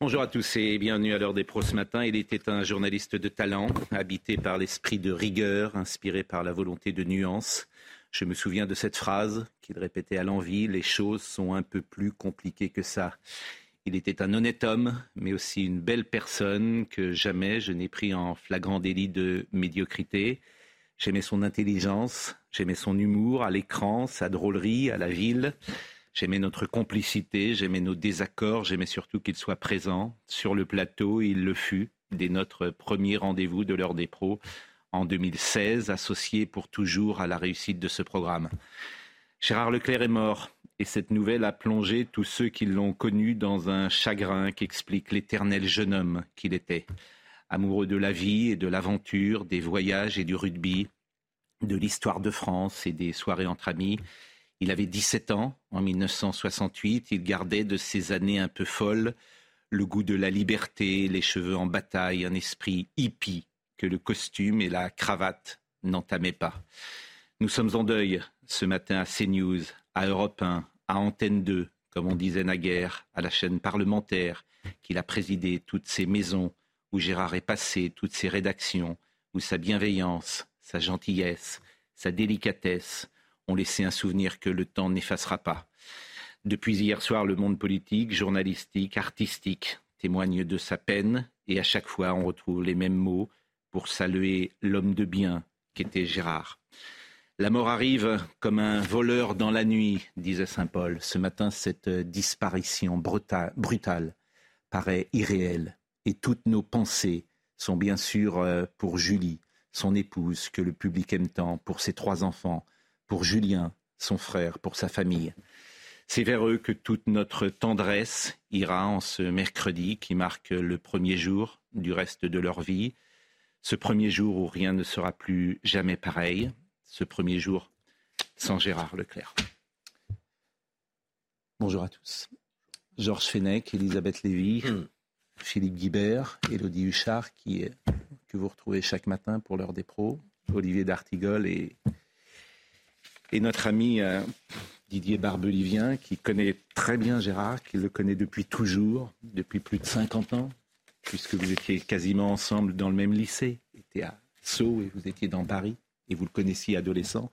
Bonjour à tous et bienvenue à l'heure des pros ce matin. Il était un journaliste de talent, habité par l'esprit de rigueur, inspiré par la volonté de nuance. Je me souviens de cette phrase qu'il répétait à l'envie, les choses sont un peu plus compliquées que ça. Il était un honnête homme, mais aussi une belle personne que jamais je n'ai pris en flagrant délit de médiocrité. J'aimais son intelligence, j'aimais son humour à l'écran, sa drôlerie à la ville. J'aimais notre complicité, j'aimais nos désaccords, j'aimais surtout qu'il soit présent sur le plateau. Il le fut dès notre premier rendez-vous de l'heure des pros en 2016, associé pour toujours à la réussite de ce programme. Gérard Leclerc est mort et cette nouvelle a plongé tous ceux qui l'ont connu dans un chagrin qu'explique l'éternel jeune homme qu'il était. Amoureux de la vie et de l'aventure, des voyages et du rugby, de l'histoire de France et des soirées entre amis, il avait 17 ans en 1968. Il gardait de ces années un peu folles le goût de la liberté, les cheveux en bataille, un esprit hippie que le costume et la cravate n'entamaient pas. Nous sommes en deuil ce matin à CNews, à Europe 1, à Antenne 2, comme on disait naguère, à la chaîne parlementaire qu'il a présidé, toutes ces maisons où Gérard est passé, toutes ces rédactions, où sa bienveillance, sa gentillesse, sa délicatesse, ont laissé un souvenir que le temps n'effacera pas. Depuis hier soir, le monde politique, journalistique, artistique témoigne de sa peine et à chaque fois on retrouve les mêmes mots pour saluer l'homme de bien qu'était Gérard. La mort arrive comme un voleur dans la nuit, disait Saint Paul. Ce matin, cette disparition brutale, paraît irréelle et toutes nos pensées sont bien sûr euh, pour Julie, son épouse, que le public aime tant, pour ses trois enfants, pour Julien, son frère, pour sa famille. C'est vers eux que toute notre tendresse ira en ce mercredi qui marque le premier jour du reste de leur vie, ce premier jour où rien ne sera plus jamais pareil, ce premier jour sans Gérard Leclerc. Bonjour à tous. Georges Fenech, Elisabeth Lévy, hmm. Philippe Guibert, Elodie Huchard, qui, que vous retrouvez chaque matin pour l'heure des pros, Olivier D'Artigol et et notre ami euh, Didier Barbelivien, qui connaît très bien Gérard, qui le connaît depuis toujours, depuis plus de 50 ans, puisque vous étiez quasiment ensemble dans le même lycée, était à Sceaux et vous étiez dans Paris, et vous le connaissiez adolescent.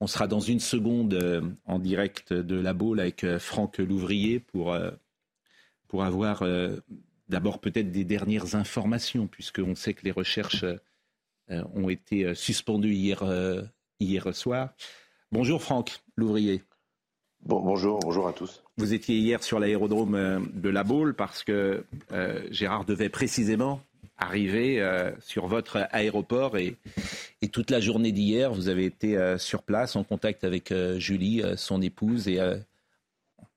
On sera dans une seconde euh, en direct de la Baule avec euh, Franck Louvrier pour, pour avoir d'abord peut-être des dernières informations, puisqu'on sait que les recherches ont été suspendues hier, hier soir. Bonjour Franck Louvrier. bonjour, bonjour à tous. Vous étiez hier sur l'aérodrome euh, de La Baule parce que euh, Gérard devait précisément arriver euh, sur votre aéroport et, toute la journée d'hier, vous avez été sur place en contact avec Julie, son épouse, et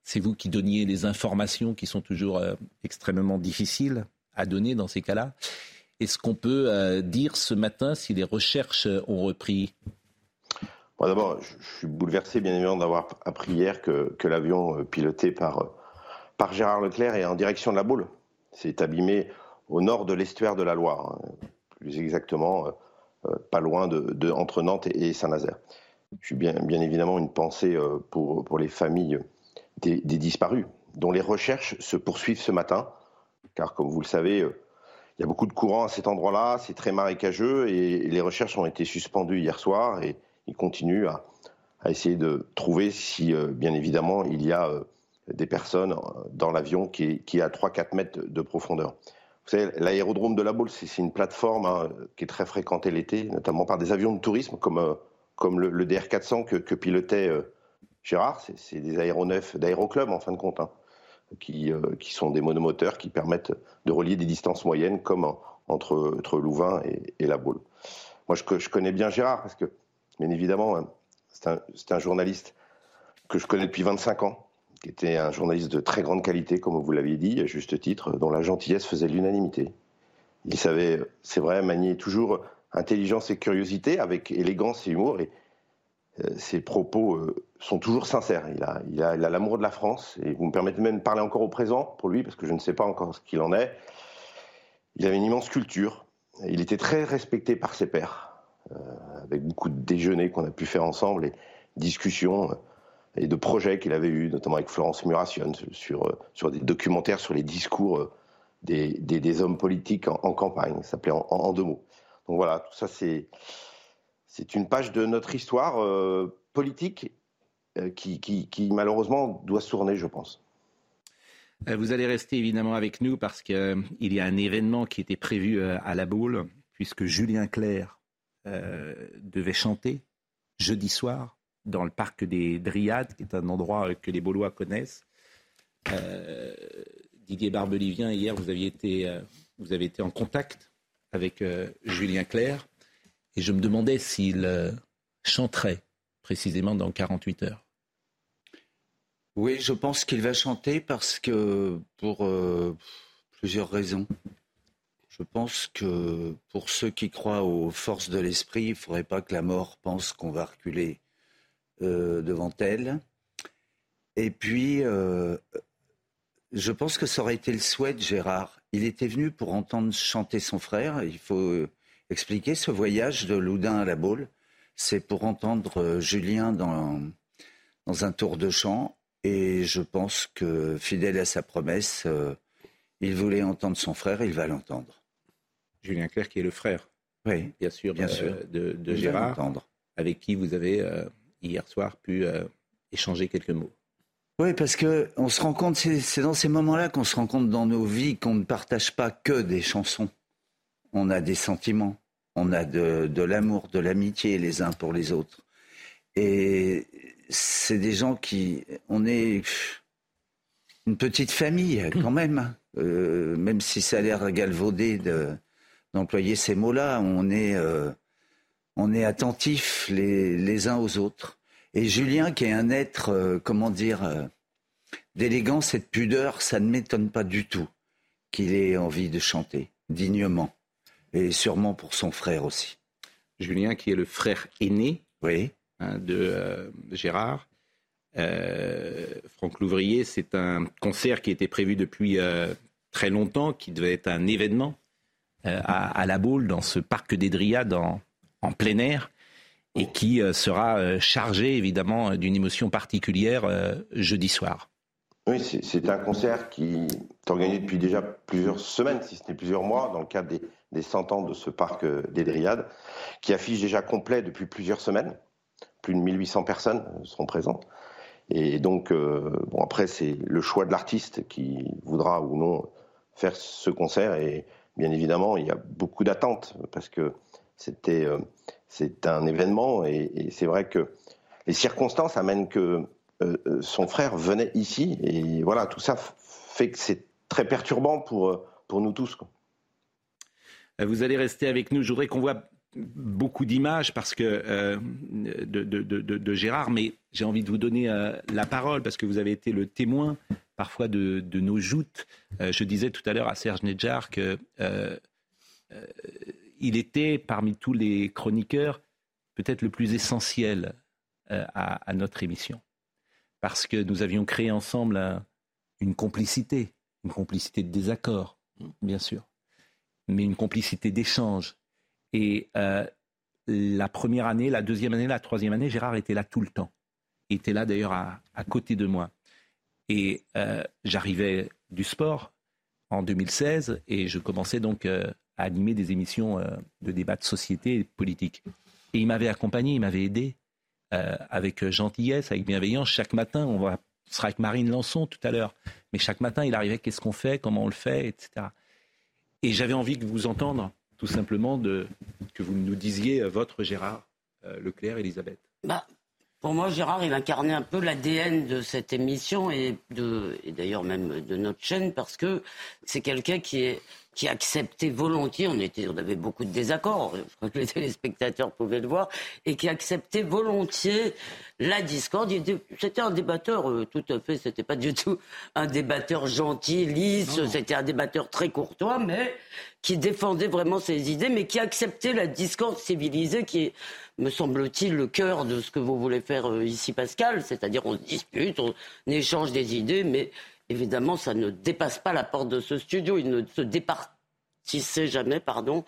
c'est vous qui donniez les informations qui sont toujours extrêmement difficiles à donner dans ces cas-là. Est-ce qu'on peut dire ce matin si les recherches ont repris? D'abord, je, suis bouleversé bien évidemment d'avoir appris hier que, l'avion euh, piloté par, euh, par Gérard Leclerc est en direction de la boule. C'est abîmé au nord de l'estuaire de la Loire, hein. plus exactement euh, pas loin entre Nantes et, Saint-Nazaire. Je suis bien, évidemment une pensée pour, pour les familles des, disparus, dont les recherches se poursuivent ce matin, car comme vous le savez, il y a beaucoup de courants à cet endroit-là, c'est très marécageux et les recherches ont été suspendues hier soir et, il continue à, essayer de trouver si, euh, bien évidemment, il y a euh, des personnes dans l'avion qui, est à 3-4 mètres de profondeur. Vous savez, l'aérodrome de la Baule, c'est une plateforme hein, qui est très fréquentée l'été, notamment par des avions de tourisme comme, euh, le, DR400 que, pilotait Gérard. C'est des aéronefs d'aéroclub, en fin de compte, hein, qui, sont des monomoteurs qui permettent de relier des distances moyennes comme entre, entre Louvain et, la Baule. Moi, je, je, connais bien Gérard parce que bien évidemment, hein, c'est un, journaliste que je connais depuis 25 ans, qui était un journaliste de très grande qualité, comme vous l'aviez dit, à juste titre, dont la gentillesse faisait l'unanimité. Il savait, c'est vrai, manier toujours intelligence et curiosité avec élégance et humour. Et euh, ses propos euh, sont toujours sincères. Il a, l'amour de la France. Et vous me permettez même de parler encore au présent pour lui, parce que je ne sais pas encore ce qu'il en est. Il avait une immense culture. Il était très respecté par ses pairs. Euh, avec beaucoup de déjeuners qu'on a pu faire ensemble et discussions euh, et de projets qu'il avait eu, notamment avec Florence Muration, sur, euh, sur des documentaires sur les discours des, hommes politiques en, campagne. Ça s'appelait en, deux mots. Donc voilà, tout ça, c'est, une page de notre histoire politique qui, malheureusement doit se tourner, je pense. Vous allez rester évidemment avec nous parce qu'il y a un événement qui était prévu à la boule, puisque Julien Clerc devait chanter jeudi soir dans le parc des Dryades, qui est un endroit que les Baulois connaissent. Didier Barbelivien, hier, vous, aviez été, euh, vous avez été en contact avec euh, Julien Clerc et je me demandais s'il euh, chanterait précisément dans 48 heures. Oui, je pense qu'il va chanter parce que pour plusieurs raisons. Je pense que pour ceux qui croient aux forces de l'esprit, il ne faudrait pas que la mort pense qu'on va reculer devant elle. Et puis, je pense que ça aurait été le souhait de Gérard. Il était venu pour entendre chanter son frère. Il faut expliquer ce voyage de Loudun à la Baule. C'est pour entendre euh, Julien dans, dans un tour de chant. Et je pense que, fidèle à sa promesse, euh, il voulait entendre son frère, il va l'entendre. Julien Clerc, qui est le frère, oui, bien sûr, bien euh, sûr. de, de Gérard, avec qui vous avez hier soir pu échanger quelques mots. Oui, parce que on se rend compte, c'est dans ces moments-là qu'on se rend compte dans nos vies qu'on ne partage pas que des chansons. On a des sentiments, on a de, l'amour, de l'amitié les uns pour les autres. Et c'est des gens qui, on est une petite famille quand même, euh, même si ça a l'air galvaudé d'employer ces mots-là, on est, euh, on est attentifs les uns aux autres. Et Julien, qui est un être, euh, comment dire, euh, d'élégance et de pudeur, ça ne m'étonne pas du tout qu'il ait envie de chanter dignement. Et sûrement pour son frère aussi. Julien, qui est le frère aîné oui. Hein, de Gérard. Franck Louvrier, c'est un concert qui était prévu depuis très longtemps, qui devait être un événement à, la boule dans ce parc des Dryades en plein air et qui euh, sera euh, chargé évidemment d'une émotion particulière euh, jeudi soir. Oui, c'est un concert qui est organisé depuis déjà plusieurs semaines, si ce n'est plusieurs mois, dans le cadre des, des 100 ans de ce parc des Dryades, qui affiche déjà complet depuis plusieurs semaines. Plus de 1800 personnes seront présentes. Et donc, bon, après, c'est le choix de l'artiste qui voudra ou non faire ce concert. Et bien évidemment, il y a beaucoup d'attentes parce que c'était c'est un événement et, c'est vrai que les circonstances amènent que euh, euh, son frère venait ici et voilà, tout ça fait que c'est très perturbant pour, euh, pour nous tous. Vous allez rester avec nous. Je voudrais qu'on voit beaucoup d'images parce que de, de, Gérard, mais j'ai envie de vous donner la parole parce que vous avez été le témoin parfois de, nos joutes. je disais tout à l'heure à Serge Nedjar que il était, parmi tous les chroniqueurs, peut-être le plus essentiel euh, à, notre émission. Parce que nous avions créé ensemble une complicité, une complicité de désaccord, bien sûr, mais une complicité d'échange. Et euh, la première année, la deuxième année, la troisième année, Gérard était là tout le temps. Il était là d'ailleurs à, côté de moi. Et euh, j'arrivais du sport en 2016 et je commençais donc à animer des émissions euh, de débat de société et politique. Et il m'avait accompagné, il m'avait aidé euh, avec gentillesse, avec bienveillance. Chaque matin, on, va, sera avec Marine Lançon tout à l'heure, mais chaque matin, il arrivait qu'est-ce qu'on fait, comment on le fait, etc. Et j'avais envie de vous entendre, tout simplement, que vous nous disiez euh, votre Gérard Leclerc, Elisabeth. Bah, pour moi, Gérard, il incarnait un peu l'ADN de cette émission et, de, et d'ailleurs même de notre chaîne parce que c'est quelqu'un qui est qui acceptait volontiers, on, était, on avait beaucoup de désaccords, je crois que les téléspectateurs pouvaient le voir, et qui acceptait volontiers la discorde. C'était un débatteur, euh, tout à fait, c'était pas du tout un débatteur gentil, lisse, c'était un débatteur très courtois, mais qui défendait vraiment ses idées, mais qui acceptait la discorde civilisée, qui est, me semble-t-il, le cœur de ce que vous voulez faire euh, ici, Pascal, c'est-à-dire on dispute, on échange des idées, mais évidemment, ça ne dépasse pas la porte de ce studio. Il ne se départissait jamais, pardon,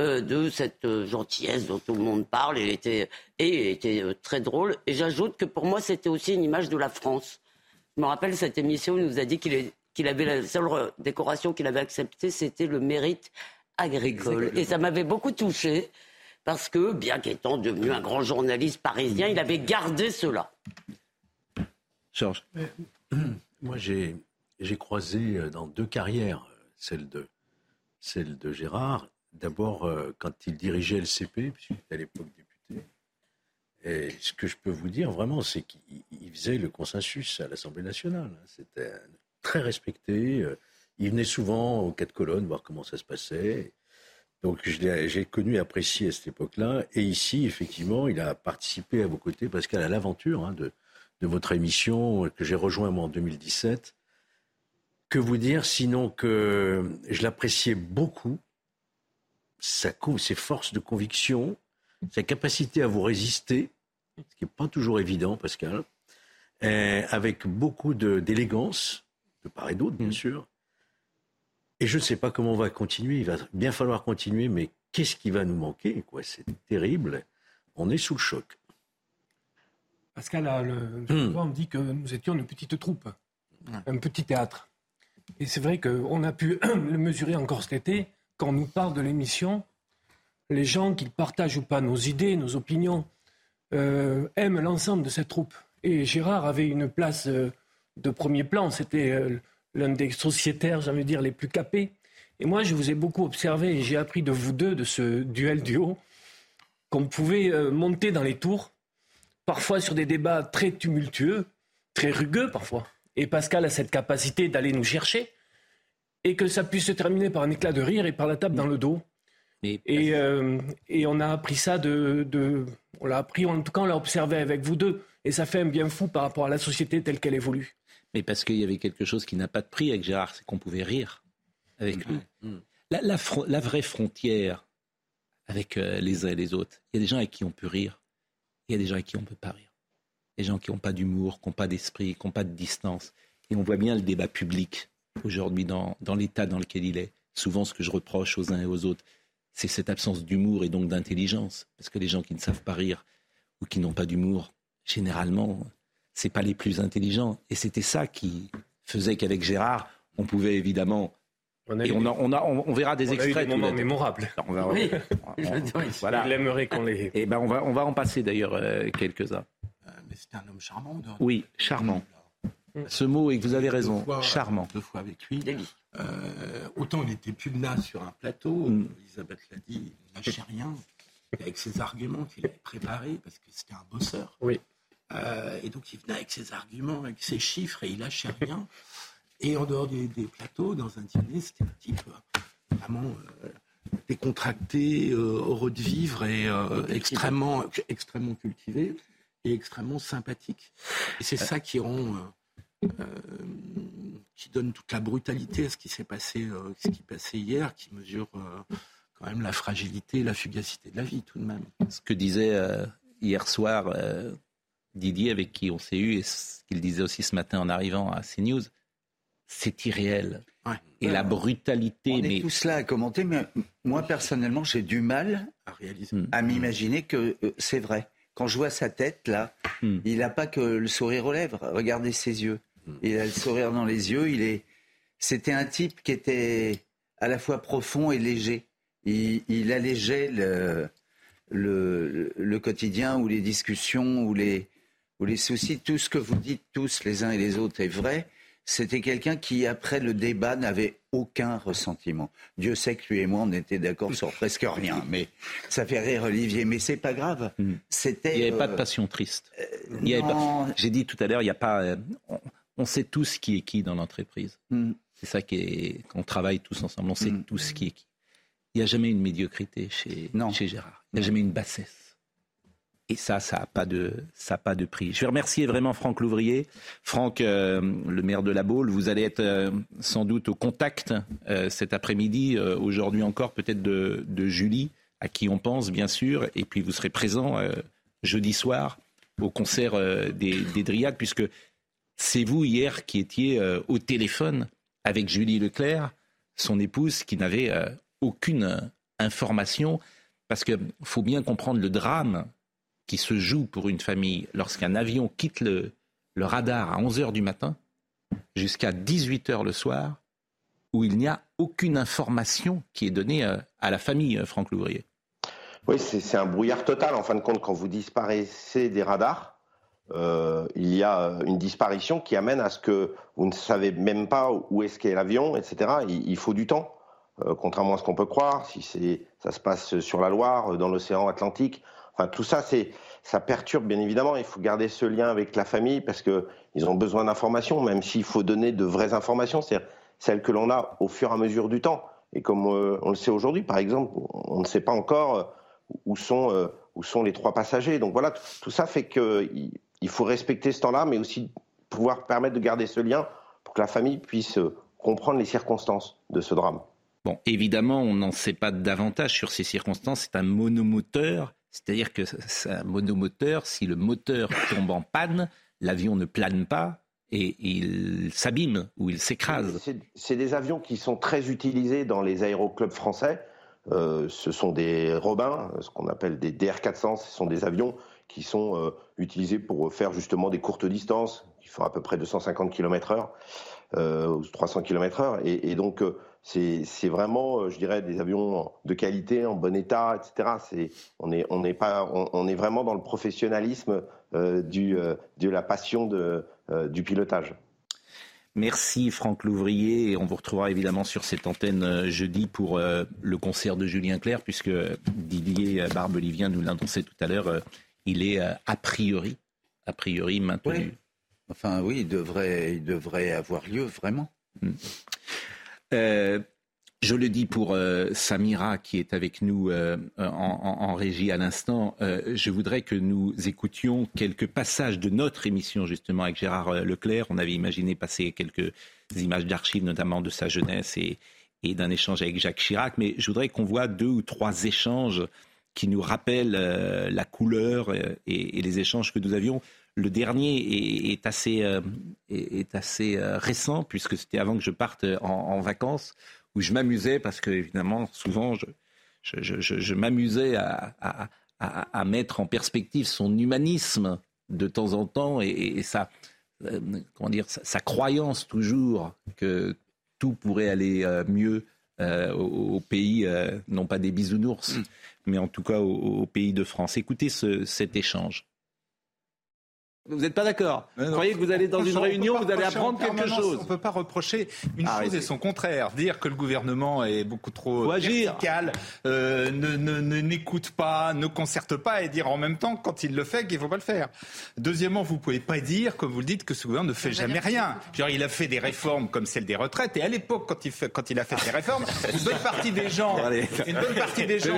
euh, de cette euh, gentillesse dont tout le monde parle. Il était, et il était très drôle. Et j'ajoute que pour moi, c'était aussi une image de la France. Je me rappelle cette émission, il nous a dit qu'il qu'il avait la seule décoration qu'il avait acceptée, c'était le mérite agricole. Et ça m'avait beaucoup touché parce que, bien qu'étant devenu un grand journaliste parisien, il avait gardé cela. Georges. Moi, j'ai croisé euh, dans deux carrières, euh, celle de, celle de Gérard. D'abord, euh, quand il dirigeait le CP, puisqu'il était à l'époque député. Et ce que je peux vous dire vraiment, c'est qu'il faisait le consensus à l'Assemblée nationale. C'était très respecté. Il venait souvent aux quatre colonnes voir comment ça se passait. Donc j'ai connu et apprécié à cette époque-là. Et ici, effectivement, il a participé à vos côtés, Pascal, à l'aventure hein, de, de votre émission que j'ai rejoint moi en 2017. Que vous dire sinon que je l'appréciais beaucoup, sa, ses forces de conviction, sa capacité à vous résister, ce qui n'est pas toujours évident, Pascal, avec beaucoup d'élégance, de, part et d'autre, bien mm. sûr. Et je ne sais pas comment on va continuer. Il va bien falloir continuer, mais qu'est-ce qui va nous manquer C'est terrible. On est sous le choc. Pascal, a le, hmm. on dit que nous étions une petite troupe, un petit théâtre. Et c'est vrai qu'on a pu le mesurer encore cet été, quand on nous parle de l'émission, les gens, qui partagent ou pas nos idées, nos opinions, euh, aiment l'ensemble de cette troupe. Et Gérard avait une place euh, de premier plan, c'était euh, l'un des sociétaires, j'allais dire, les plus capés. Et moi, je vous ai beaucoup observé et j'ai appris de vous deux, de ce duel duo, qu'on pouvait monter dans les tours parfois sur des débats très tumultueux, très rugueux parfois. Et Pascal a cette capacité d'aller nous chercher et que ça puisse se terminer par un éclat de rire et par la table dans le dos. Et, euh, et, on a appris ça de, de on l'a appris, en tout cas on l'a observé avec vous deux, et ça fait un bien fou par rapport à la société telle qu'elle évolue. Mais parce qu'il y avait quelque chose qui n'a pas de prix avec Gérard, c'est qu'on pouvait rire avec lui. Mm. Mm. La, la, vraie frontière avec euh, les uns et les autres, il y a des gens avec qui on peut rire, il y a des gens avec qui on ne peut pas rire. Des gens qui n'ont pas d'humour, qui n'ont pas d'esprit, qui n'ont pas de distance. Et on voit bien le débat public aujourd'hui dans, dans l'état dans lequel il est. Souvent, ce que je reproche aux uns et aux autres, c'est cette absence d'humour et donc d'intelligence. Parce que les gens qui ne savent pas rire ou qui n'ont pas d'humour, généralement, c'est pas les plus intelligents. Et c'était ça qui faisait qu'avec Gérard, on pouvait évidemment on, et on, on, on, verra des extraits. des moments mémorables. oui. voilà. Il aimerait qu'on les. Et eh ben on va, on va en passer d'ailleurs euh, quelques-uns. Euh, mais c'était un homme charmant. Oui, charmant. Ce mot, et vous avez raison, charmant. Deux fois avec lui. Euh, autant il était pugnace sur un plateau, mm. Elisabeth l'a dit, il lâchait rien, avec ses arguments qu'il avait préparés, parce que c'était un bosseur. Oui. Et donc il venait avec ses arguments, avec ses chiffres, et il lâchait rien. Et en dehors des, plateaux, dans un dîner, c'était un type euh, vraiment euh, décontracté, euh, heureux de vivre et extrêmement, extrêmement cultivé et extrêmement sympathique. Et c'est ça qui rend, qui donne toute la brutalité à ce qui s'est passé, ce qui passé hier, qui mesure quand même la fragilité, la fugacité de la vie tout de même. Ce que disait hier soir Didier, avec qui on s'est eu, et ce qu'il disait aussi ce matin en arrivant à CNews, c'est irréel. Et la brutalité. On est tous là à commenter, mais moi personnellement, j'ai du mal à, réaliser. à m'imaginer que euh, c'est vrai. Quand je vois sa tête là, hmm. il n'a pas que le sourire aux lèvres. Regardez ses yeux. Hmm. Il a le sourire dans les yeux. Il est. C'était un type qui était à la fois profond et léger. Il, allégeait le, le, le, quotidien ou les discussions ou les, ou les soucis. Tout ce que vous dites tous les uns et les autres est vrai c'était quelqu'un qui, après le débat, n'avait aucun ressentiment. Dieu sait que lui et moi, on était d'accord sur presque rien, mais ça fait rire Olivier. Mais c'est pas grave. Hmm. C'était. Il n'y avait pas de euh, passion triste. Euh, J'ai dit tout à l'heure, il n'y a pas. Euh, on, sait tous qui est qui dans l'entreprise. Hmm. C'est ça qui est. Travaille tous ensemble, on sait hmm. tous qui est qui. Il n'y a jamais une médiocrité chez, chez Gérard. Il n'y a jamais une bassesse. Et ça, ça n'a pas, de, ça pas de prix. Je vais remercier vraiment Franck Louvrier. Franck, euh, le maire de la Baule, vous allez être euh, sans doute au contact euh, cet après-midi, aujourd'hui encore peut-être de, Julie, à qui on pense bien sûr. Et puis vous serez présent jeudi soir au concert des, des, puisque c'est vous hier qui étiez au téléphone avec Julie Leclerc, son épouse, qui n'avait aucune information. Parce qu'il faut bien comprendre le drame qui se joue pour une famille lorsqu'un avion quitte le, radar à 11 heures du matin, jusqu'à 18h le soir où il n'y a aucune information qui est donnée euh, à la famille, euh, Franck Louvrier. Oui, c'est un brouillard total. En fin de compte, quand vous disparaissez des radars, euh, il y a une disparition qui amène à ce que vous ne savez même pas où est-ce qu'est l'avion, etc. Il, faut du temps, contrairement à ce qu'on peut croire. Si ça se passe sur la Loire, dans l'océan Atlantique, enfin tout ça, c'est ça perturbe bien évidemment. Il faut garder ce lien avec la famille parce que ils ont besoin d'informations, même s'il faut donner de vraies informations. C'est-à-dire celles que l'on a au fur et à mesure du temps. Et comme euh, on le sait aujourd'hui, par exemple, on ne sait pas encore euh, où sont, euh, où sont les trois passagers. Donc voilà, tout ça fait qu'il faut respecter ce temps-là, mais aussi pouvoir permettre de garder ce lien pour que la famille puisse comprendre les circonstances de ce drame. Bon, évidemment, on n'en sait pas davantage sur ces circonstances. C'est un monomoteur, c'est-à-dire que c'est un monomoteur. Si le moteur tombe en panne, l'avion ne plane pas, et il s'abîme ou il s'écrase. C'est des avions qui sont très utilisés dans les aéroclubs français. Euh, ce sont des Robins, ce qu'on appelle des DR400. Ce sont des avions qui sont euh, utilisés pour faire justement des courtes distances, qui font à peu près 250 km/h euh, ou 300 km/h. Et, donc, c'est vraiment, je dirais, des avions de qualité, en bon état, etc. on, est, on, est pas, on, est vraiment dans le professionnalisme du, de la passion de, euh, du pilotage. Merci Franck Louvrier on vous retrouvera évidemment sur cette antenne euh, jeudi pour euh, le concert de Julien Clerc puisque Didier Barbelivien nous l'annonçait tout à l'heure, il est a priori, a priori maintenu. Enfin oui, il devrait, il devrait avoir lieu vraiment. Hmm. Je le dis pour euh, Samira qui est avec nous euh, en, régie à l'instant. Euh, je voudrais que nous écoutions quelques passages de notre émission justement avec Gérard Leclerc. On avait imaginé passer quelques images d'archives, notamment de sa jeunesse et, d'un échange avec Jacques Chirac. Mais je voudrais qu'on voit deux ou trois échanges qui nous rappellent la couleur et, les échanges que nous avions. Le dernier est, assez, est, assez récent puisque c'était avant que je parte en vacances où je m'amusais, parce que évidemment, souvent, je, je, m'amusais à, à, mettre en perspective son humanisme de temps en temps et, sa, euh, comment dire, sa, croyance toujours que tout pourrait aller euh, mieux euh, au, pays, non pas des bisounours, mm. mais en tout cas au, pays de France. Écoutez ce, cet échange. Vous n'êtes pas d'accord Vous croyez que vous allez dans une réunion, vous allez apprendre quelque chose On ne peut pas reprocher une chose et son contraire. Dire que le gouvernement est beaucoup trop vertical, euh, ne n'écoute pas, ne concerte pas et dire en même temps, quand il le fait, qu'il ne faut pas le faire. Deuxièmement, vous ne pouvez pas dire, comme vous le dites, que ce gouvernement ne fait jamais rien. Genre, il a fait des réformes comme celle des retraites et à l'époque, quand, il quand il a fait ses réformes, une bonne partie des gens, une bonne partie des gens,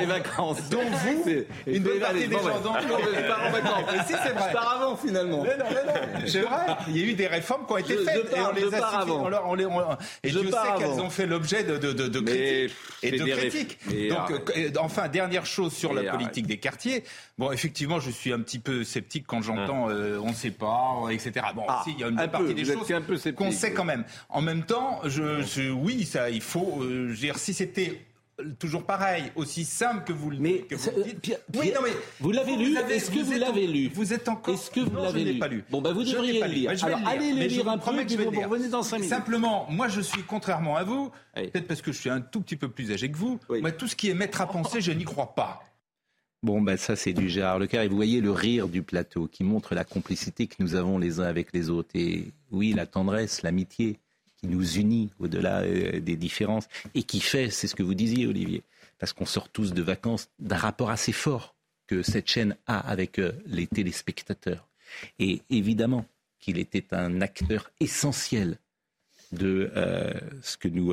dont vous, une bonne partie des gens, dont vous, je pars en vacances. Si c'est vrai. Je pars avant finalement. Mais non, mais non. C'est vrai. Il y a eu des réformes qui ont été faites. et on les a on les, on, et Dieu sait qu'elles ont fait l'objet de, de, de, de critiques. et de critiques. Donc, euh, enfin, dernière chose sur la politique des quartiers. Bon, effectivement, je suis un petit peu sceptique quand j'entends ah. euh, on ne sait pas, etc. Bon, ah, si, il y a une partie des choses qu'on sait quand même. En même temps, je, je oui, ça, il faut. Euh, je veux dire, si c'était toujours pareil, aussi simple que vous, mais, que vous dites. oui, non, mais vous l'avez lu Est-ce que vous, l'avez lu Vous êtes encore. Est-ce que vous l'avez lu pas lu Bon, ben vous devriez le lire. Alors, allez le lire un peu, puis vous revenez dans 5 minutes. Simplement, moi, je suis contrairement à vous, peut-être parce que je suis un tout petit peu plus âgé que vous. Moi, tout ce qui est mettre à penser, je n'y crois pas. Bon, ben ça, c'est du Gérard Leclerc. Et vous voyez le rire du plateau qui montre la complicité que nous avons les uns avec les autres. Et oui, la tendresse, l'amitié qui nous unit au-delà euh, des différences et qui fait, c'est ce que vous disiez, Olivier, parce qu'on sort tous de vacances, d'un rapport assez fort que cette chaîne a avec euh, les téléspectateurs. Et évidemment qu'il était un acteur essentiel de euh, ce que nous,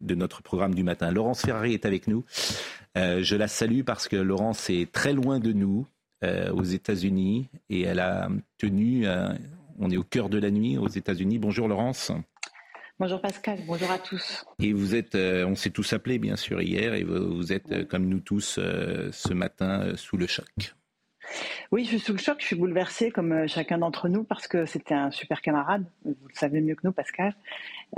de notre programme du matin. Laurence Ferrari est avec nous. je la salue parce que Laurence est très loin de nous, aux États-Unis, et elle a tenu. on est au cœur de la nuit aux États-Unis. Bonjour Laurence. Bonjour Pascal, bonjour à tous. Et vous êtes, euh, on s'est tous appelés bien sûr hier, et vous, êtes euh, comme nous tous euh, ce matin sous le choc. Oui, je suis sous le choc, je suis bouleversée comme euh, chacun d'entre nous parce que c'était un super camarade, vous le savez mieux que nous, Pascal.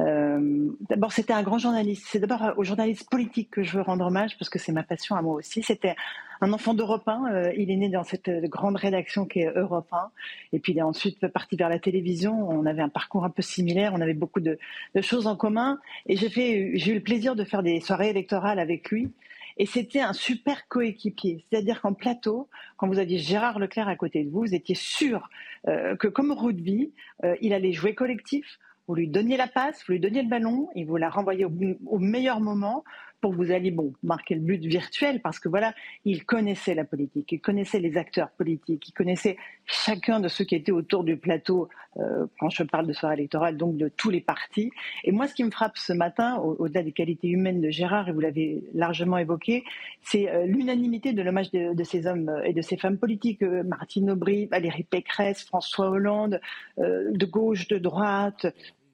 Euh, d'abord, c'était un grand journaliste. C'est d'abord aux journalistes politiques que je veux rendre hommage parce que c'est ma passion à moi aussi. C'était un enfant d'Europe 1. Euh, il est né dans cette grande rédaction qui est Europe 1. Et puis il est ensuite parti vers la télévision. On avait un parcours un peu similaire. On avait beaucoup de, de choses en commun. Et j'ai fait, j'ai eu le plaisir de faire des soirées électorales avec lui. Et c'était un super coéquipier. C'est-à-dire qu'en plateau, quand vous aviez Gérard Leclerc à côté de vous, vous étiez sûr euh, que comme rugby, euh, il allait jouer collectif. Vous lui donniez la passe, vous lui donniez le ballon, et vous la renvoyez au meilleur moment pour vous alliez bon marquer le but virtuel parce que voilà, il connaissait la politique, il connaissait les acteurs politiques, il connaissait chacun de ceux qui étaient autour du plateau euh, quand je parle de soirée électorale, donc de tous les partis. Et moi, ce qui me frappe ce matin, au-delà des qualités humaines de Gérard, et vous l'avez largement évoqué, c'est euh, l'unanimité de l'hommage de, ces hommes et de ces femmes politiques, euh, Martine Aubry, Valérie Pécresse, François Hollande, de gauche, de droite,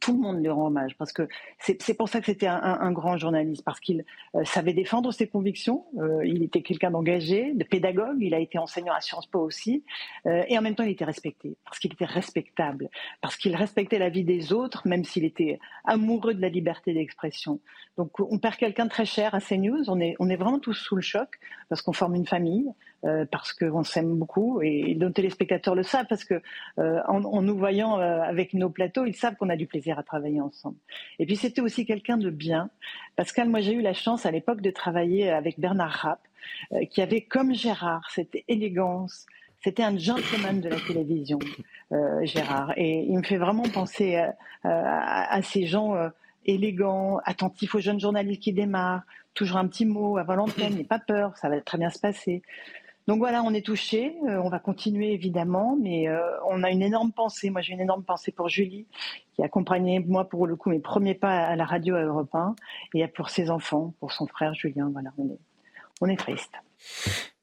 tout le monde lui rend hommage parce que c'est pour ça que c'était un, grand journaliste parce qu'il euh, savait défendre ses convictions. Euh, il était quelqu'un d'engagé, de pédagogue. Il a été enseignant à Sciences Po aussi, euh, et en même temps il était respecté parce qu'il était respectable, parce qu'il respectait la vie des autres, même s'il était amoureux de la liberté d'expression. Donc on perd quelqu'un de très cher à CNews. On est on est vraiment tous sous le choc parce qu'on forme une famille. Euh, parce qu'on s'aime beaucoup et nos téléspectateurs le savent parce que euh, en, nous voyant euh, avec nos plateaux, ils savent qu'on a du plaisir à travailler ensemble. Et puis c'était aussi quelqu'un de bien. Pascal, moi j'ai eu la chance à l'époque de travailler avec Bernard Rapp, qui avait comme Gérard cette élégance, c'était un gentleman de la télévision, Gérard. Et il me fait vraiment penser à, ces gens élégants, attentifs aux jeunes journalistes qui démarrent, toujours un petit mot avant l'antenne, n'aie pas peur, ça va très bien se passer. Donc voilà, on est touché, euh, on va continuer évidemment, mais euh, on a une énorme pensée. Moi, j'ai une énorme pensée pour Julie, qui accompagnait moi pour le coup mes premiers pas à la radio à Europe 1, et pour ses enfants, pour son frère Julien. Voilà, on est, on est triste.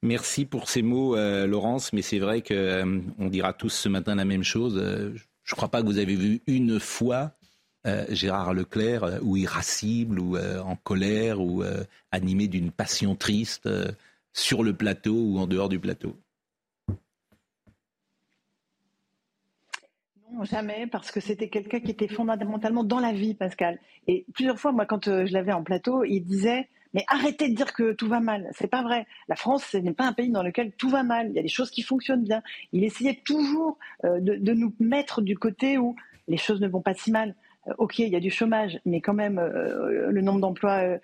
Merci pour ces mots, euh, Laurence, mais c'est vrai qu'on dira tous ce matin la même chose. je ne crois pas que vous avez vu une fois Gérard Leclerc ou irascible ou en colère ou animé d'une passion triste sur le plateau ou en dehors du plateau Non, jamais, parce que c'était quelqu'un qui était fondamentalement dans la vie, Pascal. Et plusieurs fois, moi, quand euh, je l'avais en plateau, il disait mais arrêtez de dire que tout va mal. C'est pas vrai. La France, ce n'est pas un pays dans lequel tout va mal. Il y a des choses qui fonctionnent bien. Il essayait toujours euh, de, nous mettre du côté où les choses ne vont pas si mal. Euh, ok, il y a du chômage, mais quand même, le nombre d'emplois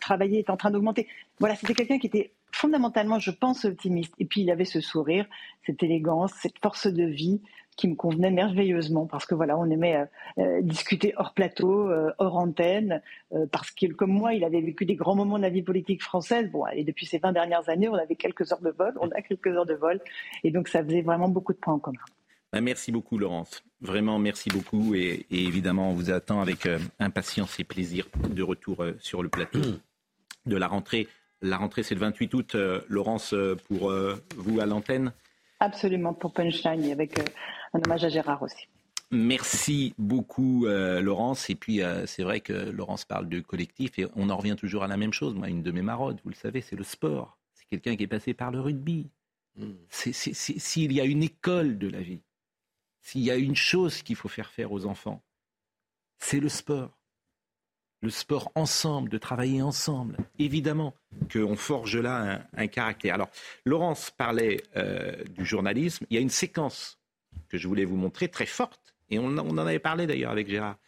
travaillés est en train d'augmenter. Voilà, c'était quelqu'un qui était fondamentalement, je pense, optimiste. Et puis il avait ce sourire, cette élégance, cette force de vie qui me convenait merveilleusement parce que voilà, on aimait euh, euh, discuter hors plateau, euh, hors antenne, parce que comme moi, il avait vécu des grands moments de la vie politique française. Bon, et depuis ces 20 dernières années, on avait quelques heures de vol, on a quelques heures de vol, et donc ça faisait vraiment beaucoup de points en commun. Bah, merci beaucoup, Laurence. Vraiment, merci beaucoup. Et, et évidemment, on vous attend avec impatience et plaisir de retour sur le plateau de la rentrée. La rentrée, c'est le 28 août. Euh, Laurence, euh, pour euh, vous à l'antenne Absolument, pour Punchline, avec un hommage à Gérard aussi. Merci beaucoup, Laurence. Et puis, c'est vrai que Laurence parle de collectif et on en revient toujours à la même chose. Moi, une de mes marottes, vous le savez, c'est le sport. C'est quelqu'un qui est passé par le rugby. Hmm. S'il y a une école de la vie, s'il y a une chose qu'il faut faire faire aux enfants, c'est le sport le sport ensemble, de travailler ensemble. Évidemment qu'on forge là un, caractère. Alors, Laurence parlait euh, du journalisme. Il y a une séquence que je voulais vous montrer très forte, et on, en avait parlé d'ailleurs avec Gérard.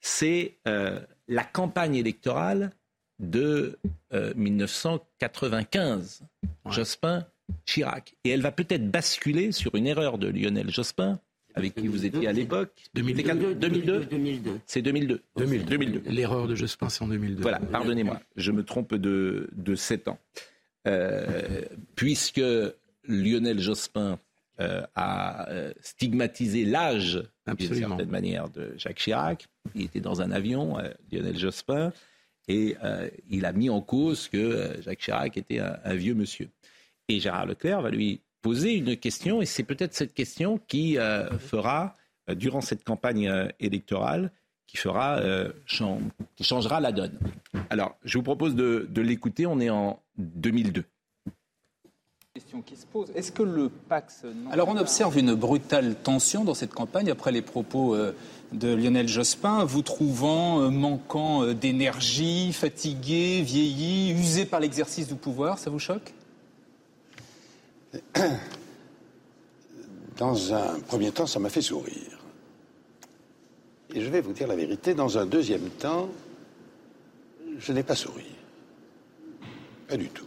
C'est euh, la campagne électorale de 1995, euh, Jospin Chirac. Et elle va peut-être basculer sur une erreur de Lionel Jospin avec qui vous étiez à l'époque 2002. 2002. C'est 2002. 2002. L'erreur de Jospin, c'est en 2002. Voilà, pardonnez-moi, je me trompe de, de 7 ans. Euh, puisque Lionel Jospin euh, a euh, stigmatisé l'âge, d'une certaine manière, de Jacques Chirac, il était dans un avion, Lionel Jospin, et il a mis en cause que Jacques Chirac était un vieux monsieur. Et Gérard Leclerc va lui poser une question, et c'est peut-être cette question qui euh, fera, euh, durant cette campagne euh, électorale, qui, fera, qui changera la donne. Alors, je vous propose de, l'écouter, on est en 2002. question qui se pose. Est-ce que le Pax... Alors on observe une brutale tension dans cette campagne après les propos euh, de Lionel Jospin, vous trouvant euh, manquant euh, d'énergie, fatigué, vieilli, usé par l'exercice du pouvoir, ça vous choque? Dans un premier temps, ça m'a fait sourire. Et je vais vous dire la vérité, dans un deuxième temps, je n'ai pas souri. Pas du tout.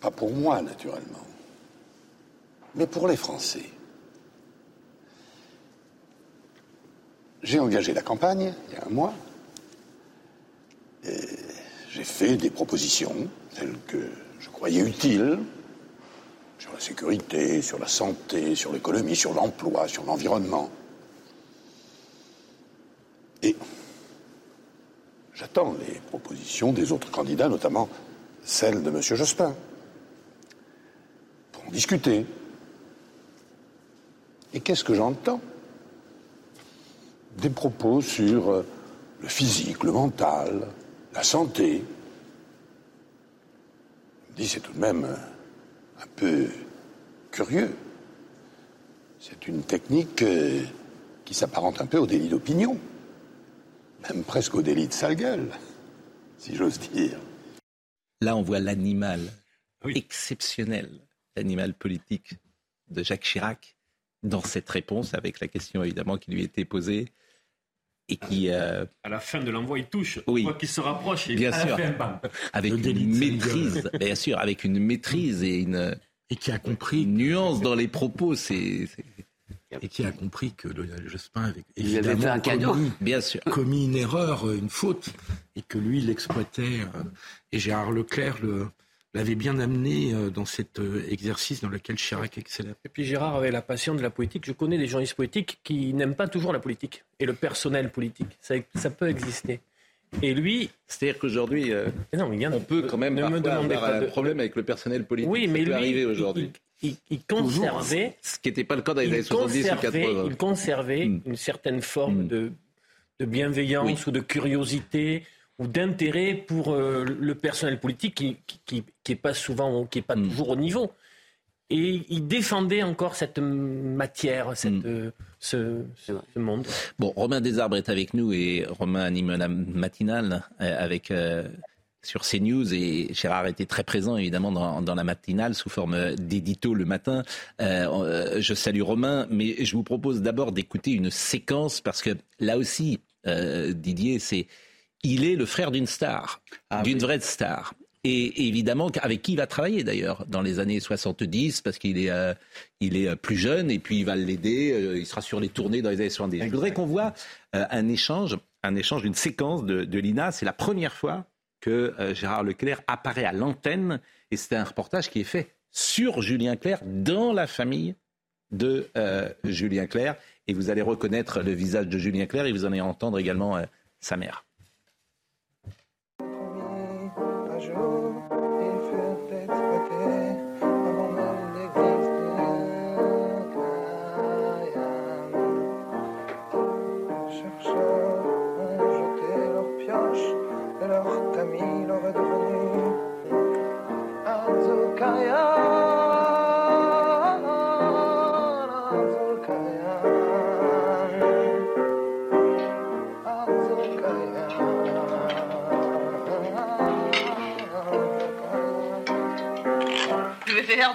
Pas pour moi, naturellement, mais pour les Français. J'ai engagé la campagne il y a un mois. J'ai fait des propositions, telles que je croyais utiles, sur la sécurité, sur la santé, sur l'économie, sur l'emploi, sur l'environnement. Et j'attends les propositions des autres candidats, notamment celle de M. Jospin, pour en discuter. Et qu'est-ce que j'entends? Des propos sur euh, le physique, le mental, la santé. Dis, c'est tout de même euh, un peu curieux. C'est une technique euh, qui s'apparente un peu au délit d'opinion même presque au délit de sale gueule, si j'ose dire. Là, on voit l'animal exceptionnel, l'animal politique de Jacques Chirac, dans cette réponse, avec la question évidemment qui lui était posée. Et qui, euh, À la fin de l'envoi, il touche. Oui. Qu'il se rapproche. Et bien sûr. avec une maîtrise, bien sûr, avec une maîtrise et une et qui a compris nuance dans les propos. C'est et qui a compris que Lionel Jospin avait évidemment fait un cadeau. Commis, Bien sûr. commis une erreur, une faute, et que lui l'exploitait. Euh, et Gérard Leclerc l'avait bien amené euh, dans cet euh, exercice dans lequel Chirac excellait. Et puis Gérard avait la passion de la politique. Je connais des journalistes politiques qui n'aiment pas toujours la politique et le personnel politique. Ça, ça peut exister. Et lui, c'est-à-dire qu'aujourd'hui, on peut quand même ne me avoir un problème avec le personnel politique. Oui, mais ça lui, arriver aujourd'hui il, conservait. Ce qui n'était pas le cas dans les années 70 ou 80. Il conservait hmm. une certaine forme hmm. de, de, bienveillance ou de curiosité ou d'intérêt pour euh, le personnel politique qui n'est qui, pas souvent, qui est pas hmm. toujours au niveau. Et il défendait encore cette matière, cette, euh, ce, ce, monde. Bon, Romain Desarbres est avec nous et Romain anime la matinale euh, avec sur CNews et Gérard était très présent évidemment dans, la matinale sous forme d'édito le matin. Euh, je salue Romain, mais je vous propose d'abord d'écouter une séquence parce que là aussi, euh, Didier, c'est il est le frère d'une star, ah d'une vraie star. Et évidemment, avec qui il va travailler d'ailleurs dans les années 70, parce qu'il est, euh, il est plus jeune et puis il va l'aider. il sera sur les tournées dans les années 70. Je voudrais qu'on voit un échange, un échange, une séquence de, de Lina. C'est la première fois que euh, Gérard Leclerc apparaît à l'antenne. Et c'est un reportage qui est fait sur Julien Clerc, dans la famille de euh, Julien Clerc. Et vous allez reconnaître le visage de Julien Clerc et vous allez entendre également euh, sa mère.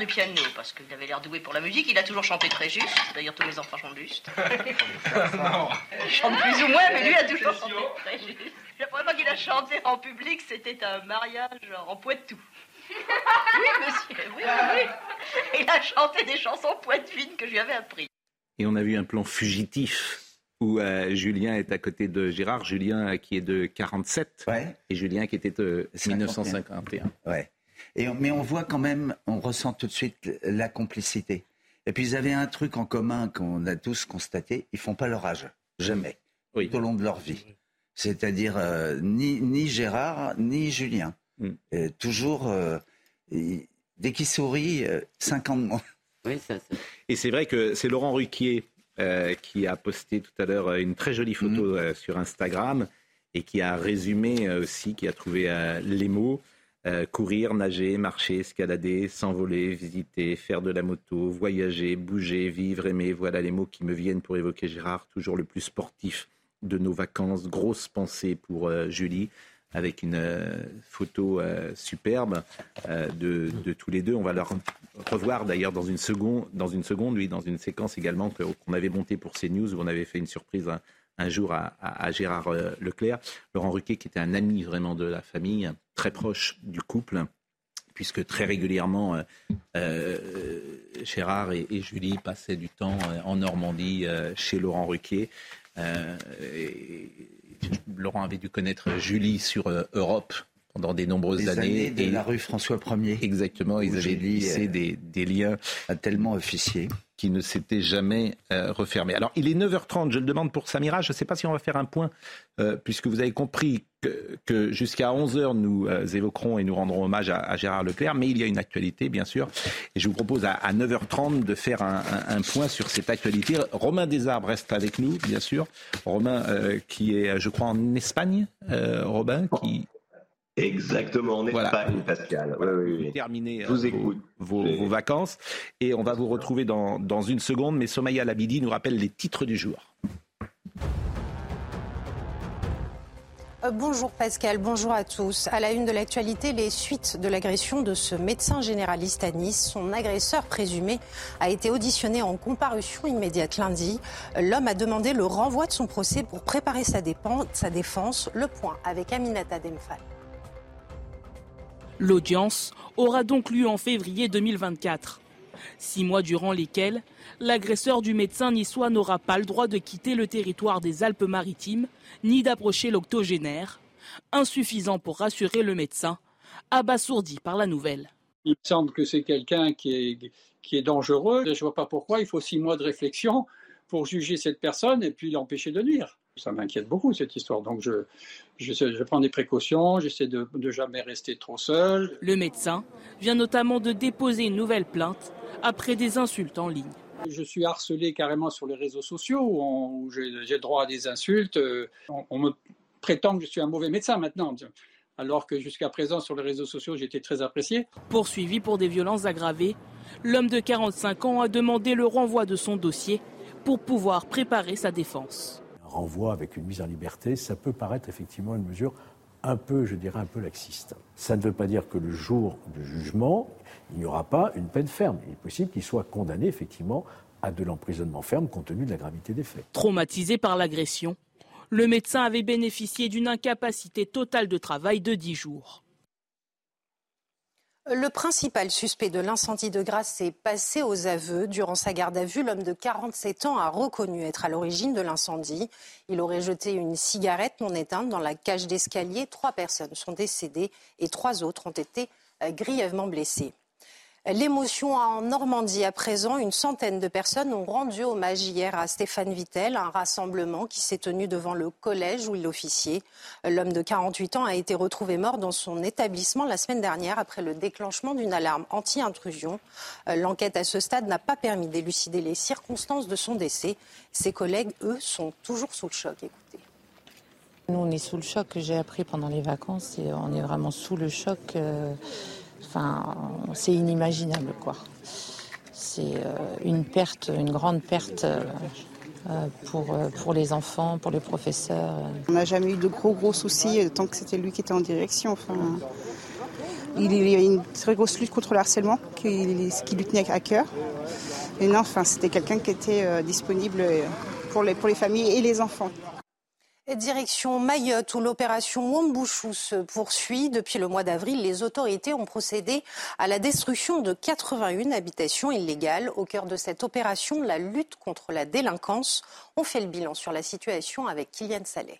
Piano parce qu'il avait l'air doué pour la musique. Il a toujours chanté très juste. D'ailleurs, tous mes enfants chantent juste. non. chante plus ou moins, mais lui a toujours chanté très juste. La première fois qu'il a chanté en public, c'était un mariage en Poitou. Oui, monsieur, oui, oui. Il a chanté des chansons poitevines que je lui avais appris. Et on a vu un plan fugitif où euh, Julien est à côté de Gérard. Julien qui est de 47 et Julien qui était de 1951. Ouais mais on voit quand même, on ressent tout de suite la complicité. Et puis ils avaient un truc en commun qu'on a tous constaté, ils font pas leur âge, jamais, tout au long de leur vie. C'est-à-dire euh, ni, ni, Gérard ni Julien. Mm. toujours, euh, dès qu'ils sourient, 5 ans de moins. Et c'est vrai que c'est Laurent Ruquier euh, qui a posté tout à l'heure une très jolie photo mm. sur Instagram et qui a résumé aussi, qui a trouvé les mots. Euh, courir, nager, marcher, escalader, s'envoler, visiter, faire de la moto, voyager, bouger, vivre, aimer, voilà les mots qui me viennent pour évoquer Gérard, toujours le plus sportif de nos vacances. Grosse pensée pour euh, Julie avec une euh, photo superbe de, tous les deux. On va leur revoir d'ailleurs dans une seconde, dans une seconde, oui, dans une séquence également qu'on avait montée pour CNews où on avait fait une surprise un, jour à, Gérard Leclerc. Laurent Ruquet, qui était un ami vraiment de la famille, très proche du couple puisque très régulièrement, euh, euh, Gérard et, Julie passaient du temps euh, en Normandie chez Laurent Ruquier. Laurent avait dû connaître Julie sur Europe pendant des nombreuses années. de la rue François 1er. Exactement, ils avaient lissé des, des liens tellement officiers qui ne s'était jamais euh, refermé. Alors, il est 9h30, je le demande pour Samira. Je ne sais pas si on va faire un point, euh, puisque vous avez compris que, jusqu'à 11h, nous euh, évoquerons et nous rendrons hommage à, Gérard Leclerc, mais il y a une actualité, bien sûr. Et je vous propose à, 9h30 de faire un, point sur cette actualité. Romain Desarbres reste avec nous, bien sûr. Romain, qui est, je crois, en Espagne. Romain, qui Exactement, en Espagne, Pascal. Oui, Terminez vous euh, Vos, vacances et on va vous retrouver dans, dans une seconde. Mais Somaya Labidi nous rappelle les titres du jour. Euh, bonjour Pascal, bonjour à tous. À la une de l'actualité, les suites de l'agression de ce médecin généraliste à Nice. Son agresseur présumé a été auditionné en comparution immédiate lundi. L'homme a demandé le renvoi de son procès pour préparer sa, défense. Le point avec Aminata Demphal. L'audience aura donc lieu en février 2024. Six mois durant lesquels l'agresseur du médecin niçois n'aura pas le droit de quitter le territoire des Alpes-Maritimes ni d'approcher l'octogénaire, insuffisant pour rassurer le médecin, abasourdi par la nouvelle. Il me semble que c'est quelqu'un qui est, qui est dangereux. Je ne vois pas pourquoi il faut six mois de réflexion pour juger cette personne et puis l'empêcher de nuire ça m'inquiète beaucoup cette histoire. Donc je, je, prends des précautions, j'essaie de ne jamais rester trop seul. Le médecin vient notamment de déposer une nouvelle plainte après des insultes en ligne. Je suis harcelé carrément sur les réseaux sociaux où, j'ai droit à des insultes. Euh, on, me prétend que je suis un mauvais médecin maintenant alors que jusqu'à présent sur les réseaux sociaux j'étais très apprécié. Poursuivi pour des violences aggravées, l'homme de 45 ans a demandé le renvoi de son dossier pour pouvoir préparer sa défense renvoi avec une mise en liberté, ça peut paraître effectivement une mesure un peu, je dirais, un peu laxiste. Ça ne veut pas dire que le jour du jugement, il n'y aura pas une peine ferme. Il est possible qu'il soit condamné effectivement à de l'emprisonnement ferme compte tenu de la gravité des faits. Traumatisé par l'agression, le médecin avait bénéficié d'une incapacité totale de travail de 10 jours. Le principal suspect de l'incendie de Grasse est passé aux aveux. Durant sa garde à vue, l'homme de 47 ans a reconnu être à l'origine de l'incendie. Il aurait jeté une cigarette non éteinte dans la cage d'escalier. Trois personnes sont décédées et trois autres ont été euh, grièvement blessées. L'émotion en Normandie à présent, une centaine de personnes ont rendu hommage hier à Stéphane Vittel, un rassemblement qui s'est tenu devant le collège où il officiait. L'homme de 48 ans a été retrouvé mort dans son établissement la semaine dernière après le déclenchement d'une alarme anti-intrusion. L'enquête à ce stade n'a pas permis d'élucider les circonstances de son décès. Ses collègues, eux, sont toujours sous le choc. Écoutez. Nous, on est sous le choc j'ai appris pendant les vacances et on est vraiment sous le choc. Euh, Enfin, c'est inimaginable, quoi. C'est euh, une perte, une grande perte euh, euh, pour, pour les enfants, pour les professeurs. On n'a jamais eu de gros, gros soucis tant que c'était lui qui était en direction. Enfin, il y a une très grosse lutte contre le harcèlement qui, qui lui tenait à cœur. Et non, enfin, c'était quelqu'un qui était disponible pour les, pour les familles et les enfants. Direction Mayotte, où l'opération Wambouchou se poursuit. Depuis le mois d'avril, les autorités ont procédé à la destruction de 81 habitations illégales. Au cœur de cette opération, la lutte contre la délinquance. On fait le bilan sur la situation avec Kylian Saleh.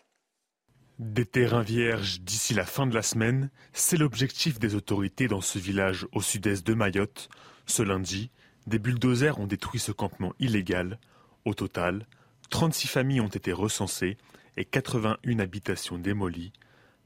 Des terrains vierges d'ici la fin de la semaine, c'est l'objectif des autorités dans ce village au sud-est de Mayotte. Ce lundi, des bulldozers ont détruit ce campement illégal. Au total, 36 familles ont été recensées et 81 habitations démolies.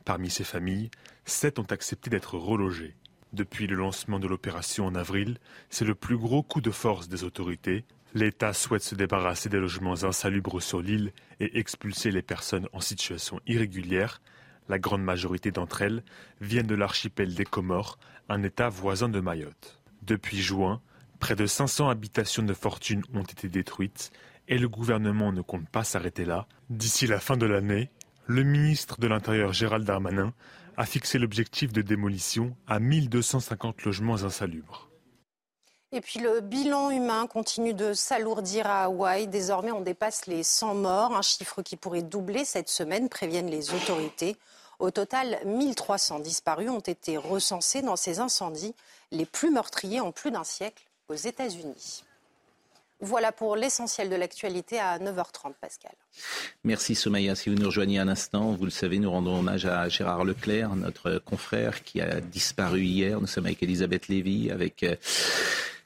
Parmi ces familles, 7 ont accepté d'être relogées. Depuis le lancement de l'opération en avril, c'est le plus gros coup de force des autorités. L'État souhaite se débarrasser des logements insalubres sur l'île et expulser les personnes en situation irrégulière. La grande majorité d'entre elles viennent de l'archipel des Comores, un État voisin de Mayotte. Depuis juin, près de 500 habitations de fortune ont été détruites et le gouvernement ne compte pas s'arrêter là. D'ici la fin de l'année, le ministre de l'Intérieur Gérald Darmanin a fixé l'objectif de démolition à 1250 logements insalubres. Et puis le bilan humain continue de s'alourdir à Hawaï. Désormais, on dépasse les 100 morts, un chiffre qui pourrait doubler cette semaine, préviennent les autorités. Au total, 1300 disparus ont été recensés dans ces incendies, les plus meurtriers en plus d'un siècle aux États-Unis. Voilà pour l'essentiel de l'actualité à 9h30, Pascal. Merci Somaya. Si vous nous rejoignez un instant, vous le savez, nous rendons hommage à Gérard Leclerc, notre confrère qui a disparu hier. Nous sommes avec Elisabeth Lévy, avec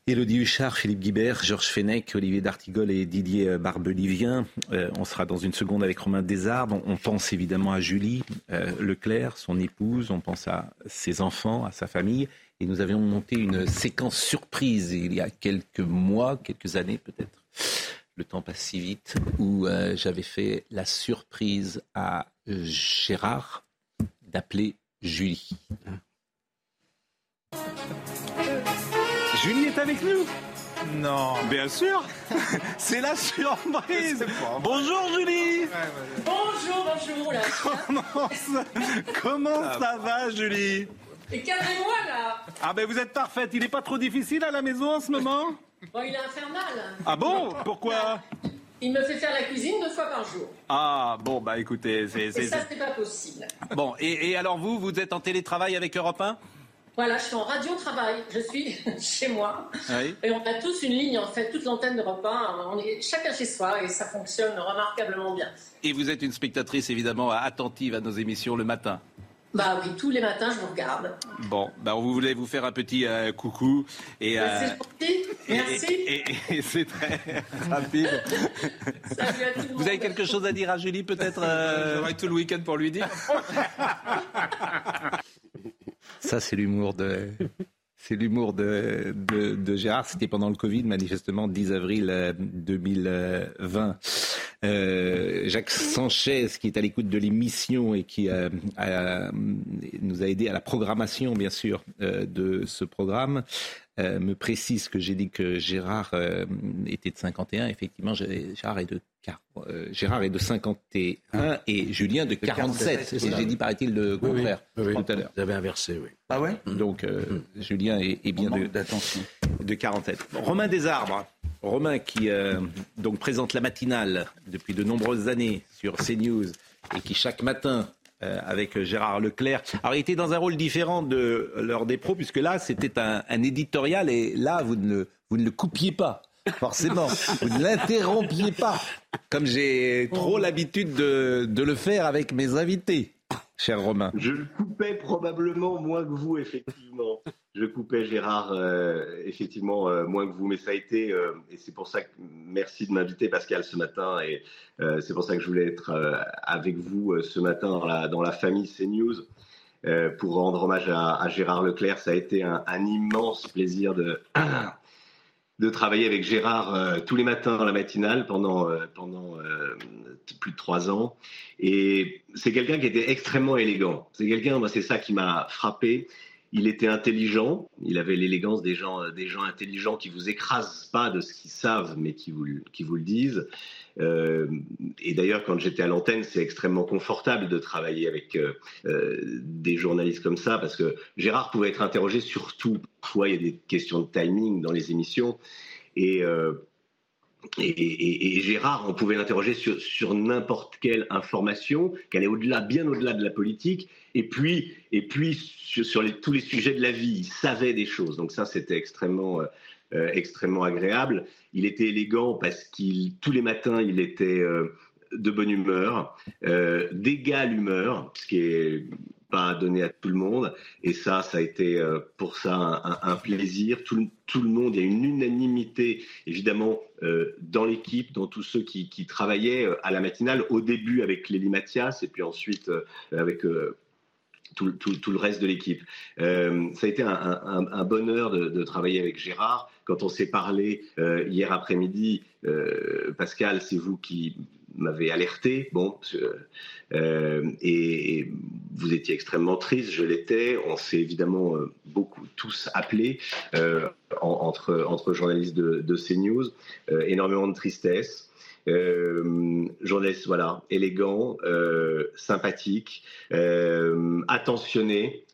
Élodie Huchard, Philippe Guibert, Georges Fenech, Olivier D'Artigol et Didier Barbelivien. Euh, on sera dans une seconde avec Romain Desarbes. On, pense évidemment à Julie euh, Leclerc, son épouse. On pense à ses enfants, à sa famille. Et nous avions monté une séquence surprise il y a quelques mois, quelques années peut-être. Le temps passe si vite, où euh, j'avais fait la surprise à Gérard d'appeler Julie. Julie est avec nous? Non. Bien sûr C'est la surprise Bonjour Julie Bonjour, bonjour Comment ça, comment ça va Julie? Et calmez-moi là Ah ben vous êtes parfaite, il n'est pas trop difficile à la maison en ce moment Bon, il est infernal Ah bon? Pourquoi? Il me fait faire la cuisine deux fois par jour. Ah bon bah écoutez, c'est... Et ça, c'est pas possible. Bon, et, et alors vous, vous êtes en télétravail avec Europe 1 voilà, je suis en radio-travail, je suis chez moi. Et on a tous une ligne, en fait, toute l'antenne de repas. On est chacun chez soi et ça fonctionne remarquablement bien. Et vous êtes une spectatrice évidemment attentive à nos émissions le matin bah oui, tous les matins, je vous regarde. Bon, bah on voulait vous faire un petit euh, coucou. Et, euh, c'est gentil, merci. Et, c'est très rapide. Salut à tout monde. Vous avez quelque chose à dire à Julie, peut-être euh... J'aurai tout le week-end pour lui dire. Ça, c'est l'humour de. C'est l'humour de, de, Gérard. C'était pendant le Covid, manifestement, 10 avril 2020. Euh, Jacques Sanchez, qui est à l'écoute de l'émission et qui euh, nous a aidé à la programmation, bien sûr, euh, de ce programme, me précise que j'ai dit que Gérard était de 51. Effectivement, Gérard est de euh, Gérard est de 51 et Julien de 47. Et j'ai dit, paraît-il, le contraire tout à l'heure. Vous avez inversé, oui. Ah ouais? Donc, euh, Julien est, bien de, de 47. Romain Desarbres. Romain qui euh, donc présente la matinale depuis de nombreuses années sur CNews et qui chaque matin avec Gérard Leclerc. Alors, il était dans un rôle différent de l'heure des pros, puisque là, c'était un, un, éditorial, et là, vous ne, vous ne le coupiez pas forcément. Vous ne l'interrompiez pas, comme j'ai trop l'habitude de, le faire avec mes invités, cher Romain. Je le coupais probablement moins que vous, effectivement. Je coupais Gérard, euh, effectivement, euh, moins que vous, mais ça a été, euh, et c'est pour ça que merci de m'inviter, Pascal, ce matin, et c'est pour ça que je voulais être avec vous ce matin dans la, dans la famille CNews. pour rendre hommage à, Gérard Leclerc, ça a été un immense plaisir de, de travailler avec Gérard tous les matins dans la matinale pendant, pendant plus de trois ans. Et c'est quelqu'un qui était extrêmement élégant. C'est quelqu'un, moi, c'est ça qui m'a frappé. Il était intelligent, il avait l'élégance des gens, des gens intelligents qui vous écrasent pas de ce qu'ils savent, mais qui vous, qui vous le disent. Euh, et d'ailleurs, quand j'étais à l'antenne, c'est extrêmement confortable de travailler avec euh, euh, des journalistes comme ça, parce que Gérard pouvait être interrogé sur tout. Parfois, il y a des questions de timing dans les émissions. Et, et, Gérard, on pouvait l'interroger sur, n'importe quelle information, qu'elle est au-delà, bien au-delà de la politique, et puis, et puis sur, tous les sujets de la vie, il savait des choses. Donc ça, c'était extrêmement, extrêmement agréable. Il était élégant parce qu'il tous les matins il était euh, de bonne humeur, euh, d'égale humeur, ce qui est pas donné à tout le monde. Et ça, ça a été euh, pour ça un, plaisir. Tout, tout, le monde, il y a une unanimité, évidemment, dans l'équipe, dans tous ceux qui, travaillaient à la matinale, au début avec Lélie Mathias, et puis ensuite avec tout, tout, le reste de l'équipe. ça a été un, bonheur de, travailler avec Gérard quand on s'est parlé euh, hier après-midi, euh, Pascal, c'est vous qui m'avez alerté. Bon, euh, et, vous étiez extrêmement triste, je l'étais. On s'est évidemment beaucoup tous appelés entre, entre journalistes de, de CNews. énormément de tristesse. journaliste voilà élégant, sympathique, attentionné,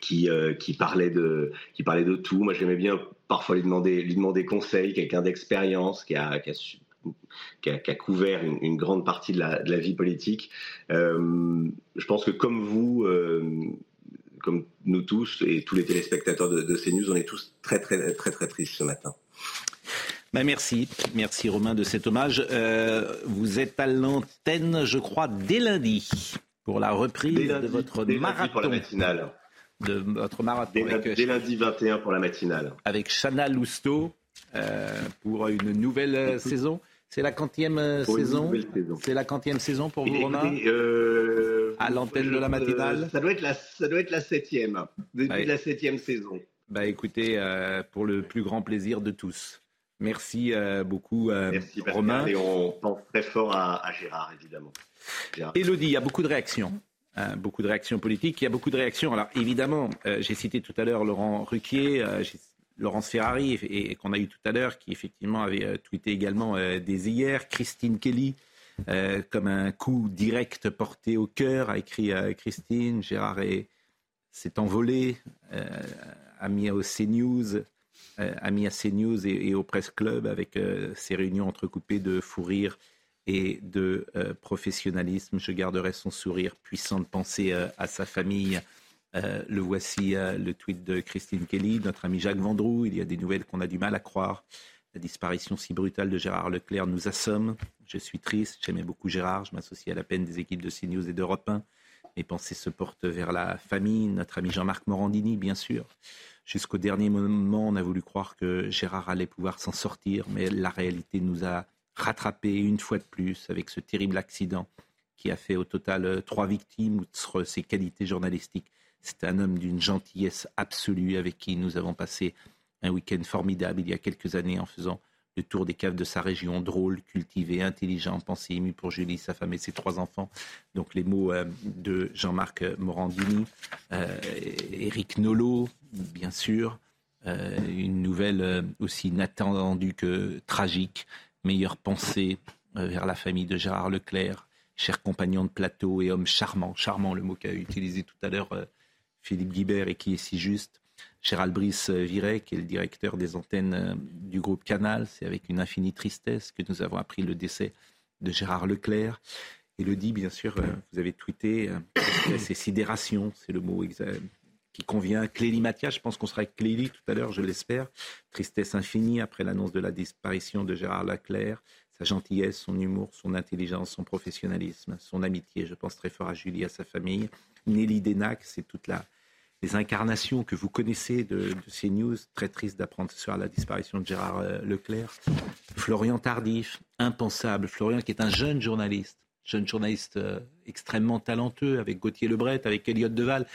qui, qui parlait de qui parlait de tout. Moi j'aimais bien parfois lui demander lui demander conseil, quelqu'un d'expérience qui a, qui a qui a, couvert une, grande partie de la, vie politique. Euh, je pense que comme vous, euh, comme nous tous et tous les téléspectateurs de, de CNews, on est tous très très très très tristes ce matin. Ben merci, merci Romain de cet hommage. Euh, vous êtes à l'antenne, je crois, dès lundi pour la reprise de votre marathon. pour la matinale. De votre marathon. Dès, lundi 21 pour la matinale. Avec Chana Lousteau pour une nouvelle saison. C'est la quantième euh, saison. C'est la quantième saison pour vous, Romain euh, À l'antenne de la matinale. ça doit être la, ça doit être la septième, depuis la septième saison. Bah écoutez, euh, pour le plus grand plaisir de tous. Merci beaucoup, Merci, Romain. Et on pense très fort à, Gérard, évidemment. Elodie, il y a beaucoup de réactions. Hein, beaucoup de réactions politiques. Il y a beaucoup de réactions. Alors évidemment, j'ai cité tout à l'heure Laurent Ruquier. Laurence Ferrari, et, qu'on a eu tout à l'heure, qui effectivement avait euh, tweeté également euh, dès hier, Christine Kelly, euh, comme un coup direct porté au cœur, a écrit Christine, Gérard s'est envolé, a mis au CNews, a mis à CNews et, et au Presse Club avec ses réunions entrecoupées de fou rire et de professionnalisme. Je garderai son sourire puissant de penser à sa famille euh, le voici, euh, le tweet de Christine Kelly, notre ami Jacques Vendroux. Il y a des nouvelles qu'on a du mal à croire. La disparition si brutale de Gérard Leclerc nous assomme. Je suis triste, j'aimais beaucoup Gérard, je m'associe à la peine des équipes de CNews et d'Europe 1. Mes pensées se portent vers la famille, notre ami Jean-Marc Morandini, bien sûr. Jusqu'au dernier moment, on a voulu croire que Gérard allait pouvoir s'en sortir, mais la réalité nous a rattrapés une fois de plus avec ce terrible accident qui a fait au total euh, trois victimes, outre ses qualités journalistiques. C'est un homme d'une gentillesse absolue avec qui nous avons passé un week-end formidable il y a quelques années en faisant le tour des caves de sa région, drôle, cultivé, intelligent, pensé, ému pour Julie, sa femme et ses trois enfants. Donc les mots euh, de Jean-Marc Morandini, euh, Éric Nolot, bien sûr, euh, une nouvelle aussi inattendue que tragique, meilleure pensée vers la famille de Gérard Leclerc, cher compagnon de plateau et homme charmant, charmant le mot qu'a utilisé tout à l'heure Philippe Guibert et qui est si juste. Gérald Brice Viret, qui est le directeur des antennes euh, du groupe Canal. C'est avec une infinie tristesse que nous avons appris le décès de Gérard Leclerc. Elodie, bien sûr, euh, vous avez tweeté, euh, c'est sidération, c'est le mot qui convient. Clélie Mathias, je pense qu'on sera avec Clélie tout à l'heure, je l'espère. Tristesse infinie après l'annonce de la disparition de Gérard Leclerc. Sa gentillesse, son humour, son intelligence, son professionnalisme, son amitié. Je pense très fort à Julie, à sa famille. Nelly Denac, c'est toute la, les incarnations que vous connaissez de, ces news. Très triste d'apprendre ce soir la disparition de Gérard euh, Leclerc. Florian Tardif, impensable. Florian qui est un jeune journaliste, jeune journaliste euh, extrêmement talentueux avec Gauthier Lebret, avec Elliot Deval.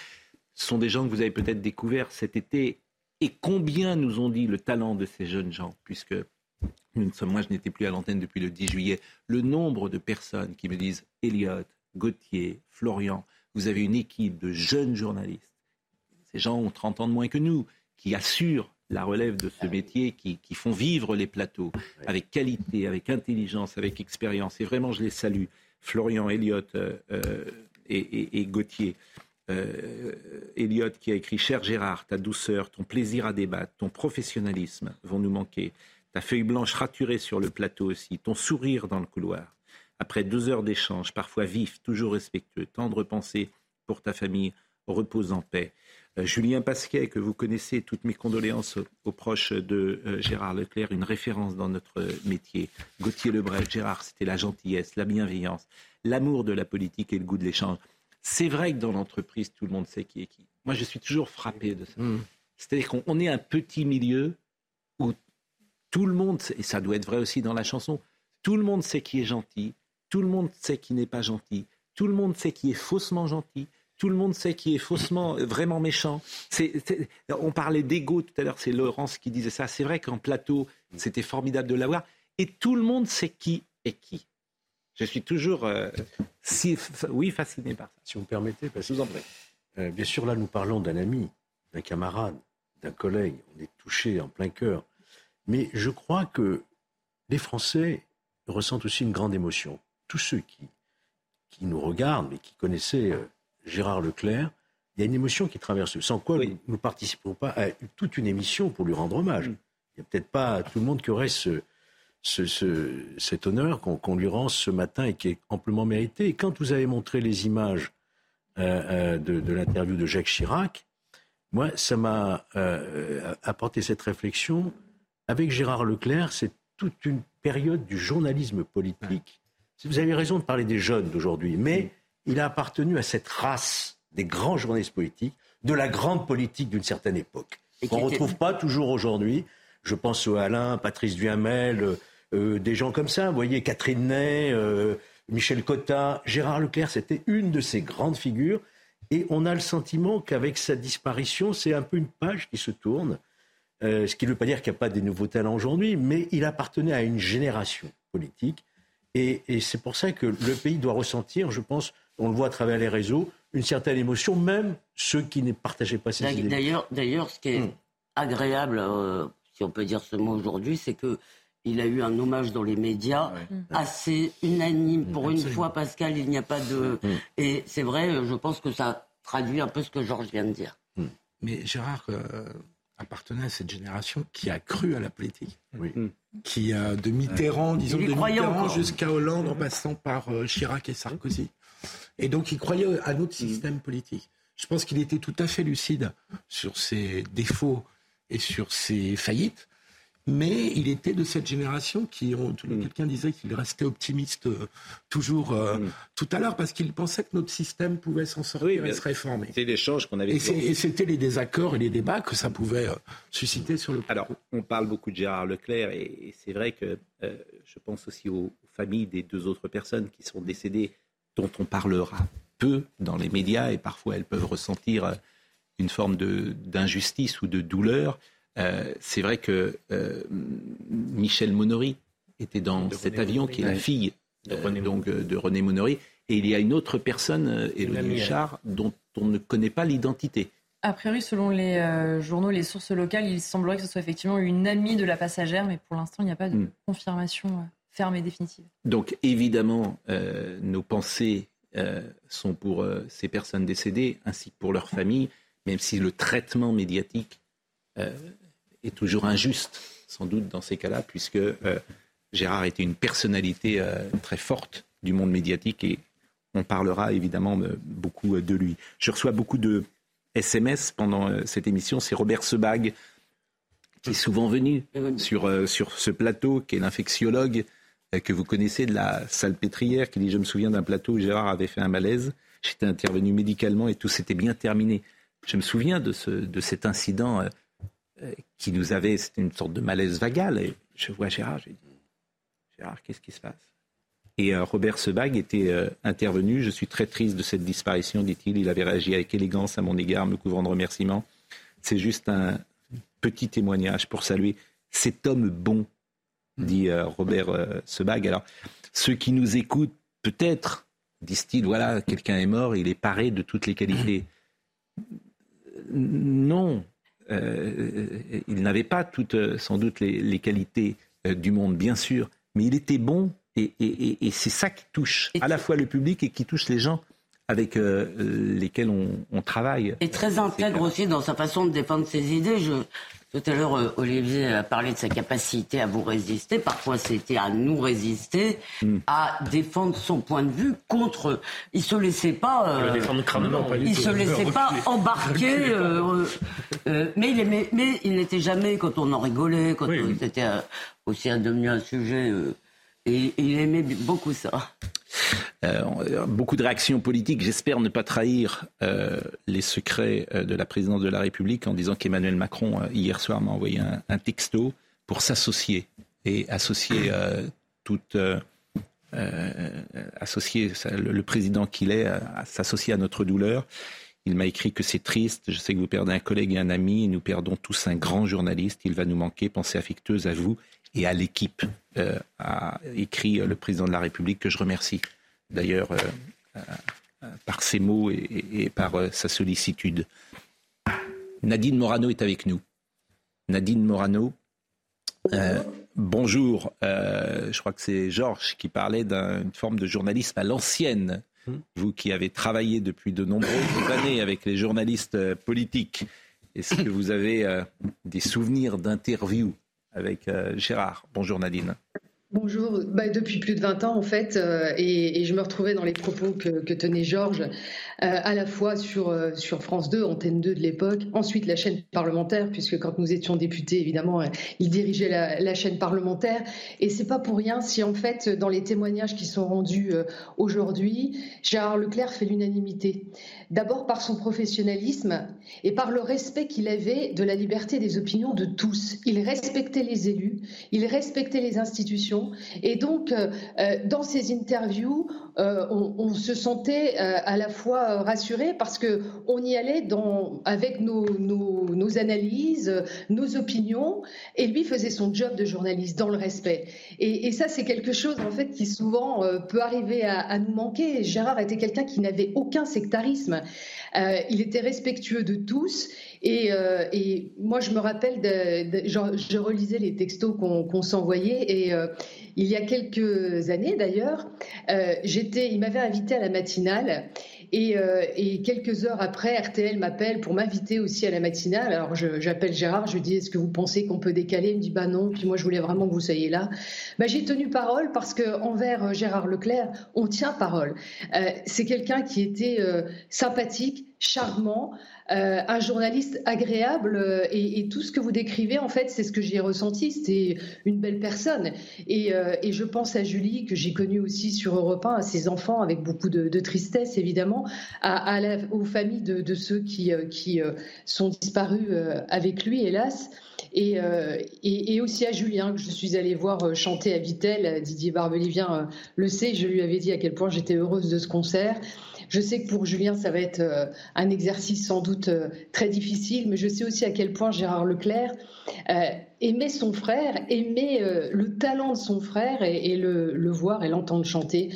Ce sont des gens que vous avez peut-être découverts cet été. Et combien nous ont dit le talent de ces jeunes gens, puisque moi je n'étais plus à l'antenne depuis le 10 juillet, le nombre de personnes qui me disent Elliot, Gauthier, Florian, vous avez une équipe de jeunes journalistes ces gens ont 30 ans de moins que nous, qui assurent la relève de ce métier, qui, font vivre les plateaux avec qualité, avec intelligence, avec expérience. Et vraiment, je les salue. Florian, Elliott euh, euh, et, Gauthier. Euh, Elliott qui a écrit Cher Gérard, ta douceur, ton plaisir à débattre, ton professionnalisme vont nous manquer. Ta feuille blanche raturée sur le plateau aussi, ton sourire dans le couloir. Après deux heures d'échange, parfois vifs, toujours respectueux, tendre pensée pour ta famille, repose en paix. Euh, Julien Pasquet, que vous connaissez, toutes mes condoléances aux, proches de euh, Gérard Leclerc, une référence dans notre métier. Gauthier Lebret, Gérard, c'était la gentillesse, la bienveillance, l'amour de la politique et le goût de l'échange. C'est vrai que dans l'entreprise, tout le monde sait qui est qui. Moi, je suis toujours frappé de ça. Mmh. C'est-à-dire qu'on est un petit milieu où tout le monde, et ça doit être vrai aussi dans la chanson, tout le monde sait qui est gentil, tout le monde sait qui n'est pas gentil, tout le monde sait qui est faussement gentil, tout le monde sait qui est faussement, vraiment méchant. on parlait d'ego tout à l'heure, c'est Laurence qui disait ça. C'est vrai qu'en plateau, c'était formidable de l'avoir. Et tout le monde sait qui est qui. Je suis toujours. Euh, si, oui, fasciné par ça. Si vous me permettez, parce que vous en euh, bien sûr, là, nous parlons d'un ami, d'un camarade, d'un collègue. On est touché en plein cœur. Mais je crois que les Français ressentent aussi une grande émotion. Tous ceux qui, qui nous regardent, mais qui connaissaient euh, Gérard Leclerc, il y a une émotion qui traverse eux, sans quoi nous ne participons pas à toute une émission pour lui rendre hommage. Mm. Il n'y a peut-être pas tout le monde qui aurait ce, cet honneur qu'on lui rend ce matin et qui est amplement mérité. Et quand vous avez montré les images euh, euh, de, l'interview de Jacques Chirac, moi, ça m'a euh, apporté cette réflexion. Avec Gérard Leclerc, c'est toute une période du journalisme politique. Vous avez raison de parler des jeunes d'aujourd'hui, mais il a appartenu à cette race des grands journalistes politiques, de la grande politique d'une certaine époque. On ne retrouve pas toujours aujourd'hui. Je pense à Alain, Patrice Duhamel, des gens comme ça. Vous voyez, Catherine Ney, Michel Cotta, Gérard Leclerc, c'était une de ces grandes figures. Et on a le sentiment qu'avec sa disparition, c'est un peu une page qui se tourne. Euh, ce qui ne veut pas dire qu'il n'y a pas des nouveaux talents aujourd'hui, mais il appartenait à une génération politique. Et, c'est pour ça que le pays doit ressentir, je pense, on le voit à travers les réseaux, une certaine émotion, même ceux qui ne partageaient pas ces idées. D'ailleurs, d'ailleurs, ce qui est hmm. agréable, euh, si on peut dire ce mot aujourd'hui, c'est que il a eu un hommage dans les médias assez unanime. Pour une fois, Pascal, il n'y a pas de... Mm. Et c'est vrai, je pense que ça traduit un peu ce que Georges vient de dire. Mais Gérard euh, appartenait à cette génération qui a cru à la politique. Mm. Qui, a de Mitterrand, disons, de Mitterrand jusqu'à Hollande, en passant par euh, Chirac et Sarkozy. Et donc, il croyait à notre système politique. Je pense qu'il était tout à fait lucide sur ses défauts et sur ses faillites mais il était de cette génération qui, mm. quelqu'un disait qu'il restait optimiste euh, toujours euh, mm. tout à l'heure parce qu'il pensait que notre système pouvait s'en sortir et se réformer. C'était l'échange qu'on avait. Et c'était les désaccords et les débats que ça pouvait euh, susciter sur le. Alors, on parle beaucoup de Gérard Leclerc et, c'est vrai que je pense aussi aux, familles des deux autres personnes qui sont décédées, dont on parlera peu dans les médias et parfois elles peuvent ressentir une forme d'injustice ou de douleur. Euh, c'est vrai que euh, Michel Monory était dans cet avion, qui est la fille de euh, René, donc, de René Monory. Et il y a une autre personne, Élodie Richard, dont on ne connaît pas l'identité. A priori, selon les journaux, les sources locales, il semblerait que ce soit effectivement une amie de la passagère, mais pour l'instant, il n'y a pas de hmm. confirmation ferme et définitive. Donc, évidemment, nos pensées sont pour ces personnes décédées, ainsi que pour leurs familles, même si le traitement médiatique est toujours injuste, sans doute, dans ces cas-là, puisque euh, Gérard était une personnalité euh, très forte du monde médiatique et on parlera évidemment euh, beaucoup de lui. Je reçois beaucoup de SMS pendant cette émission. C'est Robert Sebag qui est souvent venu sur, sur ce plateau, qui est l'infectiologue que vous connaissez de la salle pétrière, qui dit Je me souviens d'un plateau où Gérard avait fait un malaise. J'étais intervenu médicalement et tout s'était bien terminé. Je me souviens de, ce, de cet incident qui nous avait, c'était une sorte de malaise vagal. Je vois Gérard, j'ai dit, Gérard, qu'est-ce qui se passe? Et euh, Robert Sebag était euh, intervenu. Je suis très triste de cette disparition, dit-il. Il avait réagi avec élégance à mon égard, me couvrant de remerciements. C'est juste un petit témoignage pour saluer cet homme bon, dit Robert Sebag. Alors, ceux qui nous écoutent, peut-être, disent-ils, voilà, quelqu'un est mort, il est paré de toutes les qualités. Non, euh, il n'avait pas toutes, euh, sans doute, les, qualités euh, du monde, bien sûr, mais il était bon et, c'est ça qui touche à la fois le public et qui touche les gens avec lesquels on, on, travaille. Et très intègre aussi dans sa façon de défendre ses idées. Je, tout à l'heure, euh, Olivier a parlé de sa capacité à vous résister. Parfois, c'était à nous résister, hmm. à défendre son point de vue contre. Il se laissait pas. Euh, il se laissait pas embarquer. Euh, mais il aimait, mais il n'était jamais quand on en rigolait, quand c'était aussi devenu un sujet. Et il aimait beaucoup ça. Euh, beaucoup de réactions politiques. J'espère ne pas trahir euh, les secrets euh, de la présidence de la République en disant qu'Emmanuel Macron, hier soir, m'a envoyé un, texto pour s'associer et associer toute. associer le, président qu'il est, à, s'associer à notre douleur. Il m'a écrit que c'est triste. Je sais que vous perdez un collègue et un ami. Nous perdons tous un grand journaliste. Il va nous manquer. Pensée affectueuse à vous et à l'équipe, a écrit le président de la République que je remercie d'ailleurs euh, par ses mots et, par sa sollicitude. Nadine Morano est avec nous. Nadine Morano, bonjour. je crois que c'est Georges qui parlait d'une forme de journalisme à l'ancienne. Vous qui avez travaillé depuis de nombreuses années avec les journalistes politiques, est-ce que vous avez des souvenirs d'interviews avec euh, Gérard. Bonjour Nadine. Bonjour, bah, depuis plus de 20 ans en fait, euh, et, je me retrouvais dans les propos que, tenait Georges, euh, à la fois sur, sur France 2, Antenne 2 de l'époque, ensuite la chaîne parlementaire, puisque quand nous étions députés, évidemment, il dirigeait la, la, chaîne parlementaire, et c'est pas pour rien si en fait, dans les témoignages qui sont rendus aujourd'hui, Gérard Leclerc fait l'unanimité. D'abord par son professionnalisme et par le respect qu'il avait de la liberté des opinions de tous. Il respectait les élus, il respectait les institutions et donc euh, euh, dans ses interviews, euh, on, se sentait à la fois rassuré parce que on y allait avec nos, analyses, nos opinions et lui faisait son job de journaliste dans le respect. Et, ça c'est quelque chose en fait qui souvent peut arriver à, nous manquer. Gérard était quelqu'un qui n'avait aucun sectarisme. Euh, il était respectueux de tous. Et, euh, moi, je me rappelle, de, je, relisais les textos qu'on s'envoyait. Et euh, il y a quelques années, d'ailleurs, j'étais, il m'avait invité à la matinale. Et, quelques heures après, RTL m'appelle pour m'inviter aussi à la matinale. Alors j'appelle Gérard, je lui dis est-ce que vous pensez qu'on peut décaler? Il me dit bah non. Puis moi je voulais vraiment que vous soyez là. Bah, j'ai tenu parole parce que envers Gérard Leclerc, on tient parole. c'est quelqu'un qui était sympathique, charmant, euh, un journaliste agréable euh, et, tout ce que vous décrivez, en fait, c'est ce que j'ai ressenti. C'était une belle personne. Euh, et, je pense à Julie, que j'ai connue aussi sur Europe 1, à ses enfants, avec beaucoup de, tristesse, évidemment, à, aux familles de, ceux qui, qui sont disparus avec lui, hélas. Et, et, aussi à Julien, que je suis allée voir chanter à Vitel. Didier Barbelivien le sait, je lui avais dit à quel point j'étais heureuse de ce concert. Je sais que pour Julien, ça va être euh, un exercice sans doute euh, très difficile, mais je sais aussi à quel point Gérard Leclerc euh, aimait son frère, aimait le talent de son frère et, le, voir et l'entendre chanter.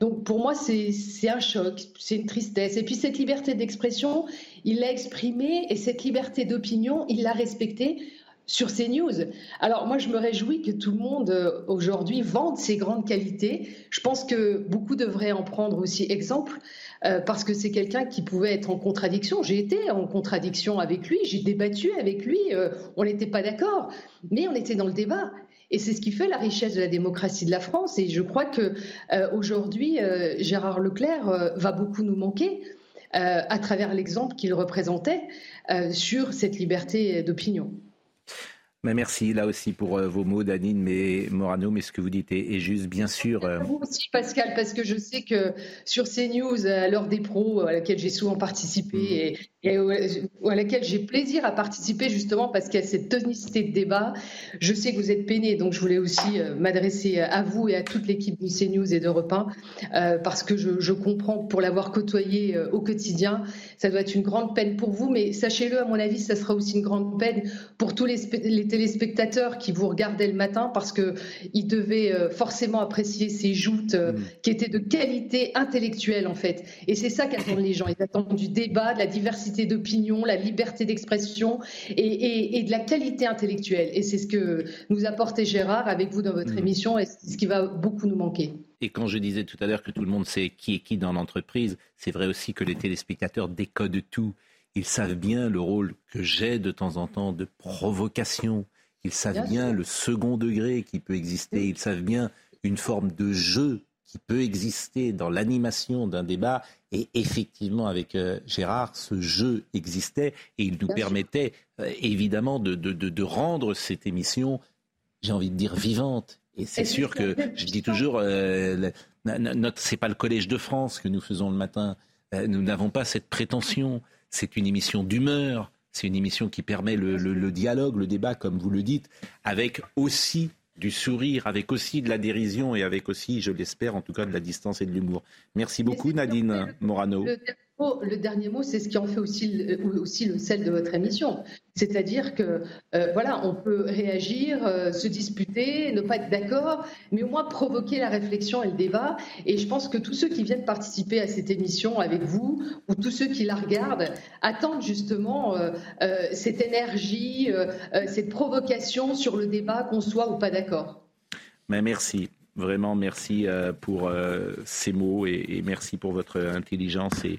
Donc pour moi, c'est un choc, c'est une tristesse. Et puis cette liberté d'expression, il l'a exprimée et cette liberté d'opinion, il l'a respectée sur ces news. Alors moi, je me réjouis que tout le monde aujourd'hui vende ses grandes qualités. Je pense que beaucoup devraient en prendre aussi exemple. Euh, parce que c'est quelqu'un qui pouvait être en contradiction. J'ai été en contradiction avec lui, j'ai débattu avec lui, euh, on n'était pas d'accord, mais on était dans le débat. Et c'est ce qui fait la richesse de la démocratie de la France. Et je crois que euh, aujourd'hui, Gérard Leclerc va beaucoup nous manquer à travers l'exemple qu'il représentait sur cette liberté d'opinion. Mais merci là aussi pour vos mots, Danine, mais Morano, mais ce que vous dites est, juste, bien sûr. Vous aussi, Pascal, parce que je sais que sur CNews, à l'heure des pros, à laquelle j'ai souvent participé, mmh. et et à laquelle j'ai plaisir à participer justement parce qu'il y a cette tonicité de débat. Je sais que vous êtes peiné, donc je voulais aussi euh, m'adresser à vous et à toute l'équipe du CNews et d'Europe 1 euh, parce que je, comprends pour l'avoir côtoyé euh, au quotidien, ça doit être une grande peine pour vous, mais sachez-le, à mon avis, ça sera aussi une grande peine pour tous les, les téléspectateurs qui vous regardaient le matin parce qu'ils devaient forcément apprécier ces joutes mmh. qui étaient de qualité intellectuelle en fait. Et c'est ça qu'attendent les gens. Ils attendent du débat, de la diversité d'opinion, la liberté d'expression et, de la qualité intellectuelle. Et c'est ce que nous apportait Gérard avec vous dans votre mmh. émission et ce qui va beaucoup nous manquer. Et quand je disais tout à l'heure que tout le monde sait qui est qui dans l'entreprise, c'est vrai aussi que les téléspectateurs décodent tout. Ils savent bien le rôle que j'ai de temps en temps de provocation. Ils savent bien, le second degré qui peut exister. Ils savent bien une forme de jeu qui peut exister dans l'animation d'un débat. Et effectivement, avec euh, Gérard, ce jeu existait et il nous permettait euh, évidemment de, de, rendre cette émission, j'ai envie de dire, vivante. Et c'est sûr que je dis toujours, euh, c'est pas le Collège de France que nous faisons le matin. Euh, nous n'avons pas cette prétention. C'est une émission d'humeur. C'est une émission qui permet le, le, dialogue, le débat, comme vous le dites, avec aussi du sourire, avec aussi de la dérision et avec aussi, je l'espère, en tout cas de la distance et de l'humour. Merci beaucoup Nadine Morano. Le dernier mot, c'est ce qui en fait aussi le, aussi le sel de votre émission. C'est-à-dire que, euh, voilà, on peut réagir, euh, se disputer, ne pas être d'accord, mais au moins provoquer la réflexion et le débat. Et je pense que tous ceux qui viennent participer à cette émission avec vous, ou tous ceux qui la regardent, attendent justement euh, cette énergie, cette provocation sur le débat, qu'on soit ou pas d'accord. Mais merci. Vraiment, merci pour ces mots et, merci pour votre intelligence et,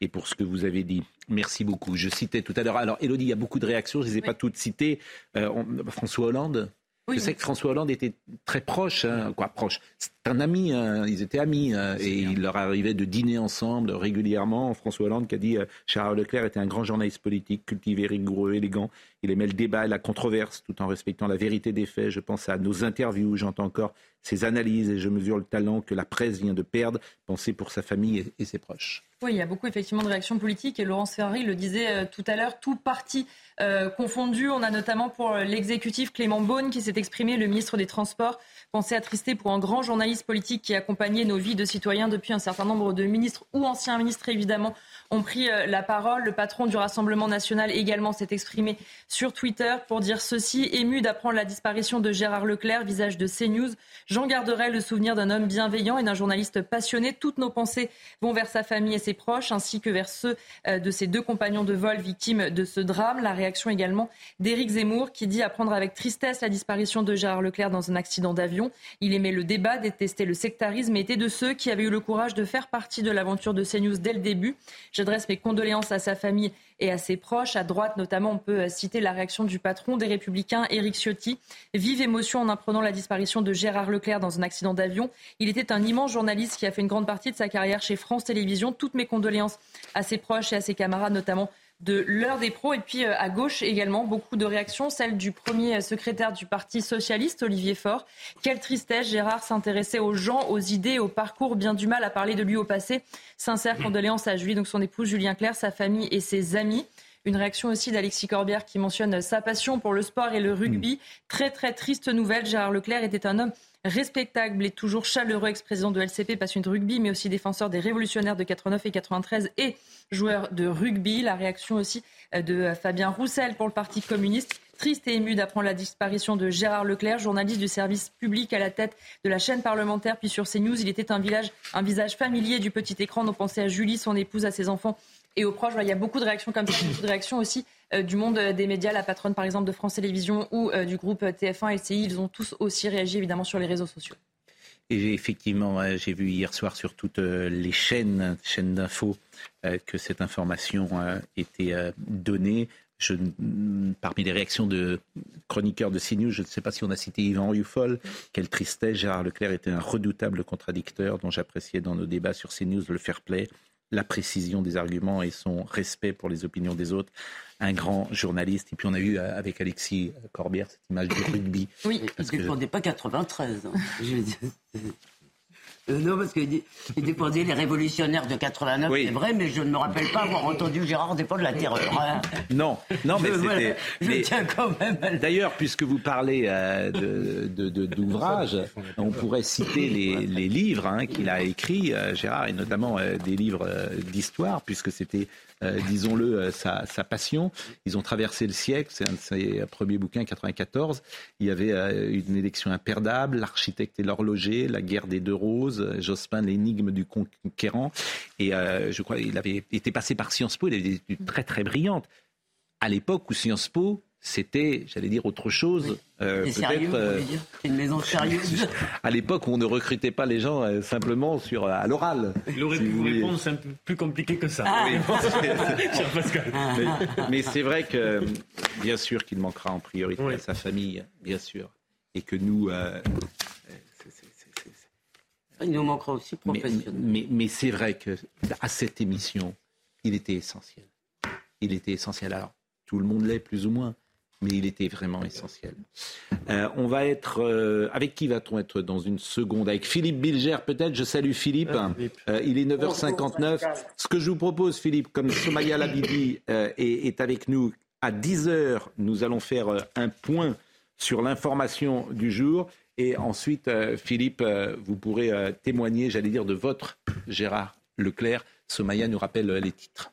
et pour ce que vous avez dit. Merci beaucoup. Je citais tout à l'heure. Alors, Elodie, il y a beaucoup de réactions. Je ne les ai pas toutes citées. Euh, François Hollande. je sais que François Hollande était très proche, hein, quoi, proche. C'est un ami, hein, ils étaient amis, hein, et il leur arrivait de dîner ensemble régulièrement. François Hollande qui a dit euh, Charles Leclerc était un grand journaliste politique, cultivé, rigoureux, élégant. Il aimait le débat et la controverse, tout en respectant la vérité des faits. Je pense à nos interviews, j'entends encore ses analyses et je mesure le talent que la presse vient de perdre. Pensez pour sa famille et ses proches. Oui, il y a beaucoup effectivement de réactions politiques et Laurence Ferrari le disait euh, tout à l'heure, tout parti euh, confondu. On a notamment pour l'exécutif Clément Beaune qui s'est exprimé, le ministre des Transports, pensait attrister pour un grand journaliste politique qui accompagnait nos vies de citoyens depuis un certain nombre de ministres ou anciens ministres évidemment ont pris euh, la parole. Le patron du Rassemblement national également s'est exprimé sur Twitter pour dire ceci. Ému d'apprendre la disparition de Gérard Leclerc, visage de CNews, j'en garderai le souvenir d'un homme bienveillant et d'un journaliste passionné. Toutes nos pensées vont vers sa famille et ses proches, ainsi que vers ceux euh, de ses deux compagnons de vol victimes de ce drame. La réaction également d'Éric Zemmour qui dit apprendre avec tristesse la disparition de Gérard Leclerc dans un accident d'avion. Il aimait le débat, le sectarisme et était de ceux qui avaient eu le courage de faire partie de l'aventure de CNews dès le début. J'adresse mes condoléances à sa famille et à ses proches. À droite, notamment, on peut citer la réaction du patron des Républicains, Éric Ciotti. Vive émotion en apprenant la disparition de Gérard Leclerc dans un accident d'avion. Il était un immense journaliste qui a fait une grande partie de sa carrière chez France Télévisions. Toutes mes condoléances à ses proches et à ses camarades, notamment de l'heure des pros. Et puis euh, à gauche également, beaucoup de réactions. Celle du premier secrétaire du Parti socialiste, Olivier Faure. Quelle tristesse, Gérard s'intéressait aux gens, aux idées, au parcours. Bien du mal à parler de lui au passé. Sincère condoléances à Julie, donc son épouse Julien Clerc, sa famille et ses amis. Une réaction aussi d'Alexis Corbière qui mentionne sa passion pour le sport et le rugby. Très très triste nouvelle. Gérard Leclerc était un homme respectable et toujours chaleureux, ex-président de LCP, passionné de rugby, mais aussi défenseur des révolutionnaires de 89 et 93 et joueur de rugby. La réaction aussi euh, de Fabien Roussel pour le Parti communiste. Triste et ému d'apprendre la disparition de Gérard Leclerc, journaliste du service public à la tête de la chaîne parlementaire, puis sur CNews. Il était un, village, un visage familier du petit écran. Nos pensées à Julie, son épouse, à ses enfants et aux proches. Il y a beaucoup de réactions comme ça, beaucoup de réactions aussi euh, du monde des médias, la patronne par exemple de France Télévisions ou euh, du groupe TF1 et LCI. Ils ont tous aussi réagi évidemment sur les réseaux sociaux. Et effectivement, j'ai vu hier soir sur toutes euh, les chaînes, chaînes d'infos, que cette information était donnée. Je, parmi les réactions de chroniqueurs de CNews, je ne sais pas si on a cité Yvan Rufol. Quelle tristesse, Gérard Leclerc était un redoutable contradicteur dont j'appréciais dans nos débats sur CNews le fair play la précision des arguments et son respect pour les opinions des autres. Un grand journaliste. Et puis on a eu euh, avec Alexis Corbière cette image du rugby. Oui, parce il ne dépendait pas 93. Hein. Euh, non, parce qu'il défendait les révolutionnaires de 89, c'est vrai, mais je ne me rappelle pas avoir entendu Gérard défendre la terreur. Hein. Non, non, mais c'était. Je tiens quand même. D'ailleurs, puisque vous parlez euh, d'ouvrages, on pourrait citer les, livres hein, qu'il a écrits, euh, Gérard, et notamment des livres d'histoire, puisque c'était euh, disons-le, euh, sa, passion. Ils ont traversé le siècle, c'est un de ses premiers bouquins, 94. Il y avait euh, une élection imperdable, l'architecte et l'horloger, la guerre des deux roses, Jospin, l'énigme du conquérant. Et je crois qu'il avait été passé par Sciences Po, il avait des études très très brillantes. À l'époque où Sciences Po c'était, j'allais dire, autre chose. Euh, peut-être. Euh, une maison sérieuse. À l'époque, où on ne recrutait pas les gens euh, simplement sur à l'oral. Il aurait pu vous répondre, c'est un peu plus compliqué que ça. Ah. mais, c'est vrai que, bien sûr, qu'il manquera en priorité à sa famille, bien sûr, et que nous. il nous manquera aussi professionnellement. Mais, mais c'est vrai que à cette émission, il était essentiel. Il était essentiel. Alors, tout le monde l'est plus ou moins mais il était vraiment essentiel. Euh, on va être. Euh, avec qui va-t-on être dans une seconde? Avec Philippe Bilger, peut-être? Je salue Philippe. Euh, il est 9h59. Ce que je vous propose, Philippe, comme Somaya Labidi est, est, avec nous à 10h, nous allons faire un point sur l'information du jour. Et ensuite, Philippe, vous pourrez témoigner, j'allais dire, de votre Gérard Leclerc Somaya nous rappelle les titres.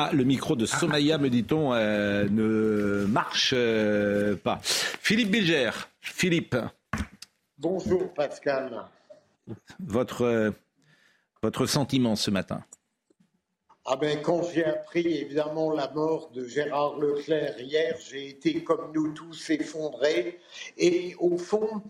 Ah, le micro de Somaya, me dit-on, euh, ne marche euh, pas. Philippe Bilger. Philippe. Bonjour Pascal. Votre, euh, votre sentiment ce matin? Ah ben, quand j'ai appris évidemment la mort de Gérard Leclerc hier, j'ai été comme nous tous effondré. Et au fond,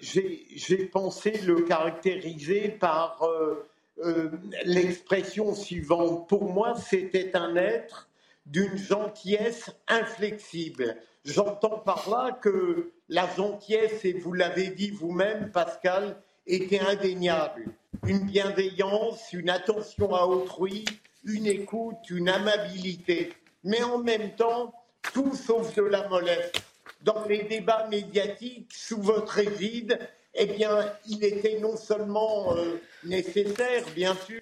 j'ai pensé le caractériser par euh, l'expression suivante. Pour moi, c'était un être d'une gentillesse inflexible. J'entends par là que la gentillesse, et vous l'avez dit vous-même, Pascal, était indéniable. Une bienveillance, une attention à autrui, une écoute, une amabilité. Mais en même temps, tout sauf de la mollesse. Dans les débats médiatiques, sous votre égide, eh bien, il était non seulement euh, nécessaire, bien sûr,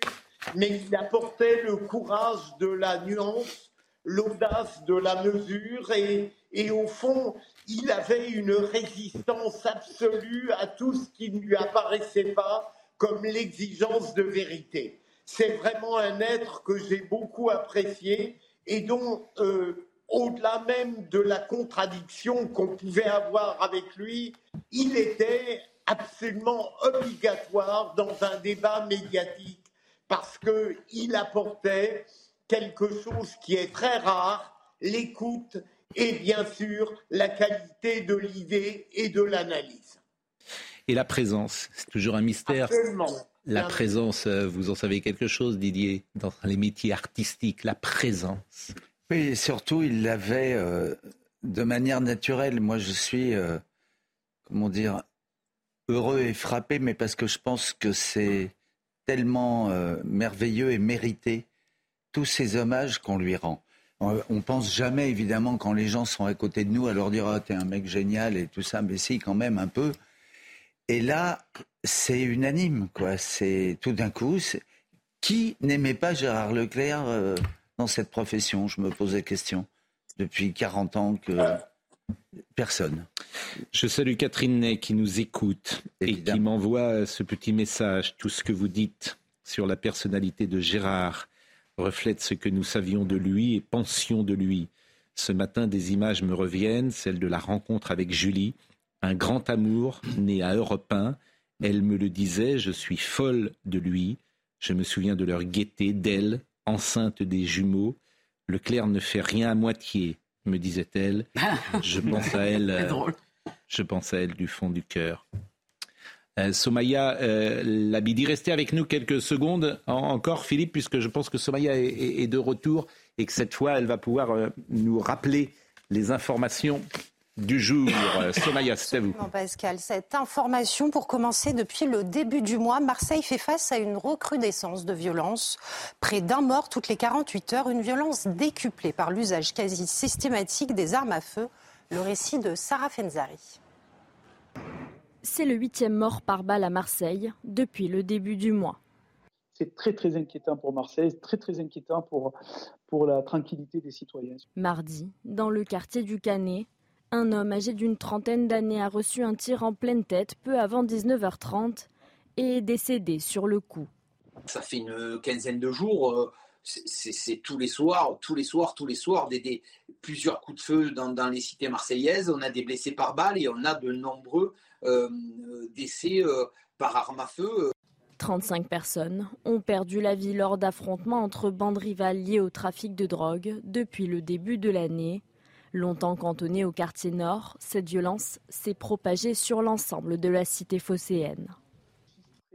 mais il apportait le courage de la nuance, l'audace de la mesure, et, et, au fond, il avait une résistance absolue à tout ce qui ne lui apparaissait pas comme l'exigence de vérité. C'est vraiment un être que j'ai beaucoup apprécié et dont, euh, au-delà même de la contradiction qu'on pouvait avoir avec lui, il était absolument obligatoire dans un débat médiatique parce qu'il apportait quelque chose qui est très rare, l'écoute et bien sûr la qualité de l'idée et de l'analyse. Et la présence, c'est toujours un mystère. La présence, euh, vous en savez quelque chose, Didier, dans les métiers artistiques, la présence. Oui, surtout, il l'avait euh, de manière naturelle. Moi, je suis, euh, comment dire, heureux et frappé, mais parce que je pense que c'est tellement euh, merveilleux et mérité tous ces hommages qu'on lui rend. On pense jamais, évidemment, quand les gens sont à côté de nous, à leur dire ah, t'es un mec génial et tout ça, mais si, quand même, un peu. Et là, c'est unanime, quoi. C'est tout d'un coup. Qui n'aimait pas Gérard Leclerc dans cette profession Je me pose la question. Depuis 40 ans que. Personne. Je salue Catherine Ney qui nous écoute et qui m'envoie ce petit message. Tout ce que vous dites sur la personnalité de Gérard reflète ce que nous savions de lui et pensions de lui. Ce matin, des images me reviennent, celle de la rencontre avec Julie, un grand amour né à Europe 1. Elle me le disait, je suis folle de lui. Je me souviens de leur gaieté, d'elle, enceinte des jumeaux. Le clair ne fait rien à moitié me disait-elle. Je pense à elle. Euh, je pense à elle du fond du cœur. Euh, Somaya euh, Labidi, restez avec nous quelques secondes encore, Philippe, puisque je pense que Somaya est, de retour et que cette fois, elle va pouvoir euh, nous rappeler les informations du jour. Somaya, c'est à vous. Pascal, cette information, pour commencer, depuis le début du mois, Marseille fait face à une recrudescence de violence. Près d'un mort toutes les 48 heures, une violence décuplée par l'usage quasi systématique des armes à feu. Le récit de Sarah Fenzari. C'est le huitième mort par balle à Marseille depuis le début du mois. C'est très très inquiétant pour Marseille, très très inquiétant pour, pour la tranquillité des citoyens. Mardi, dans le quartier du Canet, un homme âgé d'une trentaine d'années a reçu un tir en pleine tête peu avant 19h30 et est décédé sur le coup. Ça fait une quinzaine de jours, euh, c'est tous les soirs, tous les soirs, tous les soirs, des, plusieurs coups de feu dans, les cités marseillaises. On a des blessés par balle et on a de nombreux euh, décès euh, par arme à feu. 35 personnes ont perdu la vie lors d'affrontements entre bandes rivales liées au trafic de drogue depuis le début de l'année. Longtemps cantonnée au quartier nord, cette violence s'est propagée sur l'ensemble de la cité phocéenne.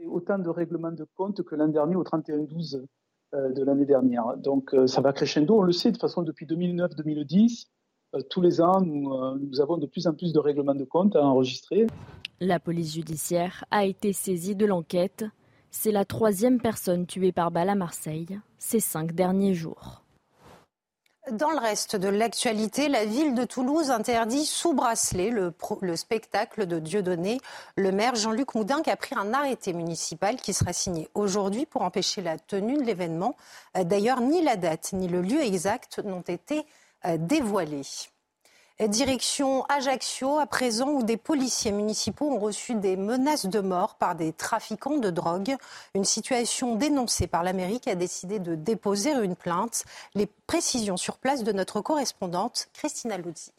Autant de règlements de compte que l'an dernier au 31-12 euh, de l'année dernière. Donc euh, ça va crescendo, on le sait de toute façon depuis 2009-2010. Euh, tous les ans, nous, avons de plus en plus de règlements de compte à enregistrer. La police judiciaire a été saisie de l'enquête. C'est la troisième personne tuée par balle à Marseille ces cinq derniers jours. Dans le reste de l'actualité, la ville de Toulouse interdit sous bracelet le, spectacle de Dieudonné. Le maire Jean-Luc Moudin a pris un arrêté municipal qui sera signé aujourd'hui pour empêcher la tenue de l'événement. Euh, d'ailleurs, ni la date ni le lieu exact n'ont été euh, dévoilés. Direction Ajaccio, à présent, où des policiers municipaux ont reçu des menaces de mort par des trafiquants de drogue. Une situation dénoncée par la mairie qui a décidé de déposer une plainte. Les précisions sur place de notre correspondante, Christina Luzzi.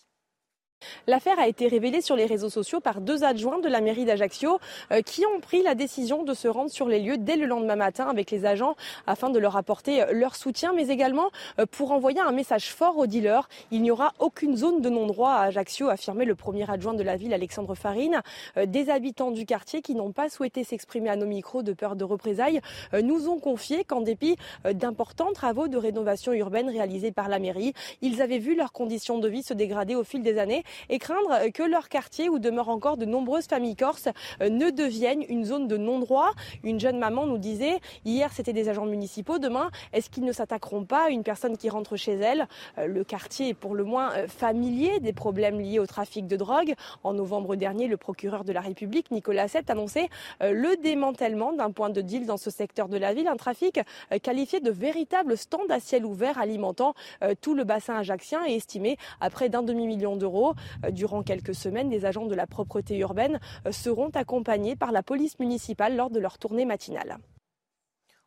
L'affaire a été révélée sur les réseaux sociaux par deux adjoints de la mairie d'Ajaccio euh, qui ont pris la décision de se rendre sur les lieux dès le lendemain matin avec les agents afin de leur apporter euh, leur soutien, mais également euh, pour envoyer un message fort aux dealers. Il n'y aura aucune zone de non-droit à Ajaccio, a affirmé le premier adjoint de la ville, Alexandre Farine. Des habitants du quartier qui n'ont pas souhaité s'exprimer à nos micros de peur de représailles nous ont confié qu'en dépit d'importants travaux de rénovation urbaine réalisés par la mairie, ils avaient vu leurs conditions de vie se dégrader au fil des années et craindre que leur quartier, où demeurent encore de nombreuses familles corses, euh, ne devienne une zone de non-droit. Une jeune maman nous disait, hier c'était des agents municipaux, demain, est-ce qu'ils ne s'attaqueront pas à une personne qui rentre chez elle? Euh, Le quartier est pour le moins euh, familier des problèmes liés au trafic de drogue. En novembre dernier, le procureur de la République, Nicolas Sett, annonçait le démantèlement d'un point de deal dans ce secteur de la ville, un trafic qualifié de véritable stand à ciel ouvert alimentant tout le bassin ajaxien et estimé à près d'un demi-million d'euros. Euh, durant quelques semaines, les agents de la propreté urbaine euh, seront accompagnés par la police municipale lors de leur tournée matinale.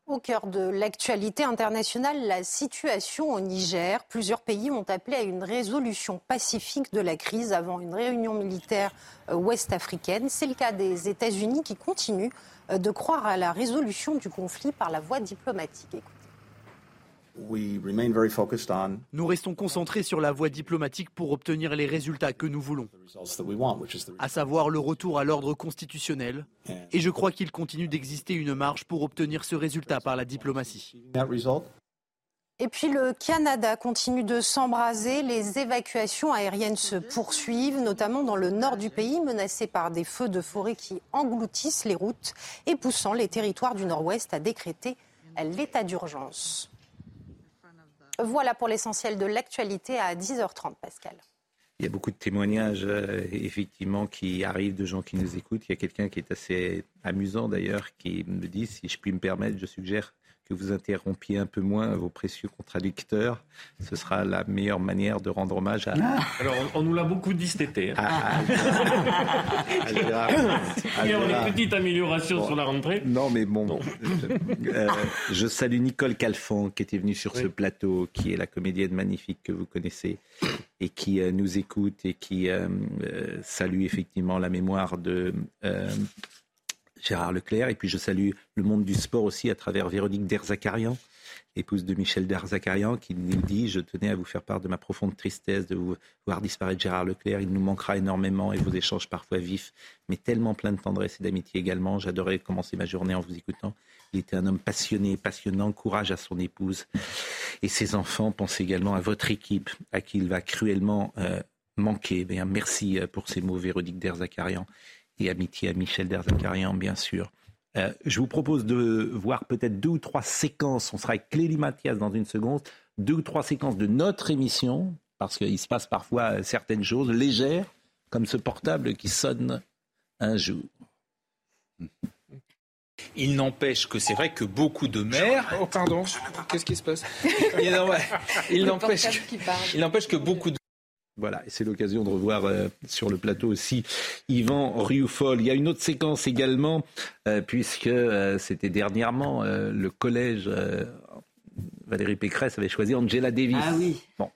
Au cœur de l'actualité internationale, la situation au Niger. Plusieurs pays ont appelé à une résolution pacifique de la crise avant une réunion militaire euh, ouest-africaine. C'est le cas des États-Unis qui continuent de croire à la résolution du conflit par la voie diplomatique. Nous restons concentrés sur la voie diplomatique pour obtenir les résultats que nous voulons, à savoir le retour à l'ordre constitutionnel. Et je crois qu'il continue d'exister une marge pour obtenir ce résultat par la diplomatie. Et puis le Canada continue de s'embraser. Les évacuations aériennes se poursuivent, notamment dans le nord du pays, menacé par des feux de forêt qui engloutissent les routes et poussant les territoires du nord-ouest à décréter l'état d'urgence. Voilà pour l'essentiel de l'actualité à 10h30, Pascal. Il y a beaucoup de témoignages, euh, effectivement, qui arrivent de gens qui nous écoutent. Il y a quelqu'un qui est assez amusant, d'ailleurs, qui me dit, si je puis me permettre, je suggère que vous interrompiez un peu moins vos précieux contradicteurs. Ce sera la meilleure manière de rendre hommage à. Ah. Alors, on, nous l'a beaucoup dit cet été. Hein. Ah, ah, Il y a une petite amélioration sur la rentrée. Non, mais bon. Euh, je salue Nicole Calfan qui était venue sur ce plateau, qui est la comédienne magnifique que vous connaissez et qui euh, nous écoute et qui euh, salue effectivement la mémoire de Gérard Leclerc. Et puis je salue le monde du sport aussi à travers Véronique Derzakarian, épouse de Michel Derzakarian, qui nous dit Je tenais à vous faire part de ma profonde tristesse de voir disparaître Gérard Leclerc. Il nous manquera énormément et vos échanges parfois vifs, mais tellement plein de tendresse et d'amitié également. J'adorais commencer ma journée en vous écoutant. Il était un homme passionné, passionnant, courage à son épouse et ses enfants. Pensez également à votre équipe, à qui il va cruellement euh, manquer. Bien, merci euh, pour ces mots, Véronique Derzakarian et amitié à Michel Derzakarian, bien sûr. Euh, je vous propose de voir peut-être deux ou trois séquences. On sera avec Clélie Mathias dans une seconde. Deux ou trois séquences de notre émission, parce qu'il se passe parfois certaines choses légères, comme ce portable qui sonne un jour. Il n'empêche que c'est vrai que beaucoup de maires. Oh, pardon, qu'est-ce qui se passe Il n'empêche que beaucoup de voilà, et c'est l'occasion de revoir euh, sur le plateau aussi Yvan Rioufol. Il y a une autre séquence également, euh, puisque euh, c'était dernièrement le collège. Valérie Pécresse avait choisi Angela Davis. Ah oui. Bon.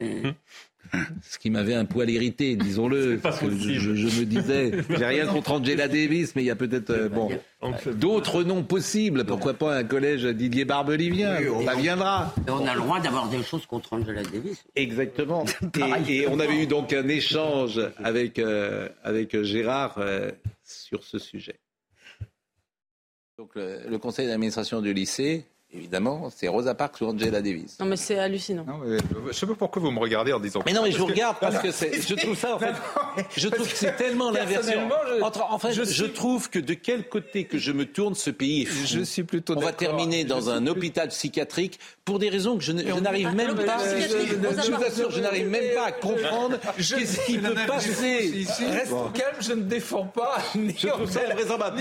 Ce qui m'avait un poil irrité, disons-le, parce que je, me disais, j'ai rien contre Angela Davis, mais il y a peut-être bon d'autres noms possibles. Pourquoi pas un collège Didier Barbelivien Ça viendra. on a le droit d'avoir des choses contre Angela Davis. Exactement. et, on avait eu donc un échange avec euh, avec Gérard euh, sur ce sujet. Donc le, conseil d'administration du lycée évidemment, c'est Rosa Parks ou Angela Davis. Non, mais c'est hallucinant. je ne sais pas pourquoi vous me regardez en disant. Mais non, mais je vous regarde parce que je trouve ça, en fait, je trouve que c'est tellement l'inversion. En fait, je, trouve que de quel côté que je me tourne, ce pays est fou. Je suis plutôt. On va terminer dans un hôpital psychiatrique pour des raisons que je n'arrive même pas. Je vous assure, je n'arrive même pas à comprendre qu'est-ce qui peut passer. Reste calme, je ne défends pas ni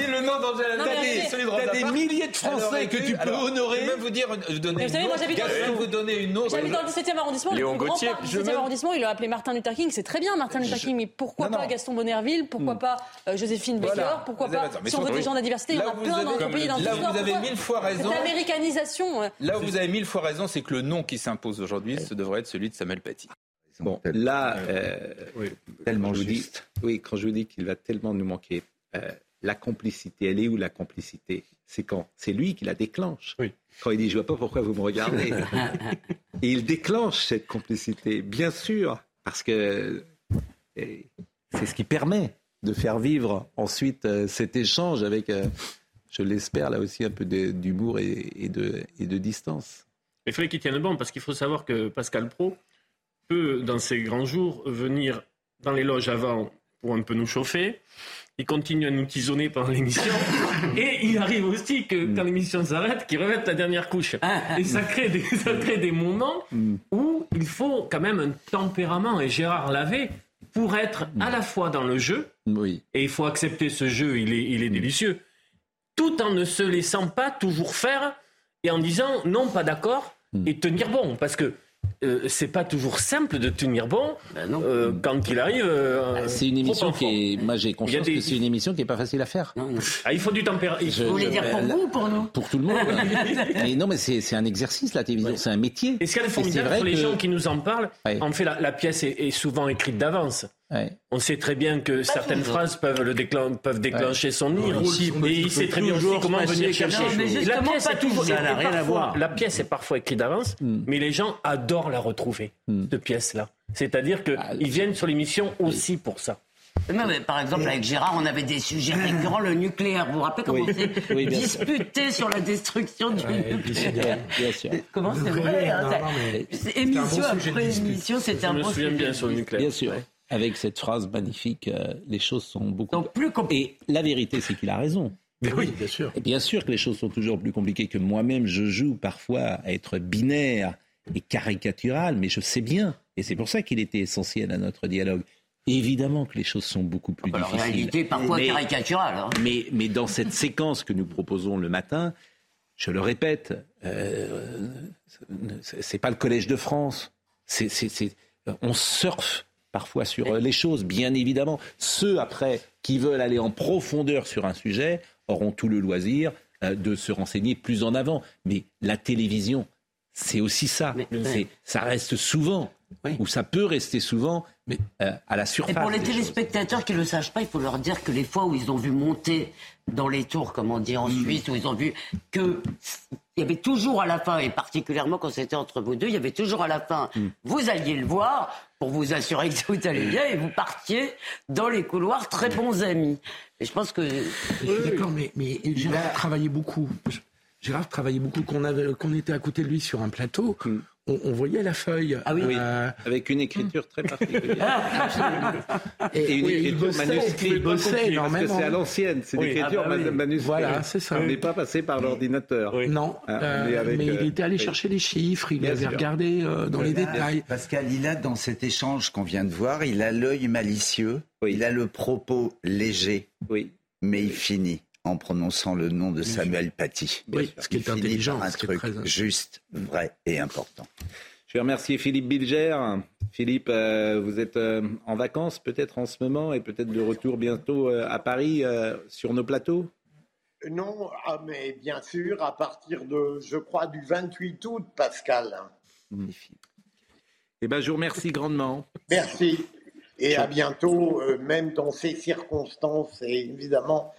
le nom d'Angela Davis. T'as des milliers de Français que tu peux honorer vais même vous dire, donner une autre. vous donner une autre. J'habite dans le 17e arrondissement. Léon le Gauthier. Grand 17e arrondissement, il a appelé Martin Luther King. C'est très bien, Martin Luther King. Mais pourquoi pas Gaston Bonnerville Pourquoi hmm. pas euh, Joséphine Baker Pourquoi pas Si on veut des gens de la diversité, il y en a plein dans notre pays. Là, vous avez mille fois raison. L'américanisation. Là où vous avez mille fois raison, c'est que le nom qui s'impose aujourd'hui, ce devrait être celui de Samuel Paty. Bon, là, euh, tellement juste. oui, quand je vous dis qu'il va tellement nous manquer, euh, la complicité, elle est où la complicité? C'est quand C'est lui qui la déclenche. Oui. Quand il dit je vois pas pourquoi vous me regardez. Et il déclenche cette complicité, bien sûr, parce que c'est ce qui permet de faire vivre ensuite euh, cet échange avec, euh, je l'espère, là aussi un peu d'humour et, de, et de distance. Il fallait qu'il tienne bon, parce qu'il faut savoir que Pascal Pro peut, dans ses grands jours, venir dans les loges avant pour un peu nous chauffer il continue à nous tisonner pendant l'émission. et il arrive aussi que quand l'émission s'arrête, qu'il revête la dernière couche. Ah. Et ça crée des, ça crée des moments où il faut quand même un tempérament. Et Gérard l'avait pour être à la fois dans le jeu, oui. et il faut accepter ce jeu, il est, il est délicieux, tout en ne se laissant pas toujours faire et en disant non, pas d'accord, et tenir bon. Parce que euh, c'est pas toujours simple de tenir bon ben euh, quand il arrive. Euh, ah, c'est une émission qui est. Moi, j'ai conscience que c'est une émission qui est pas facile à faire. Ah, il faut du tempérament. Vous voulez dire pour vous ou pour nous Pour tout le monde. mais non, mais c'est un exercice la télévision, c'est un métier. Et ce qu'il y a de formidable pour les gens qui nous en parlent, en fait, la, pièce est souvent écrite d'avance. On sait très bien que certaines phrases peuvent, le peuvent déclencher son ire. et il sait très bien aussi comment venir chercher. la pièce pas toujours, ça n'a rien à voir. La pièce est parfois écrite d'avance, hmm. mais les gens adorent la retrouver, hmm. cette pièce-là. C'est-à-dire qu'ils ah, viennent sur l'émission aussi pour ça. mais par exemple, avec Gérard, on avait des sujets récurrents, le nucléaire. Vous vous rappelez comment on s'est disputé sur la destruction du nucléaire bien sûr. Comment c'est vrai hein, Émission après émission, c'était un bon sujet. Je me souviens bien sur le nucléaire. Bien sûr avec cette phrase magnifique, euh, les choses sont beaucoup plus compliquées. Et la vérité, c'est qu'il a raison. Mais oui, bien sûr. Et bien sûr que les choses sont toujours plus compliquées que moi-même. Je joue parfois à être binaire et caricatural, mais je sais bien. Et c'est pour ça qu'il était essentiel à notre dialogue. Évidemment que les choses sont beaucoup plus bah, difficiles. La réalité parfois caricaturale. Hein. Mais, mais dans cette séquence que nous proposons le matin, je le répète, euh, c'est pas le Collège de France. C'est, on surfe parfois sur euh, les choses, bien évidemment. Ceux, après, qui veulent aller en profondeur sur un sujet, auront tout le loisir euh, de se renseigner plus en avant. Mais la télévision, c'est aussi ça. Ça reste souvent, ou ça peut rester souvent, mais euh, à la surface. Et pour les téléspectateurs qui ne le sachent pas, il faut leur dire que les fois où ils ont vu monter dans les tours, comme on dit en mm. Suisse, où ils ont vu que il y avait toujours à la fin, et particulièrement quand c'était entre vous deux, il y avait toujours à la fin, mm. vous alliez le voir pour vous assurer que tout allait bien, et vous partiez dans les couloirs très bons amis. Et je pense que... D'accord, mais, mais Gérard travaillait beaucoup. Gérard travaillait beaucoup, qu'on était à côté de lui sur un plateau. Mm on, voyait la feuille. Ah oui, euh, avec une écriture très particulière. et, une écriture manuscrite. parce que c'est à l'ancienne, c'est une écriture ah bah manuscrite. Voilà, c'est ça. On n'est pas passé par l'ordinateur. Non, ah, euh, mais il euh, était allé chercher les chiffres, il avait regardé dans les détails. Pascal, il a dans cet échange qu'on vient de voir, il a l'œil malicieux, il a le propos léger, oui. mais il finit en prononçant le nom de Samuel Paty. Oui, ce qui est intelligent, un truc juste, vrai et important. Je vais remercier Philippe Bilger. Philippe, euh, vous êtes euh, en vacances peut-être en ce moment et peut-être de retour bientôt euh, à Paris sur nos plateaux? Non, ah, mais bien sûr, à partir de, je crois, du 28 août, Pascal. Magnifique. Eh bien, je vous remercie grandement. Merci. Et à bientôt, même dans ces circonstances, et évidemment,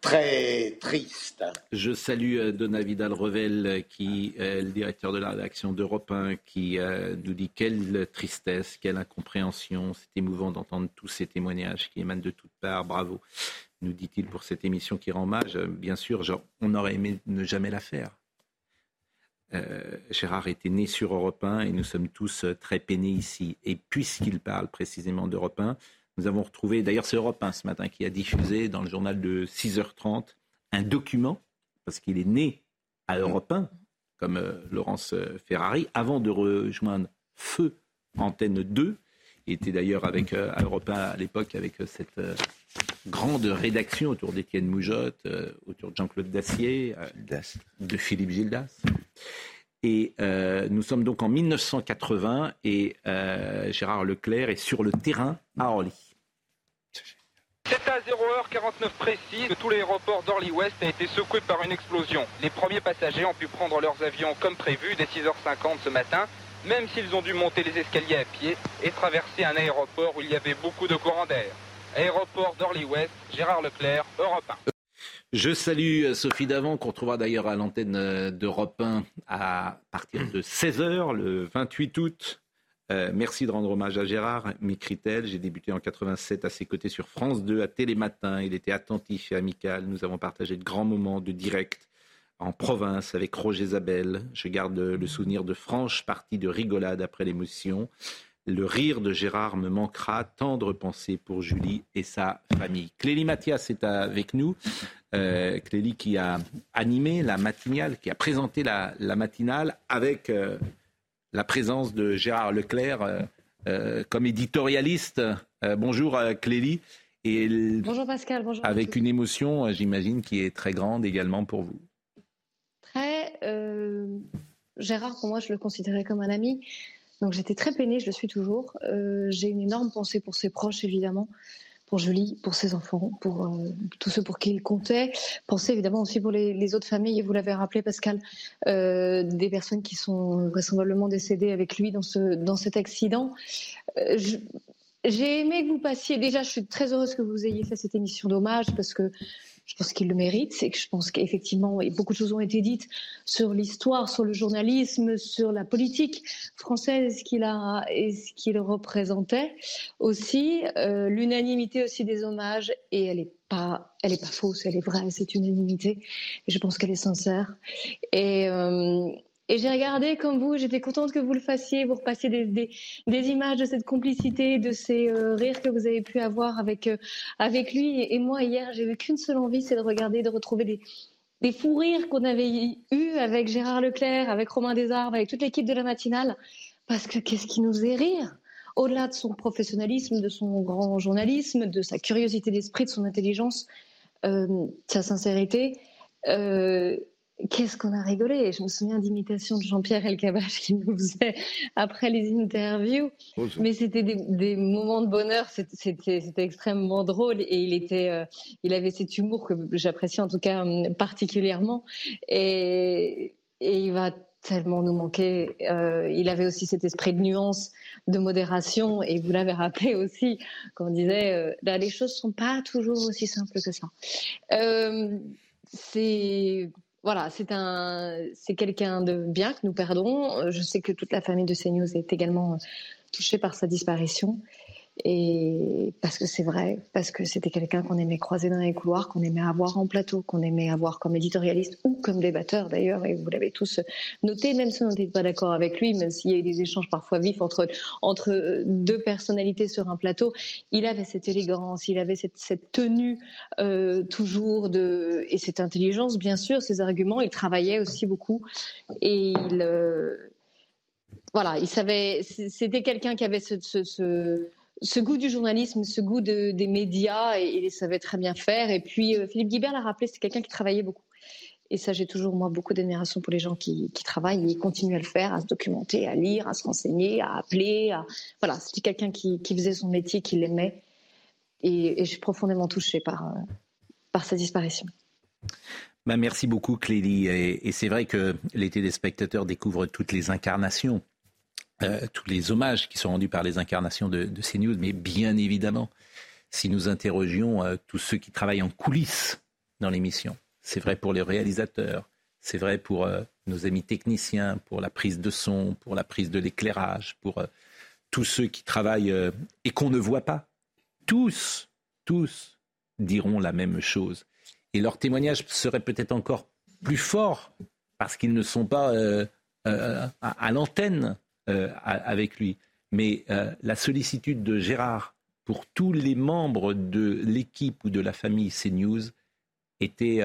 très triste. Je salue euh, Dona Vidal-Revel, qui est le directeur de la rédaction d'Europe 1, qui euh, nous dit quelle tristesse, quelle incompréhension. C'est émouvant d'entendre tous ces témoignages qui émanent de toutes parts. Bravo, nous dit-il, pour cette émission qui rend hommage. Bien sûr, on aurait aimé ne jamais la faire. Gérard était né sur Europe 1 et nous sommes tous très peinés ici. Et puisqu'il parle précisément d'Europe 1, nous avons retrouvé, d'ailleurs c'est Europe 1 ce matin qui a diffusé dans le journal de 6h30 un document, parce qu'il est né à Europe 1, comme Laurence Ferrari, avant de rejoindre Feu Antenne 2. Il était d'ailleurs avec euh, Europe 1 à l'époque avec euh, cette euh, grande rédaction autour d'Étienne Moujotte, autour de Jean-Claude Dacier, de Philippe Gildas. Et nous sommes donc en 1980 et Gérard Leclerc est sur le terrain à Orly. C'est à 0h49 précis que tout l'aéroport d'Orly-Ouest a été secoué par une explosion. Les premiers passagers ont pu prendre leurs avions comme prévu dès 6h50 ce matin même s'ils ont dû monter les escaliers à pied et traverser un aéroport où il y avait beaucoup de courants d'air. Aéroport d'Orly-Ouest, Gérard Leclerc, Europe 1. Je salue euh, Sophie Davant, qu'on retrouvera d'ailleurs à l'antenne euh, d'Europe 1 à partir de 16h le 28 août. Euh, merci de rendre hommage à Gérard, m'écrit-elle. J'ai débuté en 87 à ses côtés sur France 2 à Télématin. Il était attentif et amical. Nous avons partagé de grands moments de direct en province avec Roger Zabel. Je garde le souvenir de franches parties de rigolade après l'émotion. Le rire de Gérard me manquera, tendre pensée pour Julie et sa famille. Clélie Mathias est avec nous. Euh, Clélie qui a animé la matinale, qui a présenté la, matinale avec euh, la présence de Gérard Leclerc euh, euh, comme éditorialiste. bonjour Clélie. Et bonjour Pascal, bonjour. Avec une émotion, j'imagine, qui est très grande également pour vous. Euh, Gérard, pour moi, je le considérais comme un ami. Donc j'étais très peinée, je le suis toujours. Euh, j'ai une énorme pensée pour ses proches, évidemment, pour Julie, pour ses enfants, pour euh, tous ceux pour qui il comptait. Pensée évidemment aussi pour les, autres familles, vous l'avez rappelé, Pascal, des personnes qui sont vraisemblablement décédées avec lui dans, ce, dans cet accident. j'ai aimé que vous passiez. Déjà, je suis très heureuse que vous ayez fait cette émission d'hommage parce que je pense qu'il le mérite. C'est que je pense qu'effectivement, beaucoup de choses ont été dites sur l'histoire, sur le journalisme, sur la politique française qu'il a et ce qu'il représentait. Aussi, euh, l'unanimité aussi des hommages et elle est pas, elle est pas fausse, elle est vraie, cette unanimité. Et je pense qu'elle est sincère. Et euh, et j'ai regardé comme vous, j'étais contente que vous le fassiez, vous repassiez des, images de cette complicité, de ces euh, rires que vous avez pu avoir avec, euh, avec lui. Et, moi, hier, j'ai eu qu'une seule envie, c'est de regarder, de retrouver des, des fous rires qu'on avait eus avec Gérard Leclerc, avec Romain Desarbes, avec toute l'équipe de la matinale. Parce que qu'est-ce qui nous faisait rire? Au-delà de son professionnalisme, de son grand journalisme, de sa curiosité d'esprit, de son intelligence, euh, sa sincérité, Qu'est-ce qu'on a rigolé Je me souviens d'imitations de Jean-Pierre Elkabach qui nous faisait après les interviews. Mais c'était des, moments de bonheur, c'était extrêmement drôle et il, était, euh, il avait cet humour que j'apprécie en tout cas hum, particulièrement. Et, il va tellement nous manquer. Euh, il avait aussi cet esprit de nuance, de modération, et vous l'avez rappelé aussi, quand on disait, euh, là, les choses sont pas toujours aussi simples que ça. c'est voilà, c'est un, c'est quelqu'un de bien que nous perdons. Je sais que toute la famille de CNews est également touchée par sa disparition. Et parce que c'est vrai, parce que c'était quelqu'un qu'on aimait croiser dans les couloirs, qu'on aimait avoir en plateau, qu'on aimait avoir comme éditorialiste ou comme débatteur d'ailleurs, et vous l'avez tous noté, même si on n'était pas d'accord avec lui, même s'il y a eu des échanges parfois vifs entre, entre deux personnalités sur un plateau, il avait cette élégance, il avait cette, cette tenue euh, toujours de, et cette intelligence, bien sûr, ses arguments, il travaillait aussi beaucoup et il. Euh, voilà, il savait, c'était quelqu'un qui avait ce, ce goût du journalisme, ce goût des médias, et, il savait très bien faire. Et puis euh, Philippe Guibert l'a rappelé, c'est quelqu'un qui travaillait beaucoup. Et ça, j'ai toujours moi beaucoup d'admiration pour les gens qui, travaillent et continuent à le faire, à se documenter, à lire, à se renseigner, à appeler. Voilà, c'était quelqu'un qui, faisait son métier, qui l'aimait. Et, je suis profondément touchée par, euh, par sa disparition. Bah merci beaucoup Clélie. Et, et c'est vrai que les téléspectateurs découvrent toutes les incarnations euh, tous les hommages qui sont rendus par les incarnations de, de CNews, mais bien évidemment, si nous interrogions euh, tous ceux qui travaillent en coulisses dans l'émission, c'est vrai pour les réalisateurs, c'est vrai pour euh, nos amis techniciens, pour la prise de son, pour la prise de l'éclairage, pour tous ceux qui travaillent et qu'on ne voit pas. Tous, tous diront la même chose. Et leur témoignage serait peut-être encore plus fort parce qu'ils ne sont pas à, l'antenne avec lui. Mais la sollicitude de Gérard pour tous les membres de l'équipe ou de la famille CNews était,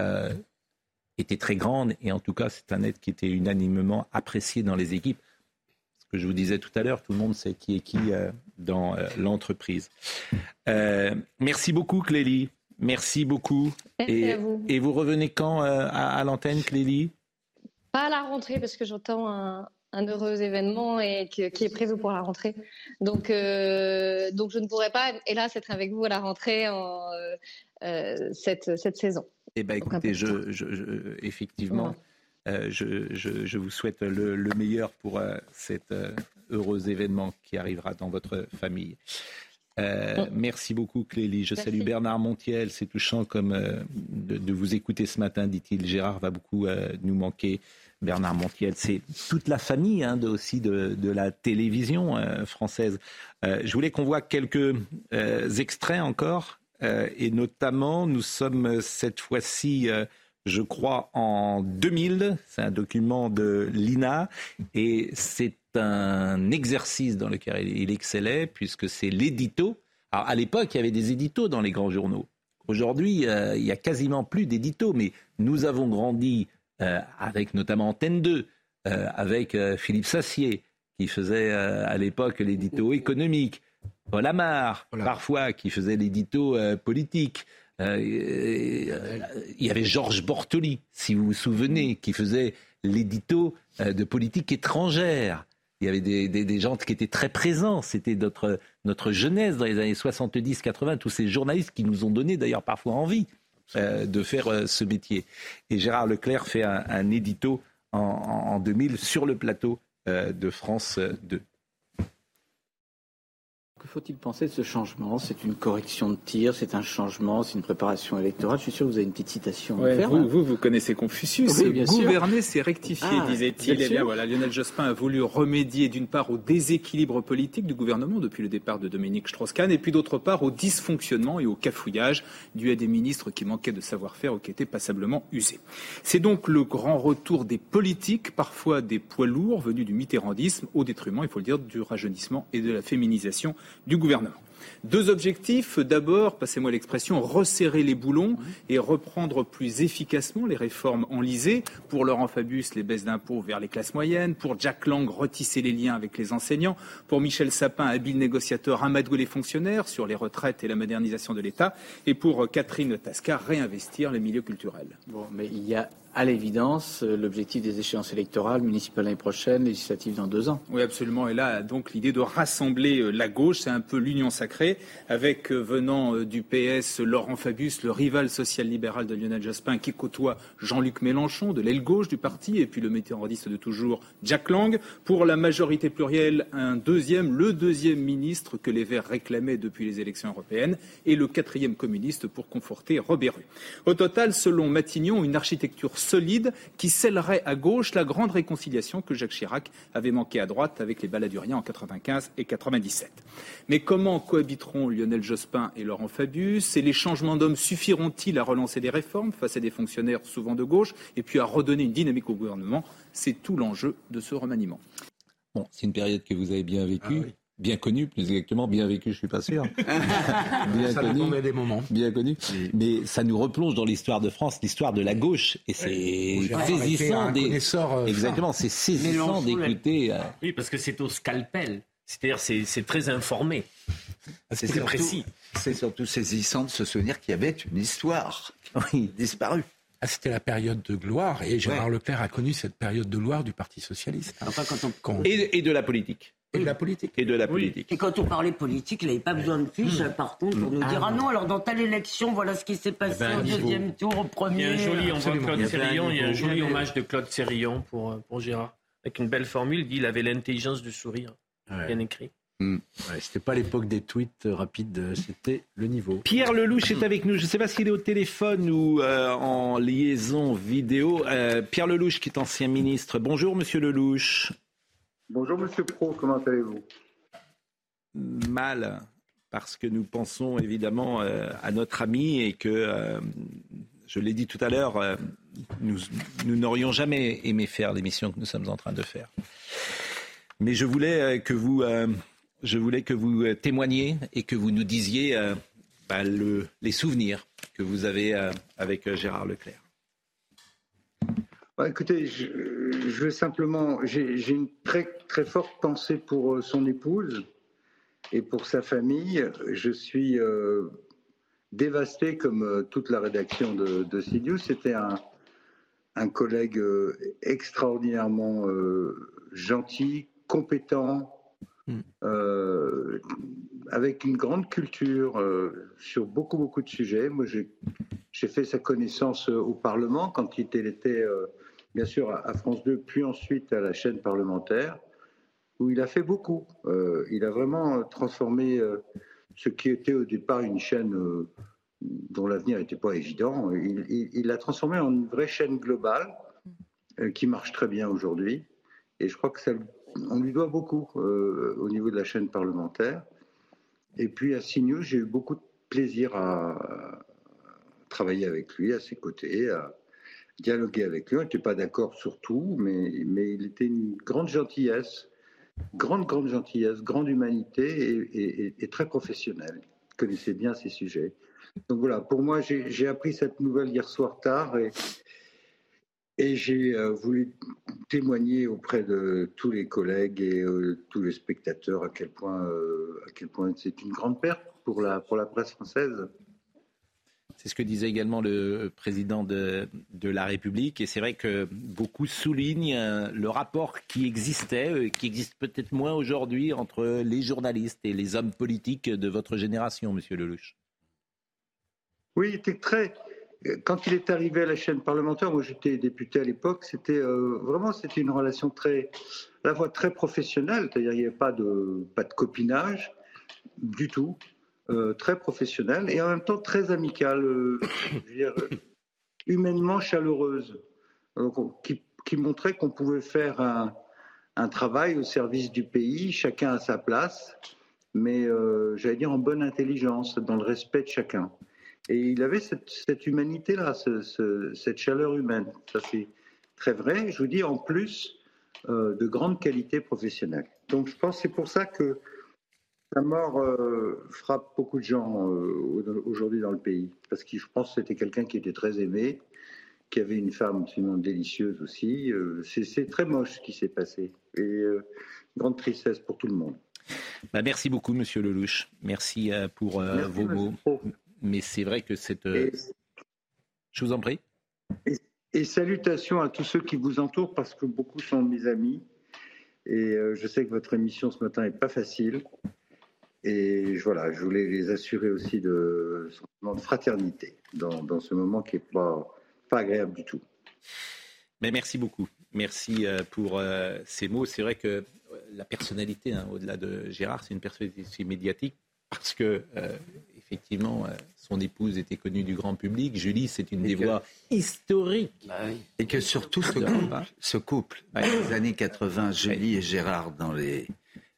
était très grande. Et en tout cas, c'est un aide qui était unanimement apprécié dans les équipes. Ce que je vous disais tout à l'heure, tout le monde sait qui est qui dans l'entreprise. merci beaucoup, Clélie. Merci beaucoup. et, vous. et vous revenez quand euh, à, l'antenne, Clélie? Pas à la rentrée, parce que j'entends un, heureux événement et qui est prévu pour la rentrée. Donc, euh, donc je ne pourrais pas, hélas, être avec vous à la rentrée en, euh, cette, cette saison. Eh bien, écoutez, je, je, effectivement, je, je, vous souhaite le, le meilleur pour cet heureux événement qui arrivera dans votre famille. Euh, merci beaucoup Clélie. Je salue Bernard Montiel. C'est touchant comme euh, de, vous écouter ce matin, dit-il. Gérard va beaucoup euh, nous manquer. Bernard Montiel, c'est toute la famille hein, de, aussi de, la télévision française. je voulais qu'on voit quelques extraits encore, et notamment nous sommes cette fois-ci je crois, en 2000. C'est un document de l'INA et c'est un exercice dans lequel il excellait puisque c'est l'édito. Alors à l'époque, il y avait des éditos dans les grands journaux. Aujourd'hui, euh, il n'y a quasiment plus d'éditos, mais nous avons grandi euh, avec notamment Antenne 2, euh, avec Philippe Sassier, qui faisait à l'époque l'édito économique, Paul Amar, parfois, qui faisait l'édito politique. il y avait Georges Bortoli, si vous vous souvenez, qui faisait l'édito de politique étrangère. Il y avait des, gens qui étaient très présents. C'était notre, notre jeunesse dans les années 70-80, tous ces journalistes qui nous ont donné d'ailleurs parfois envie euh, de faire euh, ce métier. Et Gérard Leclerc fait un, édito en, 2000 sur le plateau euh, de France 2. Que faut-il penser de ce changement? C'est une correction de tir, c'est un changement, c'est une préparation électorale. Je suis sûr que vous avez une petite citation à faire. Vous, vous, connaissez Confucius. Gouverner, c'est rectifier, ah, disait-il. Et eh bien voilà, Lionel Jospin a voulu remédier d'une part au déséquilibre politique du gouvernement depuis le départ de Dominique Strauss-Kahn, et puis d'autre part au dysfonctionnement et au cafouillage dû à des ministres qui manquaient de savoir-faire ou qui étaient passablement usés. C'est donc le grand retour des politiques, parfois des poids lourds venus du mitterrandisme, au détriment, il faut le dire, du rajeunissement et de la féminisation du gouvernement. Deux objectifs. D'abord, passez-moi l'expression, resserrer les boulons et reprendre plus efficacement les réformes enlisées. Pour Laurent Fabius, les baisses d'impôts vers les classes moyennes. Pour Jack Lang, retisser les liens avec les enseignants. Pour Michel Sapin, habile négociateur, amadouer les fonctionnaires sur les retraites et la modernisation de l'État. Et pour Catherine Tasca, réinvestir les milieux culturels. Bon, mais il y a à l'évidence l'objectif des échéances électorales municipales l'année prochaine, législatives dans deux ans. Oui, absolument. Et là, donc, l'idée de rassembler euh, la gauche, c'est un peu l'union sacrée, avec euh, venant euh, du PS Laurent Fabius, le rival social-libéral de Lionel Jospin, qui côtoie Jean-Luc Mélenchon, de l'aile gauche du parti, et puis le météoriste de toujours, Jack Lang. Pour la majorité plurielle, un deuxième, le deuxième ministre que les Verts réclamaient depuis les élections européennes, et le quatrième communiste pour conforter Robert Au total, selon Matignon, une architecture solide qui scellerait à gauche la grande réconciliation que Jacques Chirac avait manqué à droite avec les baladuriens en 95 et 97. Mais comment cohabiteront Lionel Jospin et Laurent Fabius Et les changements d'hommes suffiront-ils à relancer des réformes face à des fonctionnaires souvent de gauche et puis à redonner une dynamique au gouvernement? C'est tout l'enjeu de ce remaniement. Bon, c'est une période que vous avez bien vécue. Ah bien connu, plus exactement, bien vécu, je suis pas sûr. bien ça connu, des moments. Bien connu. Mais ça nous replonge dans l'histoire de France, l'histoire de la gauche, et c'est saisissant des... Euh, exactement, c'est saisissant d'écouter. Euh, oui, parce que c'est au scalpel. C'est-à-dire, c'est très informé. C'est précis. C'est surtout saisissant de se souvenir qu'il y avait une histoire oui, disparue. Ah, c'était la période de gloire, et Gérard Leclerc a connu cette période de gloire du Parti socialiste. et de la politique. Et de la politique. Et de la politique. Et quand on parlait politique, il n'avait pas besoin de fiches, mmh. par contre, pour nous ah dire Ah non, alors dans telle élection, voilà ce qui s'est passé eh ben, au deuxième tour, au premier. Il y a un joli, Claude il y a un joli hommage de Claude Sérillon pour, euh, pour Gérard. Avec une belle formule, il dit il avait l'intelligence du sourire. Bien écrit. Mmh. c'était pas l'époque des tweets euh, rapides, euh, c'était le niveau. Pierre Lelouch est avec nous. Je ne sais pas s'il est au téléphone ou en liaison vidéo. Pierre Lelouch, qui est ancien ministre. Bonjour, monsieur Lelouch. Bonjour Monsieur Pro, comment allez-vous? Mal, parce que nous pensons évidemment euh, à notre ami et que euh, je l'ai dit tout à l'heure, euh, nous, n'aurions jamais aimé faire l'émission que nous sommes en train de faire. Mais je voulais que vous, je voulais que vous témoigniez et que vous nous disiez bah, les souvenirs que vous avez avec Gérard Leclerc. Bah, écoutez, je, je, veux simplement, j'ai une très très forte pensée pour son épouse et pour sa famille. Je suis dévasté comme euh, toute la rédaction de, de C'était un, collègue euh, extraordinairement euh, gentil, compétent, hmm. avec une grande culture sur beaucoup, beaucoup de sujets. Moi, j'ai fait sa connaissance au Parlement quand il était, bien sûr, à France 2, puis ensuite à la chaîne parlementaire, où il a fait beaucoup. il a vraiment transformé ce qui était au départ une chaîne euh, dont l'avenir n'était pas évident, il l'a transformé en une vraie chaîne globale euh, qui marche très bien aujourd'hui. Et je crois que ça, on lui doit beaucoup euh, au niveau de la chaîne parlementaire. Et puis à CNews, j'ai eu beaucoup de plaisir à, travailler avec lui, à ses côtés, à dialoguer avec lui. On n'était pas d'accord sur tout, mais, mais il était une grande gentillesse grande, grande gentillesse, grande humanité et, très professionnel. Il connaissait bien ces sujets. Donc voilà, pour moi, j'ai appris cette nouvelle hier soir tard et, et j'ai euh, voulu témoigner auprès de tous les collègues et euh, tous les spectateurs à quel point, euh, à quel point c'est une grande perte pour la, pour la presse française. C'est ce que disait également le président de, la République. Et c'est vrai que beaucoup soulignent le rapport qui existait, qui existe peut-être moins aujourd'hui, entre les journalistes et les hommes politiques de votre génération, monsieur Lelouch. Oui, il était très. Quand il est arrivé à la chaîne parlementaire, moi j'étais député à l'époque, c'était euh, vraiment c'était une relation très, à la fois très professionnelle, c'est-à-dire il n'y avait pas de, pas de copinage du tout. Euh, très professionnelle et en même temps très amicale, euh, dire, humainement chaleureuse, qui, qui, montrait qu'on pouvait faire un, un, travail au service du pays, chacun à sa place, mais euh, j'allais dire en bonne intelligence, dans le respect de chacun. Et il avait cette, cette humanité-là, ce, cette chaleur humaine. Ça c'est très vrai. Je vous dis en plus de grande qualité professionnelle. Donc je pense c'est pour ça que sa mort euh, frappe beaucoup de gens euh, aujourd'hui dans le pays, parce que je pense que c'était quelqu'un qui était très aimé, qui avait une femme absolument délicieuse aussi. Euh, c'est très moche ce qui s'est passé, et grande tristesse pour tout le monde. Bah, merci beaucoup, Monsieur Lelouch. Merci pour vos mots. Mais c'est vrai que cette... Je vous en prie. et, salutations à tous ceux qui vous entourent, parce que beaucoup sont mes amis. Et je sais que votre émission ce matin n'est pas facile. Et voilà, je voulais les assurer aussi de de fraternité dans, ce moment qui n'est pas, pas agréable du tout. Mais merci beaucoup. Merci euh, pour euh, ces mots. C'est vrai que euh, la personnalité, hein, au-delà de Gérard, c'est une personnalité médiatique parce que, effectivement, son épouse était connue du grand public. Julie, c'est une des voix historiques. Bah et que surtout ce couple, ce couple des années 80, Julie et Gérard dans les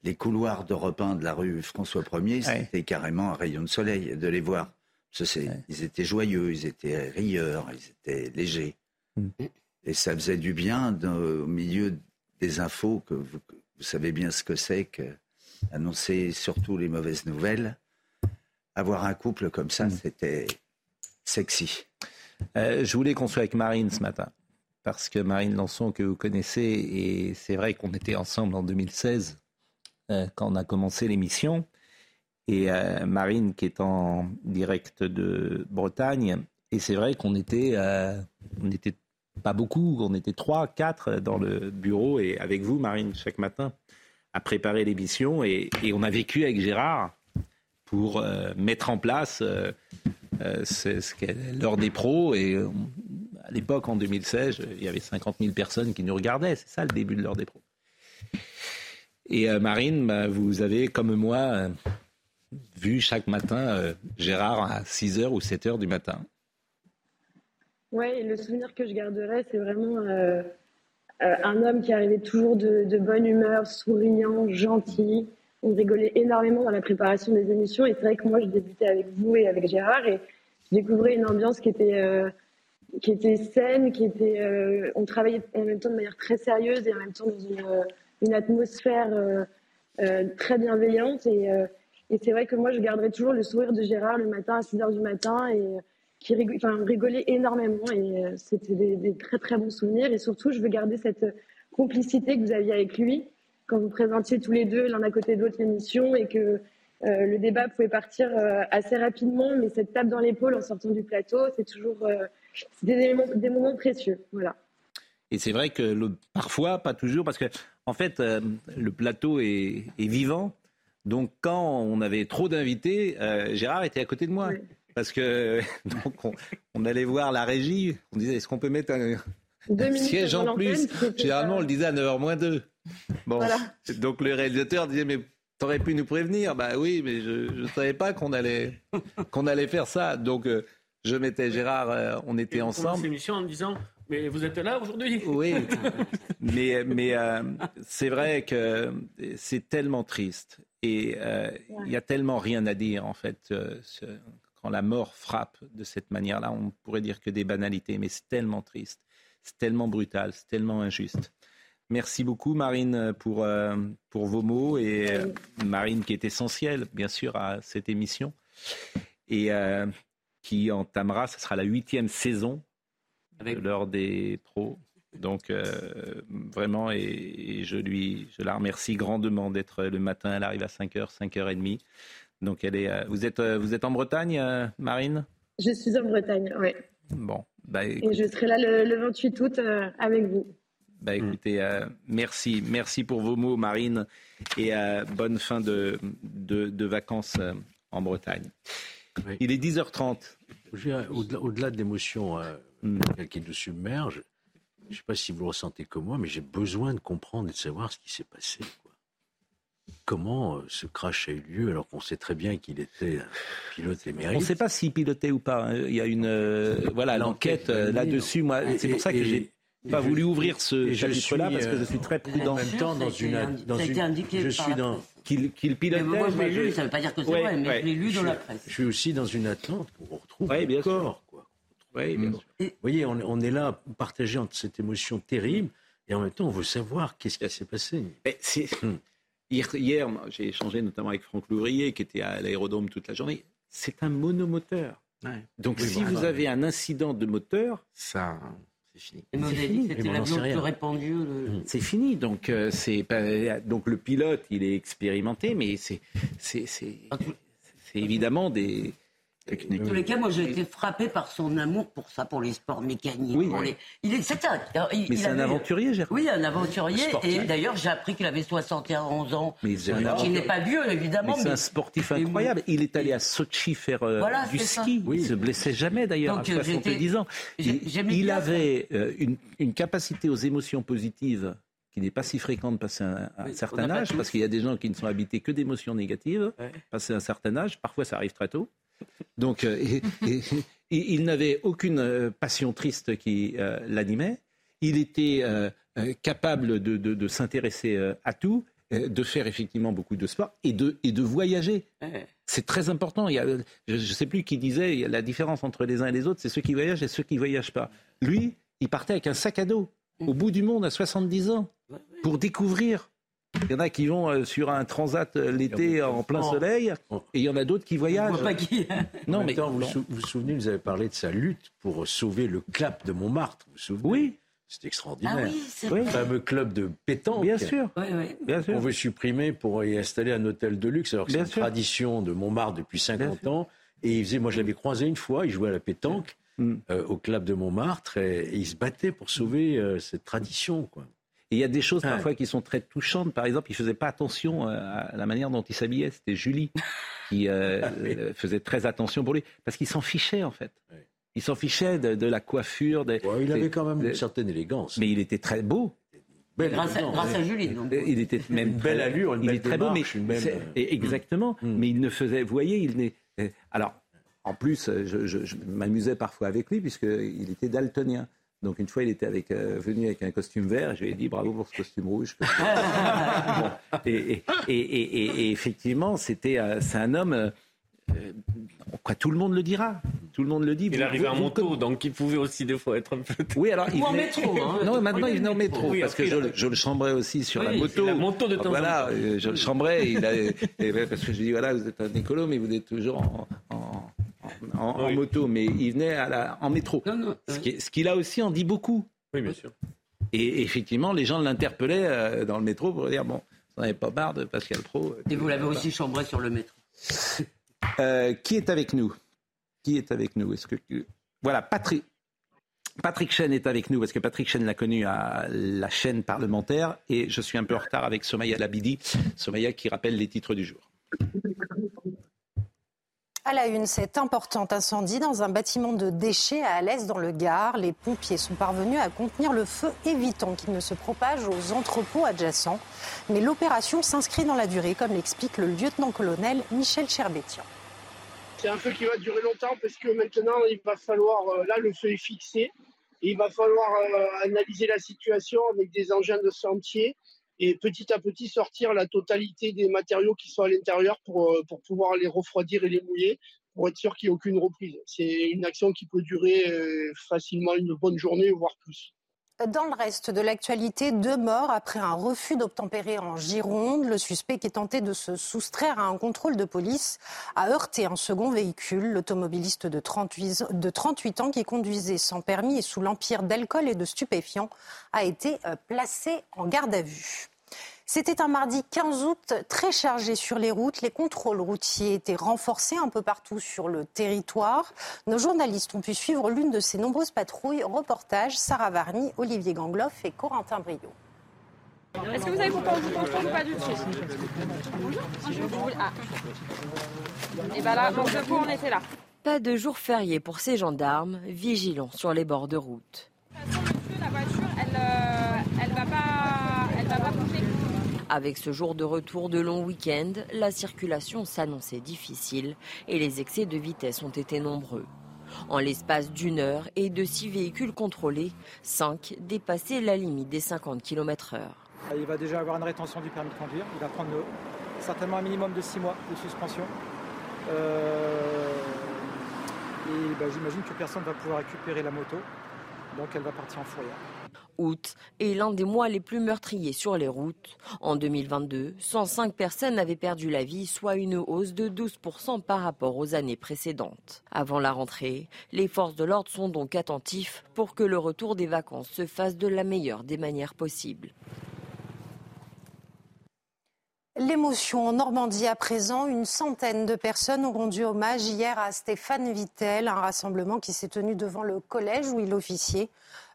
les couloirs d'Europe 1 de la rue François 1er, c'était carrément un rayon de soleil de les voir. Ils étaient joyeux, ils étaient rieurs, ils étaient légers. Mm. Et ça faisait du bien au milieu des infos que vous, savez bien ce que c'est que annoncer surtout les mauvaises nouvelles. Avoir un couple comme ça, mm. c'était sexy. Euh, je voulais qu'on soit avec Marine ce matin, parce que Marine Lançon, que vous connaissez, et c'est vrai qu'on était ensemble en 2016 euh, quand on a commencé l'émission. Et euh, Marine qui est en direct de Bretagne. Et c'est vrai qu'on était, on n'était pas beaucoup, on était trois, quatre dans le bureau et avec vous, Marine, chaque matin, à préparer l'émission. Et, on a vécu avec Gérard pour mettre en place ce qu'est l'heure des pros. Et à l'époque, en 2016, il y avait 50 000 personnes qui nous regardaient. C'est ça le début de l'heure des pros. Et euh, Marine, bah, vous avez, comme moi, euh, vu chaque matin euh, Gérard à 6h ou 7h du matin. Oui, le souvenir que je garderai, c'est vraiment un homme qui arrivait toujours de, bonne humeur, souriant, gentil. On rigolait énormément dans la préparation des émissions. Et c'est vrai que moi, je débutais avec vous et avec Gérard et je découvrais une ambiance qui était qui était saine, qui était. on travaillait en même temps de manière très sérieuse et en même temps dans une, une atmosphère très bienveillante. Et, et c'est vrai que moi, je garderai toujours le sourire de Gérard le matin à 6 h du matin et qui rigolait énormément. Et c'était des, très très bons souvenirs. Et surtout, je veux garder cette complicité que vous aviez avec lui quand vous présentiez tous les deux l'un à côté de l'autre l'émission et que euh, le débat pouvait partir euh, assez rapidement, mais cette tape dans l'épaule en sortant du plateau, c'est toujours euh, des, des, moments précieux. Voilà. Et c'est vrai que le, parfois, pas toujours, parce que en fait, le plateau est, vivant. Donc quand on avait trop d'invités, Gérard était à côté de moi. Parce que donc on, on, allait voir la régie, on disait est-ce qu'on peut mettre un, siège en plus. Généralement, on le disait à 9h moins 2. Bon, donc le réalisateur disait mais t'aurais pu nous prévenir. Bah oui, mais je ne savais pas qu'on allait qu'on allait faire ça. Donc euh, je mettais Gérard, euh, on était ensemble. On émission en disant mais vous êtes là aujourd'hui? Oui, mais mais euh, c'est vrai que c'est tellement triste et il y a tellement rien à dire en fait. quand la mort frappe de cette manière-là, on pourrait dire que des banalités, mais c'est tellement triste. C'est tellement brutal, c'est tellement injuste. Merci beaucoup Marine pour, euh, pour vos mots et euh, Marine qui est essentielle bien sûr à cette émission et euh, qui entamera, ce sera la huitième saison Avec... de l'heure des pros. Donc vraiment et, je lui je la remercie grandement d'être le matin, elle arrive à 5h, 5h30. Donc elle est vous êtes vous êtes en Bretagne Marine? Je suis en Bretagne, oui. Bon, bah, et je serai là le, 28 août euh, avec vous. Bah, écoutez, euh, merci, merci pour vos mots, Marine, et euh, bonne fin de, de, vacances en Bretagne. Il est 10h30. Au-delà de l'émotion mm. qui nous submerge, je ne sais pas si vous le ressentez comme moi, mais j'ai besoin de comprendre et de savoir ce qui s'est passé comment euh, ce crash a eu lieu alors qu'on sait très bien qu'il était pilote émérite On ne sait pas s'il pilotait ou pas. Hein. Il y a une euh, voilà l'enquête euh, là-dessus. Moi, c'est pour ça que j'ai pas voulu ouvrir ce chapitre-là parce que je suis très prudent. En même temps, dans une, dans une, je suis dans qu'il pilotait. Mais moi, je l'ai lu. Ça ne veut pas dire que c'est vrai, mais je l'ai lu dans la presse. Je suis aussi dans une attente pour retrouver le corps. Quoi. Vous voyez, on, est là, partagé entre cette émotion terrible, et en même temps, on veut savoir qu'est-ce qui s'est passé. Hum. Hier, j'ai échangé notamment avec Franck Louvrier, qui était à l'aérodrome toute la journée. C'est un monomoteur. Donc, si vous avez un incident de moteur, ça, c'est fini. C'est fini. Donc, euh, c'est donc le pilote, il est expérimenté, mais c'est c'est évidemment des en tous les cas, moi, j'ai été frappé par son amour pour ça, pour les sports mécaniques. Oui, Il est, c'est Mais c'est un aventurier, Gérard. Oui, un aventurier. Et d'ailleurs, j'ai appris qu'il avait 71 ans. Mais il n'est pas vieux, évidemment. Mais c'est un sportif incroyable. Il est allé à Sochi faire euh, du ski. Il se blessait jamais, d'ailleurs, à 70 ans. Il, avait euh, une, capacité aux émotions positives qui n'est pas si fréquente passé un, certain âge, parce qu'il y a des gens qui ne sont habités que d'émotions négatives, passé un certain âge, parfois ça arrive très tôt. Donc, euh, il n'avait aucune euh, passion triste qui euh, l'animait. Il était capable de, s'intéresser à tout, de faire effectivement beaucoup de sport et de, et de voyager. C'est très important. je ne sais plus qui disait il y a la différence entre les uns et les autres, c'est ceux qui voyagent et ceux qui ne voyagent pas. Lui, il partait avec un sac à dos au bout du monde à 70 ans pour découvrir il y en a qui vont euh, sur un transat euh, l'été en plein soleil, et il y en a d'autres qui voyagent. Pas qui. Non, mais vous vous souvenez, vous avez parlé de sa lutte pour sauver le clap de Montmartre. Vous vous souvenez Oui. C'est extraordinaire. Ah oui, le fameux club de pétanque. Bien sûr. Bien sûr. On veut supprimer pour y installer un hôtel de luxe, alors que c'est une tradition de Montmartre depuis 50 ans. Et il faisait, moi je l'avais croisé une fois, il jouait à la pétanque mm. euh, au club de Montmartre et, il se battait pour sauver cette tradition. Quoi. Et il y a des choses parfois qui sont très touchantes. Par exemple, il faisait pas attention euh, à la manière dont il s'habillait. C'était Julie qui euh, ah euh, faisait très attention pour lui. Parce qu'il s'en fichait, en fait. Il s'en fichait de, la coiffure. il avait quand même une certaine élégance. Mais il était très beau. grâce, à, Julie. Donc. Il était même une belle allure, une il est très beau, mais exactement. Mm. Mais il ne faisait. Vous voyez, il n'est. Alors, en plus, je, je m'amusais parfois avec lui puisqu'il était daltonien. Donc une fois, il était avec, euh, venu avec un costume vert, et je lui ai dit bravo pour ce costume rouge. et, et, effectivement, c'était, euh, c'est un homme, euh, quoi, tout le monde le dira. tout le monde le dit. Il arrivait en moto, donc il pouvait aussi des fois être un peu. Oui, alors il Ou en métro. Hein. Non, maintenant il venait en métro, parce que je, je, le chambrais aussi sur la moto. La moto de temps Voilà, je le chambrais, il a, parce que je dis voilà, vous êtes un écolo, mais vous êtes toujours en, en, moto, mais il venait à la, en métro. ce, qui, ce qu'il a aussi en dit beaucoup. Oui, bien sûr. Et effectivement, les gens l'interpellaient euh, dans le métro pour dire bon, vous n'avez pas marre de Pascal Pro. Et vous l'avez aussi chambré sur le métro. Euh, qui est avec nous? Qui est avec nous? Est-ce que voilà Patrick Patrick Chen est avec nous parce que Patrick Chen l'a connu à la chaîne parlementaire et je suis un peu en retard avec Somaya Labidi. Somaya qui rappelle les titres du jour. À la une, cet important incendie dans un bâtiment de déchets à Alès dans le Gard. Les pompiers sont parvenus à contenir le feu, évitant qu'il ne se propage aux entrepôts adjacents. Mais l'opération s'inscrit dans la durée, comme l'explique le lieutenant-colonel Michel Cherbetian. C'est un feu qui va durer longtemps parce que maintenant, il va falloir, euh, là, le feu est fixé. Et il va falloir euh, analyser la situation avec des engins de sentier et petit à petit sortir la totalité des matériaux qui sont à l'intérieur pour, euh, pour pouvoir les refroidir et les mouiller pour être sûr qu'il n'y ait aucune reprise. C'est une action qui peut durer euh, facilement une bonne journée, voire plus. Dans le reste de l'actualité, deux morts après un refus d'obtempérer en Gironde. Le suspect qui tenté de se soustraire à un contrôle de police a heurté un second véhicule. L'automobiliste de 38, de 38 ans qui conduisait sans permis et sous l'empire d'alcool et de stupéfiants a été euh, placé en garde à vue. C'était un mardi 15 août très chargé sur les routes. Les contrôles routiers étaient renforcés un peu partout sur le territoire. Nos journalistes ont pu suivre l'une de ces nombreuses patrouilles. Reportage Sarah Varny, Olivier Gangloff et Corentin Brio. Est-ce que vous avez pourquoi on vous contrôle ou pas du tout? Ah. Et bien là, donc de on était là. Pas de jour férié pour ces gendarmes, vigilants sur les bords de route. La voiture, elle, euh, elle va pas, elle va pas bouger. Avec ce jour de retour de long week-end, la circulation s'annonçait difficile et les excès de vitesse ont été nombreux. En l'espace d'une heure et de six véhicules contrôlés, cinq dépassaient la limite des 50 km/h. Il va déjà avoir une rétention du permis de conduire. Il va prendre certainement un minimum de six mois de suspension. Euh, et bah, j'imagine que personne ne va pouvoir récupérer la moto. Donc elle va partir en fourrière août est l'un des mois les plus meurtriers sur les routes. En 2022, 105 personnes avaient perdu la vie, soit une hausse de 12% par rapport aux années précédentes. Avant la rentrée, les forces de l'ordre sont donc attentifs pour que le retour des vacances se fasse de la meilleure des manières possibles. L'émotion en Normandie à présent, une centaine de personnes ont rendu hommage hier à Stéphane Vittel, un rassemblement qui s'est tenu devant le collège où il officiait.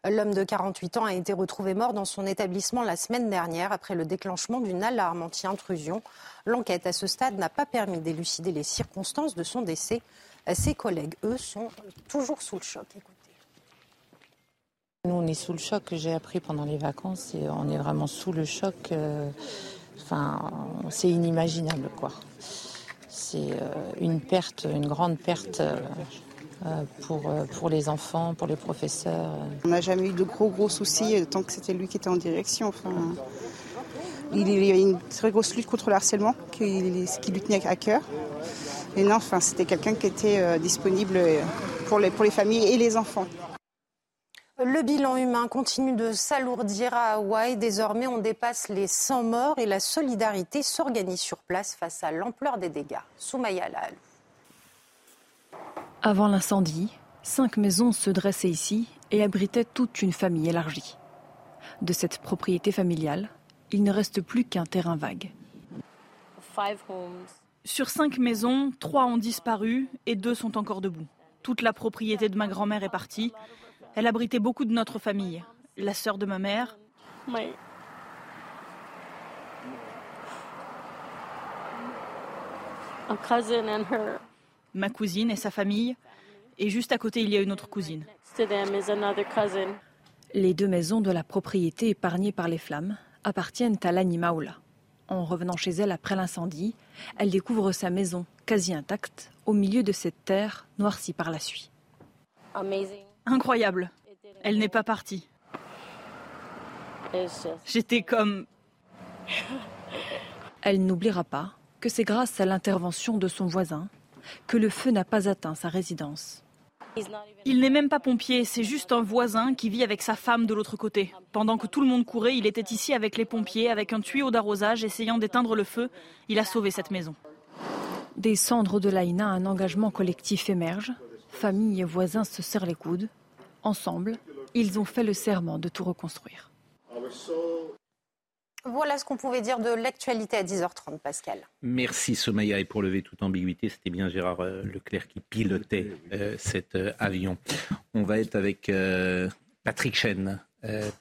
L'homme de 48 ans a été retrouvé mort dans son établissement la semaine dernière après le déclenchement d'une alarme anti-intrusion. L'enquête à ce stade n'a pas permis d'élucider les circonstances de son décès. Ses collègues, eux, sont toujours sous le choc. Nous, on est sous le choc. J'ai appris pendant les vacances et on est vraiment sous le choc. Euh, c'est inimaginable, quoi. C'est euh, une perte, une grande perte euh, pour, euh, pour les enfants, pour les professeurs. On n'a jamais eu de gros gros soucis euh, tant que c'était lui qui était en direction. Enfin, il y avait une très grosse lutte contre le harcèlement qui, qui lui tenait à cœur. Et non, enfin, c'était quelqu'un qui était disponible pour les, pour les familles et les enfants. Le bilan humain continue de s'alourdir à Hawaï. Désormais, on dépasse les 100 morts et la solidarité s'organise sur place face à l'ampleur des dégâts. Soumaya Lalou. Avant l'incendie, cinq maisons se dressaient ici et abritaient toute une famille élargie. De cette propriété familiale, il ne reste plus qu'un terrain vague. Sur cinq maisons, trois ont disparu et deux sont encore debout. Toute la propriété de ma grand-mère est partie. Elle abritait beaucoup de notre famille. La sœur de ma mère. Ma cousine et sa famille, et juste à côté il y a une autre cousine. Les deux maisons de la propriété épargnées par les flammes appartiennent à Lani Maula. En revenant chez elle après l'incendie, elle découvre sa maison quasi intacte au milieu de cette terre noircie par la suie. Incroyable. Elle n'est pas partie. J'étais comme... Elle n'oubliera pas que c'est grâce à l'intervention de son voisin que le feu n'a pas atteint sa résidence. Il n'est même pas pompier, c'est juste un voisin qui vit avec sa femme de l'autre côté. Pendant que tout le monde courait, il était ici avec les pompiers, avec un tuyau d'arrosage, essayant d'éteindre le feu. Il a sauvé cette maison. Des cendres de l'Aïna, un engagement collectif émerge. Famille et voisins se serrent les coudes. Ensemble, ils ont fait le serment de tout reconstruire. Voilà ce qu'on pouvait dire de l'actualité à 10h30, Pascal. Merci Somaya. Et pour lever toute ambiguïté, c'était bien Gérard euh, Leclerc qui pilotait euh, cet euh, avion. On va être avec Patrick Chen.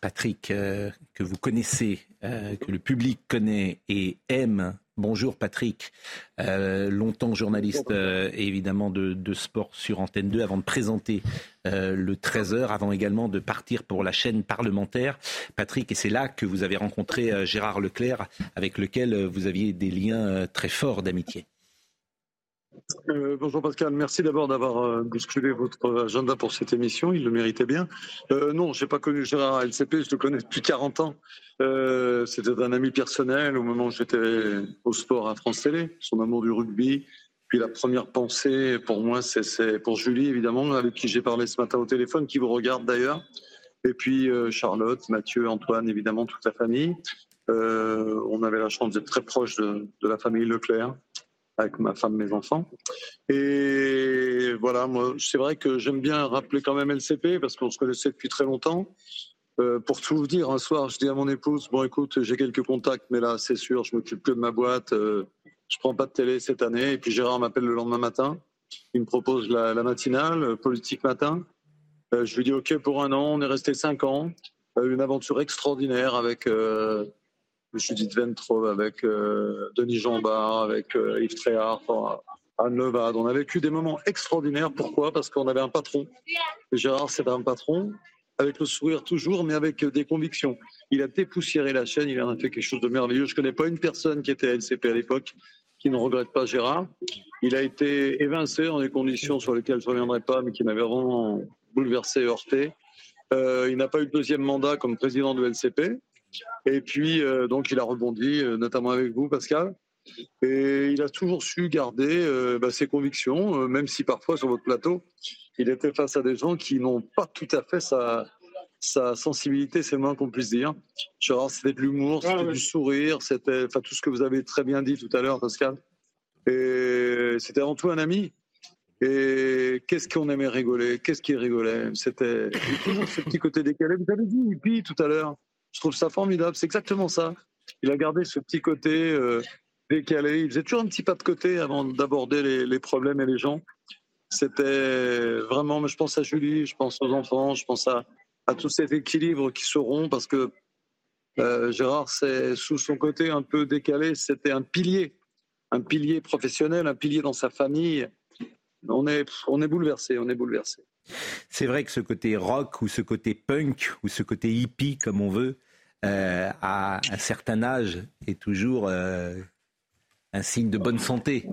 Patrick, que vous connaissez, que le public connaît et aime Bonjour Patrick, euh, longtemps journaliste euh, évidemment de, sport sur Antenne 2 avant de présenter euh, le 13h, avant également de partir pour la chaîne parlementaire. Patrick, et c'est là que vous avez rencontré Gérard Leclerc avec lequel vous aviez des liens très forts d'amitié. Euh, bonjour Pascal, merci d'abord d'avoir euh, bousculé votre agenda pour cette émission, il le méritait bien. Euh, non, je n'ai pas connu Gérard LCP, je le connais depuis 40 ans. C'était un ami personnel au moment où j'étais au sport à France Télé, son amour du rugby. Puis la première pensée pour moi, c'est pour Julie évidemment, avec qui j'ai parlé ce matin au téléphone, qui vous regarde d'ailleurs. Et puis Charlotte, Mathieu, Antoine, évidemment, toute la famille. on avait la chance d'être très proche de la famille Leclerc avec ma femme, mes enfants. Et voilà, moi, c'est vrai que j'aime bien rappeler quand même LCP parce qu'on se connaissait depuis très longtemps. Euh, pour tout vous dire, un soir, je dis à mon épouse bon, écoute, j'ai quelques contacts, mais là, c'est sûr, je m'occupe que de ma boîte. Euh, je prends pas de télé cette année. Et puis Gérard m'appelle le lendemain matin. Il me propose la, matinale, euh, politique matin. je lui dis ok pour un an. On est resté cinq ans. une aventure extraordinaire avec Judith Ventrove, avec euh, Denis Jambard, avec euh, Yves Tréhard, Anne Levade. On a vécu des moments extraordinaires. Pourquoi? Parce qu'on avait un patron. Gérard, c'était un patron, avec le sourire toujours, mais avec des convictions. Il a dépoussiéré la chaîne, il en a fait quelque chose de merveilleux. Je ne connais pas une personne qui était à LCP à l'époque qui ne regrette pas Gérard. Il a été évincé dans des conditions sur lesquelles je ne reviendrai pas, mais qui m'avaient vraiment bouleversé heurté. Euh, il n'a pas eu de deuxième mandat comme président de LCP. Et puis, euh, donc, il a rebondi, euh, notamment avec vous, Pascal. Et il a toujours su garder euh, bah, ses convictions, même si parfois sur votre plateau, il était face à des gens qui n'ont pas tout à fait sa, sa sensibilité, c'est le moins qu'on puisse dire. Genre, c'était de l'humour, c'était du sourire, c'était tout ce que vous avez très bien dit tout à l'heure, Pascal. Et c'était avant tout un ami. Et qu'est-ce qu'on aimait rigoler Qu'est-ce qui rigolait? C'était toujours ce petit côté décalé. Vous avez dit puis tout à l'heure. Je trouve ça formidable. C'est exactement ça. Il a gardé ce petit côté euh, décalé. Il faisait toujours un petit pas de côté avant d'aborder les, problèmes et les gens. C'était vraiment, mais je pense à Julie, je pense aux enfants, je pense à, à tout cet équilibre qui seront parce que euh, Gérard, c'est sous son côté un peu décalé, c'était un pilier, un pilier professionnel, un pilier dans sa famille. On est, on est bouleversé, on est bouleversé. C'est vrai que ce côté rock ou ce côté punk ou ce côté hippie, comme on veut, euh, à un certain âge est toujours euh, un signe de bonne santé.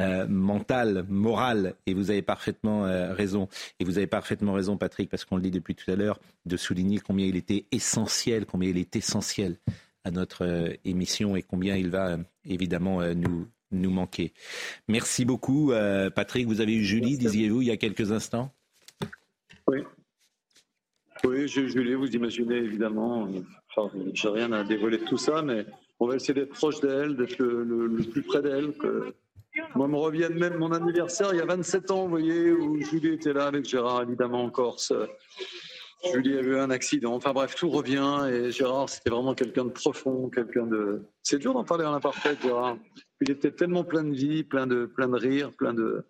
Euh, mentale, morale, et vous avez parfaitement raison. Et vous avez parfaitement raison, Patrick, parce qu'on le dit depuis tout à l'heure, de souligner combien il était essentiel, combien il est essentiel à notre émission et combien il va évidemment nous, nous manquer. Merci beaucoup, Patrick. Vous avez eu Julie, disiez-vous, il y a quelques instants? Oui. Oui, Julie, vous imaginez évidemment, enfin, j'ai rien à dévoiler de tout ça, mais on va essayer d'être proche d'elle, d'être le, plus près d'elle. Que... Moi, me revienne même mon anniversaire il y a 27 ans, vous voyez, où Julie était là avec Gérard, évidemment, en Corse. Julie avait eu un accident. Enfin bref, tout revient. Et Gérard, c'était vraiment quelqu'un de profond, quelqu'un de. C'est dur d'en parler en imparfait, Gérard. Il était tellement plein de vie, plein de, plein de rire, plein de.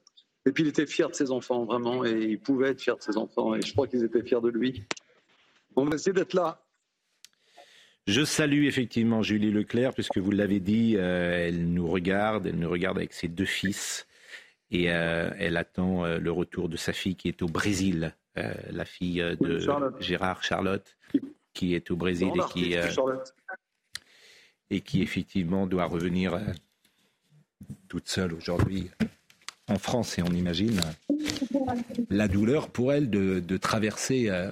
Et puis il était fier de ses enfants, vraiment, et il pouvait être fier de ses enfants, et je crois qu'ils étaient fiers de lui. On va essayer d'être là. Je salue effectivement Julie Leclerc, puisque vous l'avez dit, euh, elle nous regarde, elle nous regarde avec ses deux fils, et euh, elle attend euh, le retour de sa fille qui est au Brésil, la fille de Gérard Charlotte, qui est au Brésil et qui, et qui effectivement doit revenir toute seule aujourd'hui en France et on imagine la douleur pour elle de, traverser euh,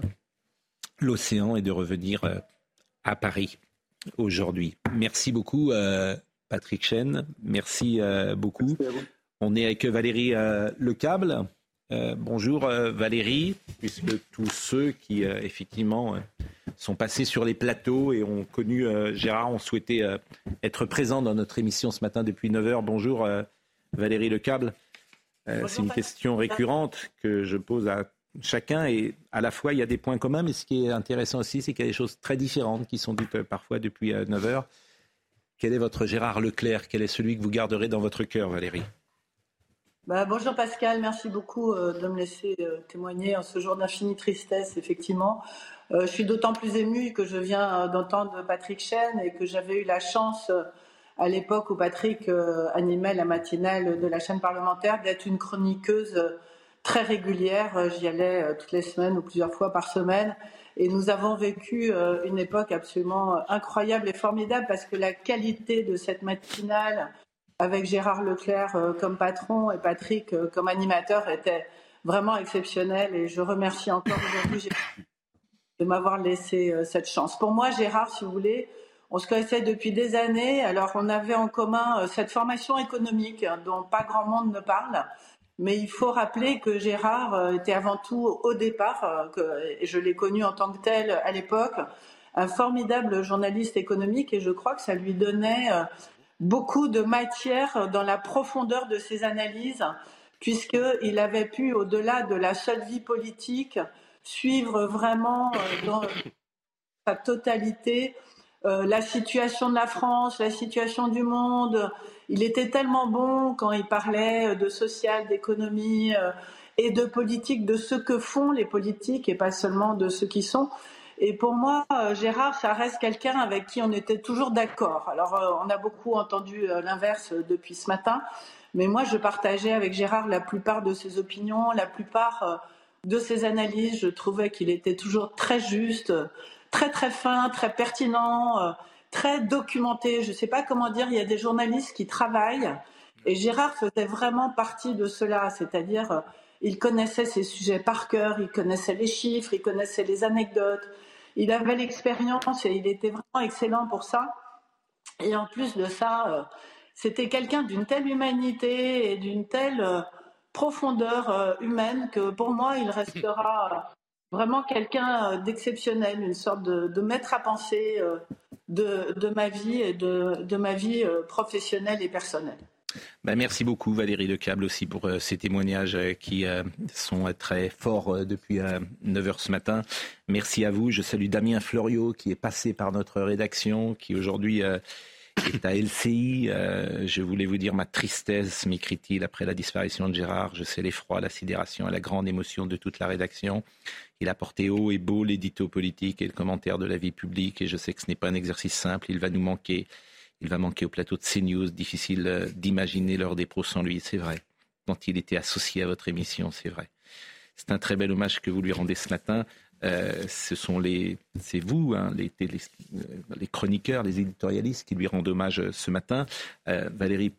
l'océan et de revenir euh, à Paris aujourd'hui. Merci beaucoup euh, Patrick Chen, merci beaucoup. on est avec Valérie Lecable. bonjour Valérie, puisque tous ceux qui effectivement sont passés sur les plateaux et ont connu Gérard ont souhaité être présents dans notre émission ce matin depuis 9h. Bonjour Valérie Lecable. C'est une question récurrente que je pose à chacun et à la fois il y a des points communs, mais ce qui est intéressant aussi, c'est qu'il y a des choses très différentes qui sont dites euh, parfois depuis 9 euh, heures. Quel est votre Gérard Leclerc? Quel est celui que vous garderez dans votre cœur, Valérie? Bah, bonjour Pascal, merci beaucoup euh, de me laisser témoigner en ce jour d'infinie tristesse, effectivement. je suis d'autant plus émue que je viens d'entendre Patrick Chen et que j'avais eu la chance, à l'époque où Patrick animait la matinale de la chaîne parlementaire, d'être une chroniqueuse très régulière. Euh, j'y allais euh, toutes les semaines ou plusieurs fois par semaine. Et nous avons vécu euh, une époque absolument incroyable et formidable parce que la qualité de cette matinale avec Gérard Leclerc comme patron et Patrick comme animateur était vraiment exceptionnelle. Et je remercie encore aujourd'hui de m'avoir laissé cette chance. Pour moi, Gérard, si vous voulez, on se connaissait depuis des années. Alors, on avait en commun cette formation économique dont pas grand monde ne parle. Mais il faut rappeler que Gérard euh, était avant tout, au départ, euh, et je l'ai connu en tant que tel à l'époque, un formidable journaliste économique et je crois que ça lui donnait euh, beaucoup de matière dans la profondeur de ses analyses, puisqu'il avait pu, au-delà de la seule vie politique, suivre vraiment dans sa totalité la situation de la France, la situation du monde, il était tellement bon quand il parlait de social, d'économie euh, et de politique, de ce que font les politiques et pas seulement de ce qui sont. Et pour moi, euh, Gérard, ça reste quelqu'un avec qui on était toujours d'accord. Alors, euh, on a beaucoup entendu l'inverse depuis ce matin, mais moi, je partageais avec Gérard la plupart de ses opinions, la plupart de ses analyses. Je trouvais qu'il était toujours très juste, très très fin, très pertinent très documenté. Je ne sais pas comment dire, il y a des journalistes qui travaillent. Et Gérard faisait vraiment partie de cela, c'est-à-dire euh, il connaissait ses sujets par cœur, il connaissait les chiffres, il connaissait les anecdotes, il avait l'expérience et il était vraiment excellent pour ça. Et en plus de ça, euh, c'était quelqu'un d'une telle humanité et d'une telle euh, profondeur humaine que pour moi, il restera vraiment quelqu'un d'exceptionnel, une sorte de, maître à penser de, ma vie et de, ma vie euh, professionnelle et personnelle. Ben, merci beaucoup Valérie Lecable aussi pour euh, ces témoignages euh, qui sont très forts depuis 9h ce matin. Merci à vous. Je salue Damien Florio qui est passé par notre rédaction, qui aujourd'hui est à LCI. je voulais vous dire ma tristesse, m'écrit-il, après la disparition de Gérard. Je sais l'effroi, la sidération et la grande émotion de toute la rédaction. Il a porté haut et beau l'édito politique et le commentaire de la vie publique. Et je sais que ce n'est pas un exercice simple. Il va nous manquer. Il va manquer au plateau de CNews. Difficile euh, d'imaginer l'heure des pros sans lui, c'est vrai. Quand il était associé à votre émission, c'est vrai. C'est un très bel hommage que vous lui rendez ce matin. Euh, ce sont les, c'est vous, hein, les, euh, les, chroniqueurs, les éditorialistes qui lui rendent hommage ce matin. Valérie,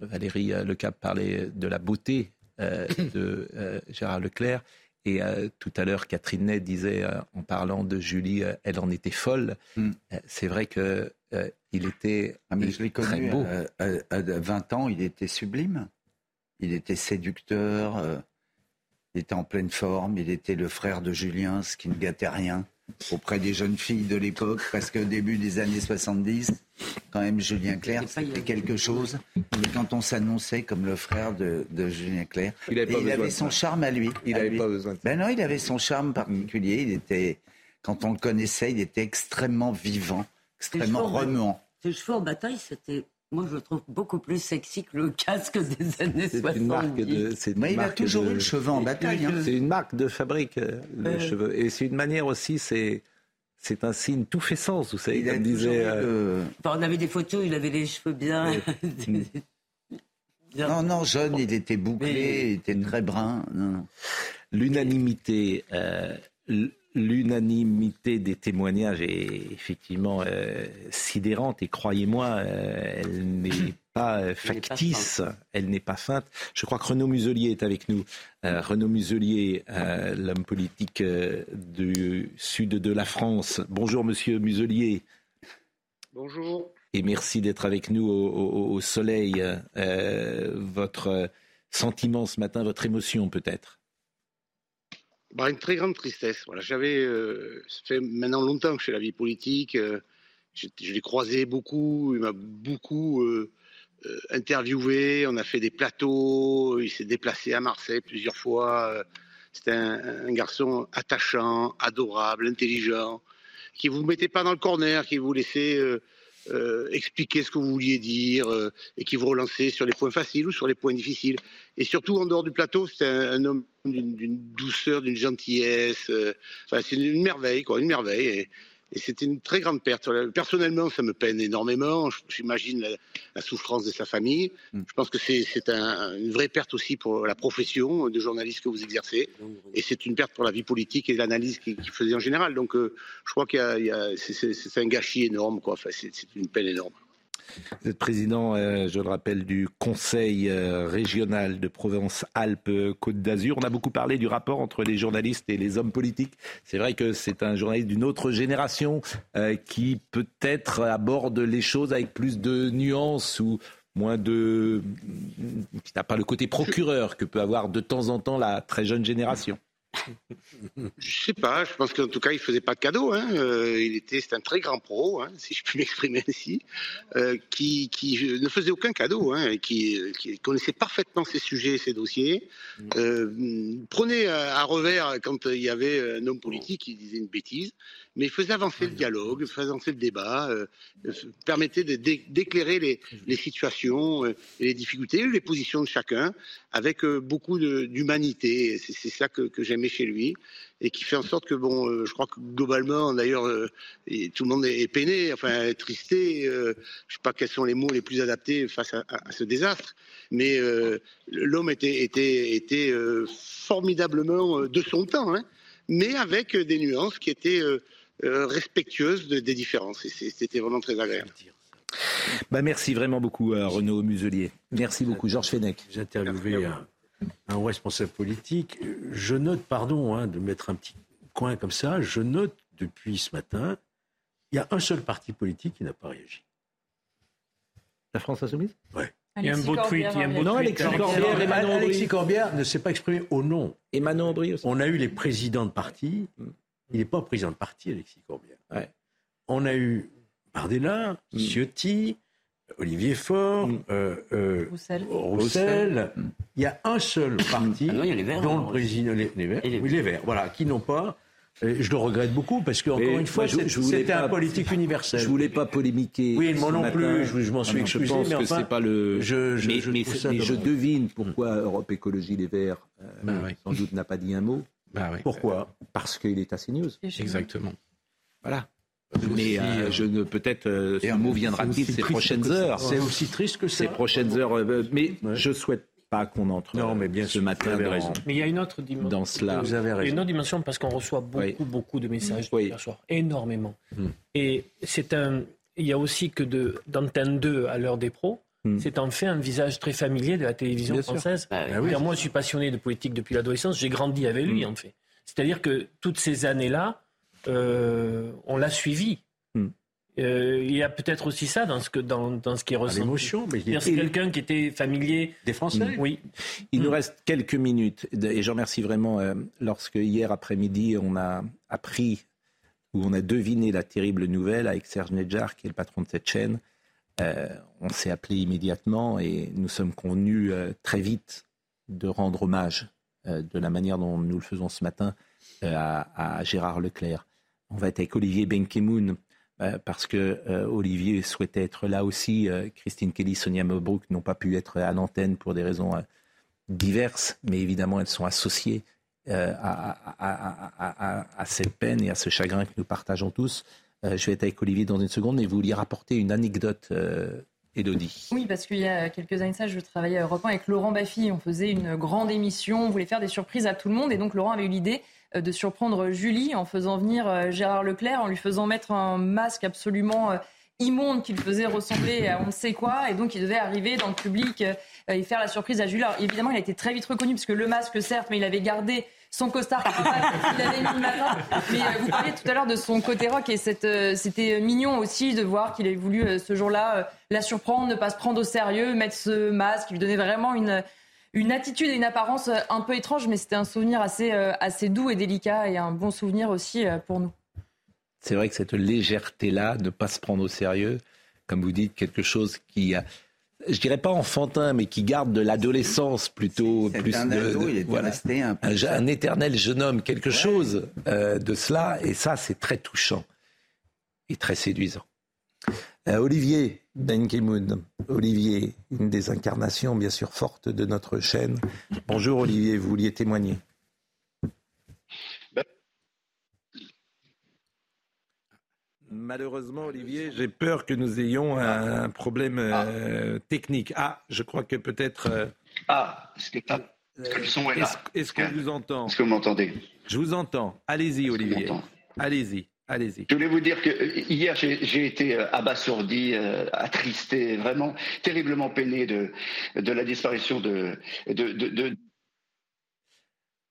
Valérie Lecap parlait de la beauté de Gérard Leclerc. Et euh, tout à l'heure, Catherine Ney disait, euh, en parlant de Julie, euh, elle en était folle. Mm. c'est vrai que il était ah, mais je l'ai connu, beau. À, 20 ans, il était sublime. Il était séducteur. Il était en pleine forme. Il était le frère de Julien, ce qui ne gâtait rien auprès des jeunes filles de l'époque, parce qu'au début des années 70, quand même Julien Clerc, c'était quelque chose. Et quand on s'annonçait comme le frère de, Julien Clerc, il avait, son charme à lui. Il n'avait pas besoin. Ben non, il avait son charme particulier. Il était, quand on le connaissait, il était extrêmement vivant, extrêmement remuant. Ses cheveux en bataille, c'était moi, je le trouve beaucoup plus sexy que le casque des années 70. Une marque de, Mais il a toujours eu le cheveu en bataille. Hein. C'est une marque de fabrique, euh, les cheveux. Et c'est une manière aussi, c'est. C'est un signe tout fait sens, vous savez, il comme disait. Euh... on avait des photos, il avait les cheveux bien. Non, non, jeune, il était bouclé, il était très brun. L'unanimité, euh, l'unanimité des témoignages est effectivement euh, sidérante et croyez-moi, euh, elle n'est pas factice, elle n'est pas feinte. Je crois que Renaud Muselier est avec nous. Euh, Renaud Muselier, l'homme politique du sud de la France. Bonjour Monsieur Muselier. Bonjour. Et merci d'être avec nous au, au soleil. votre sentiment ce matin, votre émotion peut-être? Bah, Une très grande tristesse. Voilà, j'avais, euh, ça fait maintenant longtemps que je fais la vie politique. euh, je, l'ai croisé beaucoup, il m'a beaucoup euh, interviewé, on a fait des plateaux, il s'est déplacé à Marseille plusieurs fois. C'était un, un garçon attachant, adorable, intelligent, qui vous mettait pas dans le corner, qui vous laissait euh, expliquer ce que vous vouliez dire euh, et qui vous relançait sur les points faciles ou sur les points difficiles. Et surtout en dehors du plateau, c'était un, homme d'une d'une douceur, d'une gentillesse. euh, Enfin, c'est une merveille, quoi, une merveille. Et, et c'était une très grande perte. Personnellement, ça me peine énormément. J'imagine la, la souffrance de sa famille. Je pense que c'est un- une vraie perte aussi pour la profession de journaliste que vous exercez. Et c'est une perte pour la vie politique et l'analyse qu'il qu'il faisait en général. Donc, euh, je crois qu'il y a, c'est- un gâchis énorme. quoi. Enfin, c'est une peine énorme. Vous êtes président, euh, je le rappelle, du Conseil euh, régional de Provence-Alpes-Côte d'Azur. On a beaucoup parlé du rapport entre les journalistes et les hommes politiques. C'est vrai que c'est un journaliste d'une autre génération euh, qui peut-être aborde les choses avec plus de nuances ou moins de... qui n'a pas le côté procureur que peut avoir de temps en temps la très jeune génération. Je sais pas, je pense qu'en tout cas, il faisait pas de cadeaux. Hein. Euh, il était, c'est un très grand pro, hein, si je puis m'exprimer ainsi, euh, qui, qui ne faisait aucun cadeau, hein, et qui, qui connaissait parfaitement ses sujets et ses dossiers. Euh, prenait à, à revers quand il y avait un homme politique qui disait une bêtise, mais il faisait avancer le dialogue, faisait avancer le débat, euh, euh, permettait d'éclairer les, les situations euh, et les difficultés, les positions de chacun, avec euh, beaucoup d'humanité. C'est ça que, que j'aimais chez lui et qui fait en sorte que bon, euh, je crois que globalement, d'ailleurs, euh, tout le monde est, peiné, enfin tristé. Euh, je sais pas quels sont les mots les plus adaptés face à, à- à ce désastre, mais euh, l'homme était était était euh, formidablement de son temps, hein, mais avec des nuances qui étaient euh, respectueuses de- des différences. Et c'était vraiment très agréable. Bah merci vraiment beaucoup, euh, Renaud Muselier. Merci beaucoup, Georges Fenech. J'ai interviewé un, responsable politique. Je note, pardon hein, de mettre un petit coin comme ça, je note depuis ce matin, il y a un seul parti politique qui n'a pas réagi. La France Insoumise? Ouais. Il y a un beau tweet, il y a un beau Non, tweet. Alexis Corbière, Aubry. Alexis Corbière ne s'est pas exprimé au nom. Et Manon Aubry aussi. On a eu les présidents de parti. Il n'est pas président de parti, Alexis Corbière. On a eu Bardella, Ciotti, Olivier Faure, euh, euh, Roussel. Roussel. Il y a un seul parti Ah non, il y a les Verts, dont le président, les, les Verts, oui, les Verts, voilà, qui n'ont pas. je le regrette beaucoup parce que encore Mais une fois, c'était un politique universel. Je voulais pas polémiquer. Oui, moi ce non matin. plus, je, je m'en suis Ah non, excusé, Je pense mais que enfin, c'est pas le. je, je, mais je mais- mais je devine pourquoi Europe Écologie Les Verts, euh, oui. sans doute, n'a pas dit un mot. Bah oui. Pourquoi? Parce qu'il est à CNews. Exactement. Voilà. Mais euh, je ne peut-être euh, ce mot viendra-t-il ces prochaines heures? C'est aussi triste que ça. Ces prochaines heures. euh, mais je souhaite pas qu'on entre. Non, mais bien ce sûr, matin vous avez dans- raison. Mais il y a une autre dimension. Dans cela. Vous avez Il y a raison. une autre dimension parce qu'on reçoit beaucoup, Oui. beaucoup de messages Oui. hier soir. Énormément. Hmm. Et c'est un. Il y a aussi que de d'antenne 2 à l'heure des pros. C'est en fait un visage très familier de la télévision Bien française. Bah oui. Ah oui. C'est-à-dire, Moi, je suis passionné de politique depuis l'adolescence. J'ai grandi avec lui, en fait. C'est-à-dire que toutes ces années-là, euh, on l'a suivi. Hmm. Euh, il y a peut-être aussi ça dans ce, que, dans, dans ce qui est À ressenti. l'émotion, mais il C'est quelqu'un qui était familier. des Français. Oui. Il Hmm. nous reste quelques minutes et je remercie vraiment euh, lorsque hier après-midi on a appris ou on a deviné la terrible nouvelle avec Serge Nedjar qui est le patron de cette chaîne. Euh, on s'est appelé immédiatement et nous sommes convenus euh, très vite de rendre hommage euh, de la manière dont nous le faisons ce matin à, Gérard Leclerc. On va être avec Olivier Benkemoun parce que Olivier souhaitait être là aussi. Christine Kelly, Sonia Mobrook n'ont pas pu être à l'antenne pour des raisons diverses, mais évidemment elles sont associées à cette peine et à ce chagrin que nous partageons tous. Euh, je vais être avec Olivier dans une seconde, mais vous vouliez rapporter une anecdote, euh. Oui, parce qu'il y a quelques années ça, je travaillais à Europe 1 avec Laurent Baffy. On faisait une grande émission, on voulait faire des surprises à tout le monde. Et donc, Laurent avait eu l'idée euh, de surprendre Julie en faisant venir euh, Gérard Leclerc, en lui faisant mettre un masque absolument immonde qui le faisait ressembler à on ne sait quoi. Et donc, il devait arriver dans le public et faire la surprise à Julie. Alors, évidemment, il a été très vite reconnu, parce que le masque, certes, mais il avait gardé son costard qu'il avait mis. Mais euh, vous parliez tout à l'heure de son côté rock et euh, c'était mignon aussi de voir qu'il avait voulu euh, ce jour-là la surprendre, ne pas se prendre au sérieux, mettre ce masque, lui donnait vraiment une, une attitude et une apparence un peu étrange, mais c'était un souvenir assez, assez doux et délicat et un bon souvenir aussi pour nous. C'est vrai que cette légèreté-là, ne pas se prendre au sérieux, comme vous dites, quelque chose qui a je dirais pas enfantin, mais qui garde de l'adolescence plutôt. plus un ado, il était resté un, un, éternel jeune homme, quelque chose euh, de cela, et ça, c'est très touchant et très séduisant. Euh, Olivier Benkemoun, Olivier, une des incarnations bien sûr fortes de notre chaîne. Bonjour Olivier, vous vouliez témoigner. Malheureusement, Olivier, j'ai peur que nous ayons un, problème euh, technique. Ah, je crois que peut-être. Euh, ah, est-ce que, le son est là Est-ce qu'on vous entend Est-ce que vous m'entendez? Je vous entends. Allez-y, Olivier. Allez-y. Allez-y. Je voulais vous dire que euh, hier, j'ai été abasourdi, attristé, vraiment terriblement peiné de, de la disparition de, de, de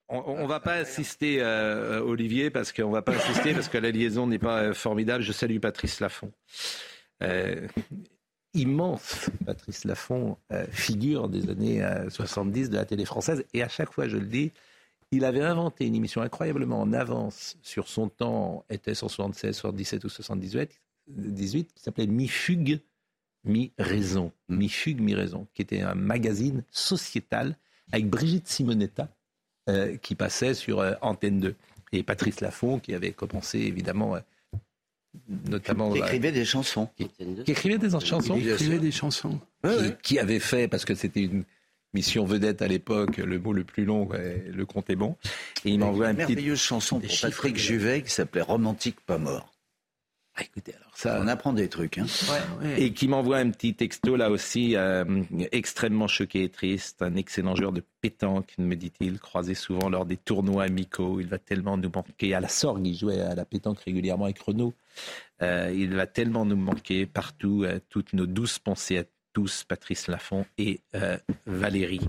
on, ne va pas assister, euh, Olivier, parce qu'on va pas assister parce que la liaison n'est pas euh, formidable. Je salue Patrice Laffont. Euh, immense Patrice Laffont, figure des années 70 de la télé française. Et à chaque fois, je le dis, il avait inventé une émission incroyablement en avance sur son temps, était 176, 77 ou 78, 18, qui s'appelait Mi-Fugue, Mi-Raison. Mi-Fugue, Mi-Raison, qui était un magazine sociétal avec Brigitte Simonetta euh, qui passait sur euh, Antenne 2. Et Patrice Laffont, qui avait commencé évidemment euh, notamment qui écrivait des chansons. qui, écrivait des chansons. Qui écrivait des chansons. Qui, avait fait parce que c'était une mission vedette à l'époque le mot le plus long le compte est bon. Et il m'envoie une merveilleuse chanson pour Patrick Juvet qui s'appelait Romantique pas mort ah, écoutez, alors ça, on apprend des trucs. Hein. Et qui m'envoie un petit texto là aussi, euh, extrêmement choqué et triste. Un excellent joueur de pétanque, me dit-il, croisé souvent lors des tournois amicaux. Il va tellement nous manquer. À la sorgue, il jouait à la pétanque régulièrement avec Renault. Euh, il va tellement nous manquer partout. Euh, toutes nos douces pensées à tous, Patrice Laffont et Valérie.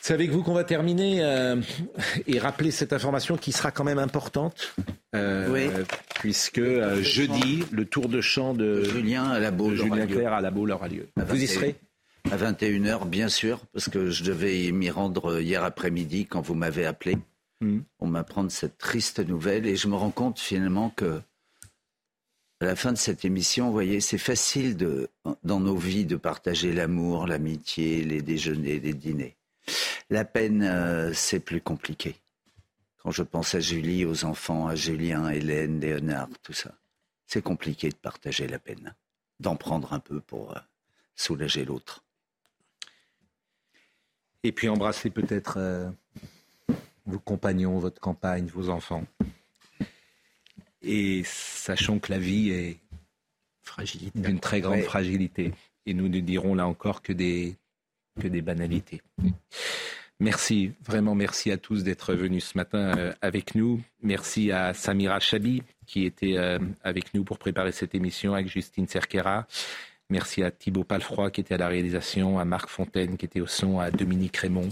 C'est avec vous qu'on va terminer euh, et rappeler cette information qui sera quand même importante. Euh, puisque euh, jeudi, le tour de chant de Julien, à la Baule Julien Clerc à la Baule aura lieu. vous y serez À 21h, bien sûr, parce que je devais m'y rendre hier après-midi quand vous m'avez appelé. Hmm. On m'apprend cette triste nouvelle et je me rends compte finalement que à la fin de cette émission, vous voyez, c'est facile de, dans nos vies de partager l'amour, l'amitié, les déjeuners, les dîners. La peine, euh, c'est plus compliqué. Quand je pense à Julie, aux enfants, à Julien, Hélène, Léonard, tout ça, c'est compliqué de partager la peine, d'en prendre un peu pour euh, soulager l'autre. Et puis embrasser peut-être euh, vos compagnons, votre campagne, vos enfants. Et sachant que la vie est d'une très grande fragilité. Et nous ne dirons là encore que des que des banalités. Merci, vraiment merci à tous d'être venus ce matin euh, avec nous. Merci à Samira Chabi qui était euh, avec nous pour préparer cette émission avec Justine Cerquera. Merci à Thibaut Palfroy qui était à la réalisation, à Marc Fontaine qui était au son, à Dominique Raymond.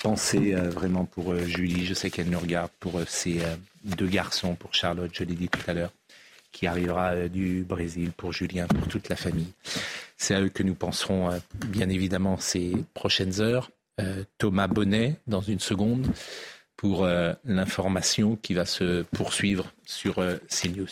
Pensez euh, vraiment pour Julie, je sais qu'elle nous regarde, pour ces deux garçons, pour Charlotte, je l'ai dit tout à l'heure, qui arrivera du Brésil, pour Julien, pour toute la famille. C'est à eux que nous penserons euh, bien évidemment ces prochaines heures. Euh, Thomas Bonnet dans une seconde pour euh, l'information qui va se poursuivre sur CNews.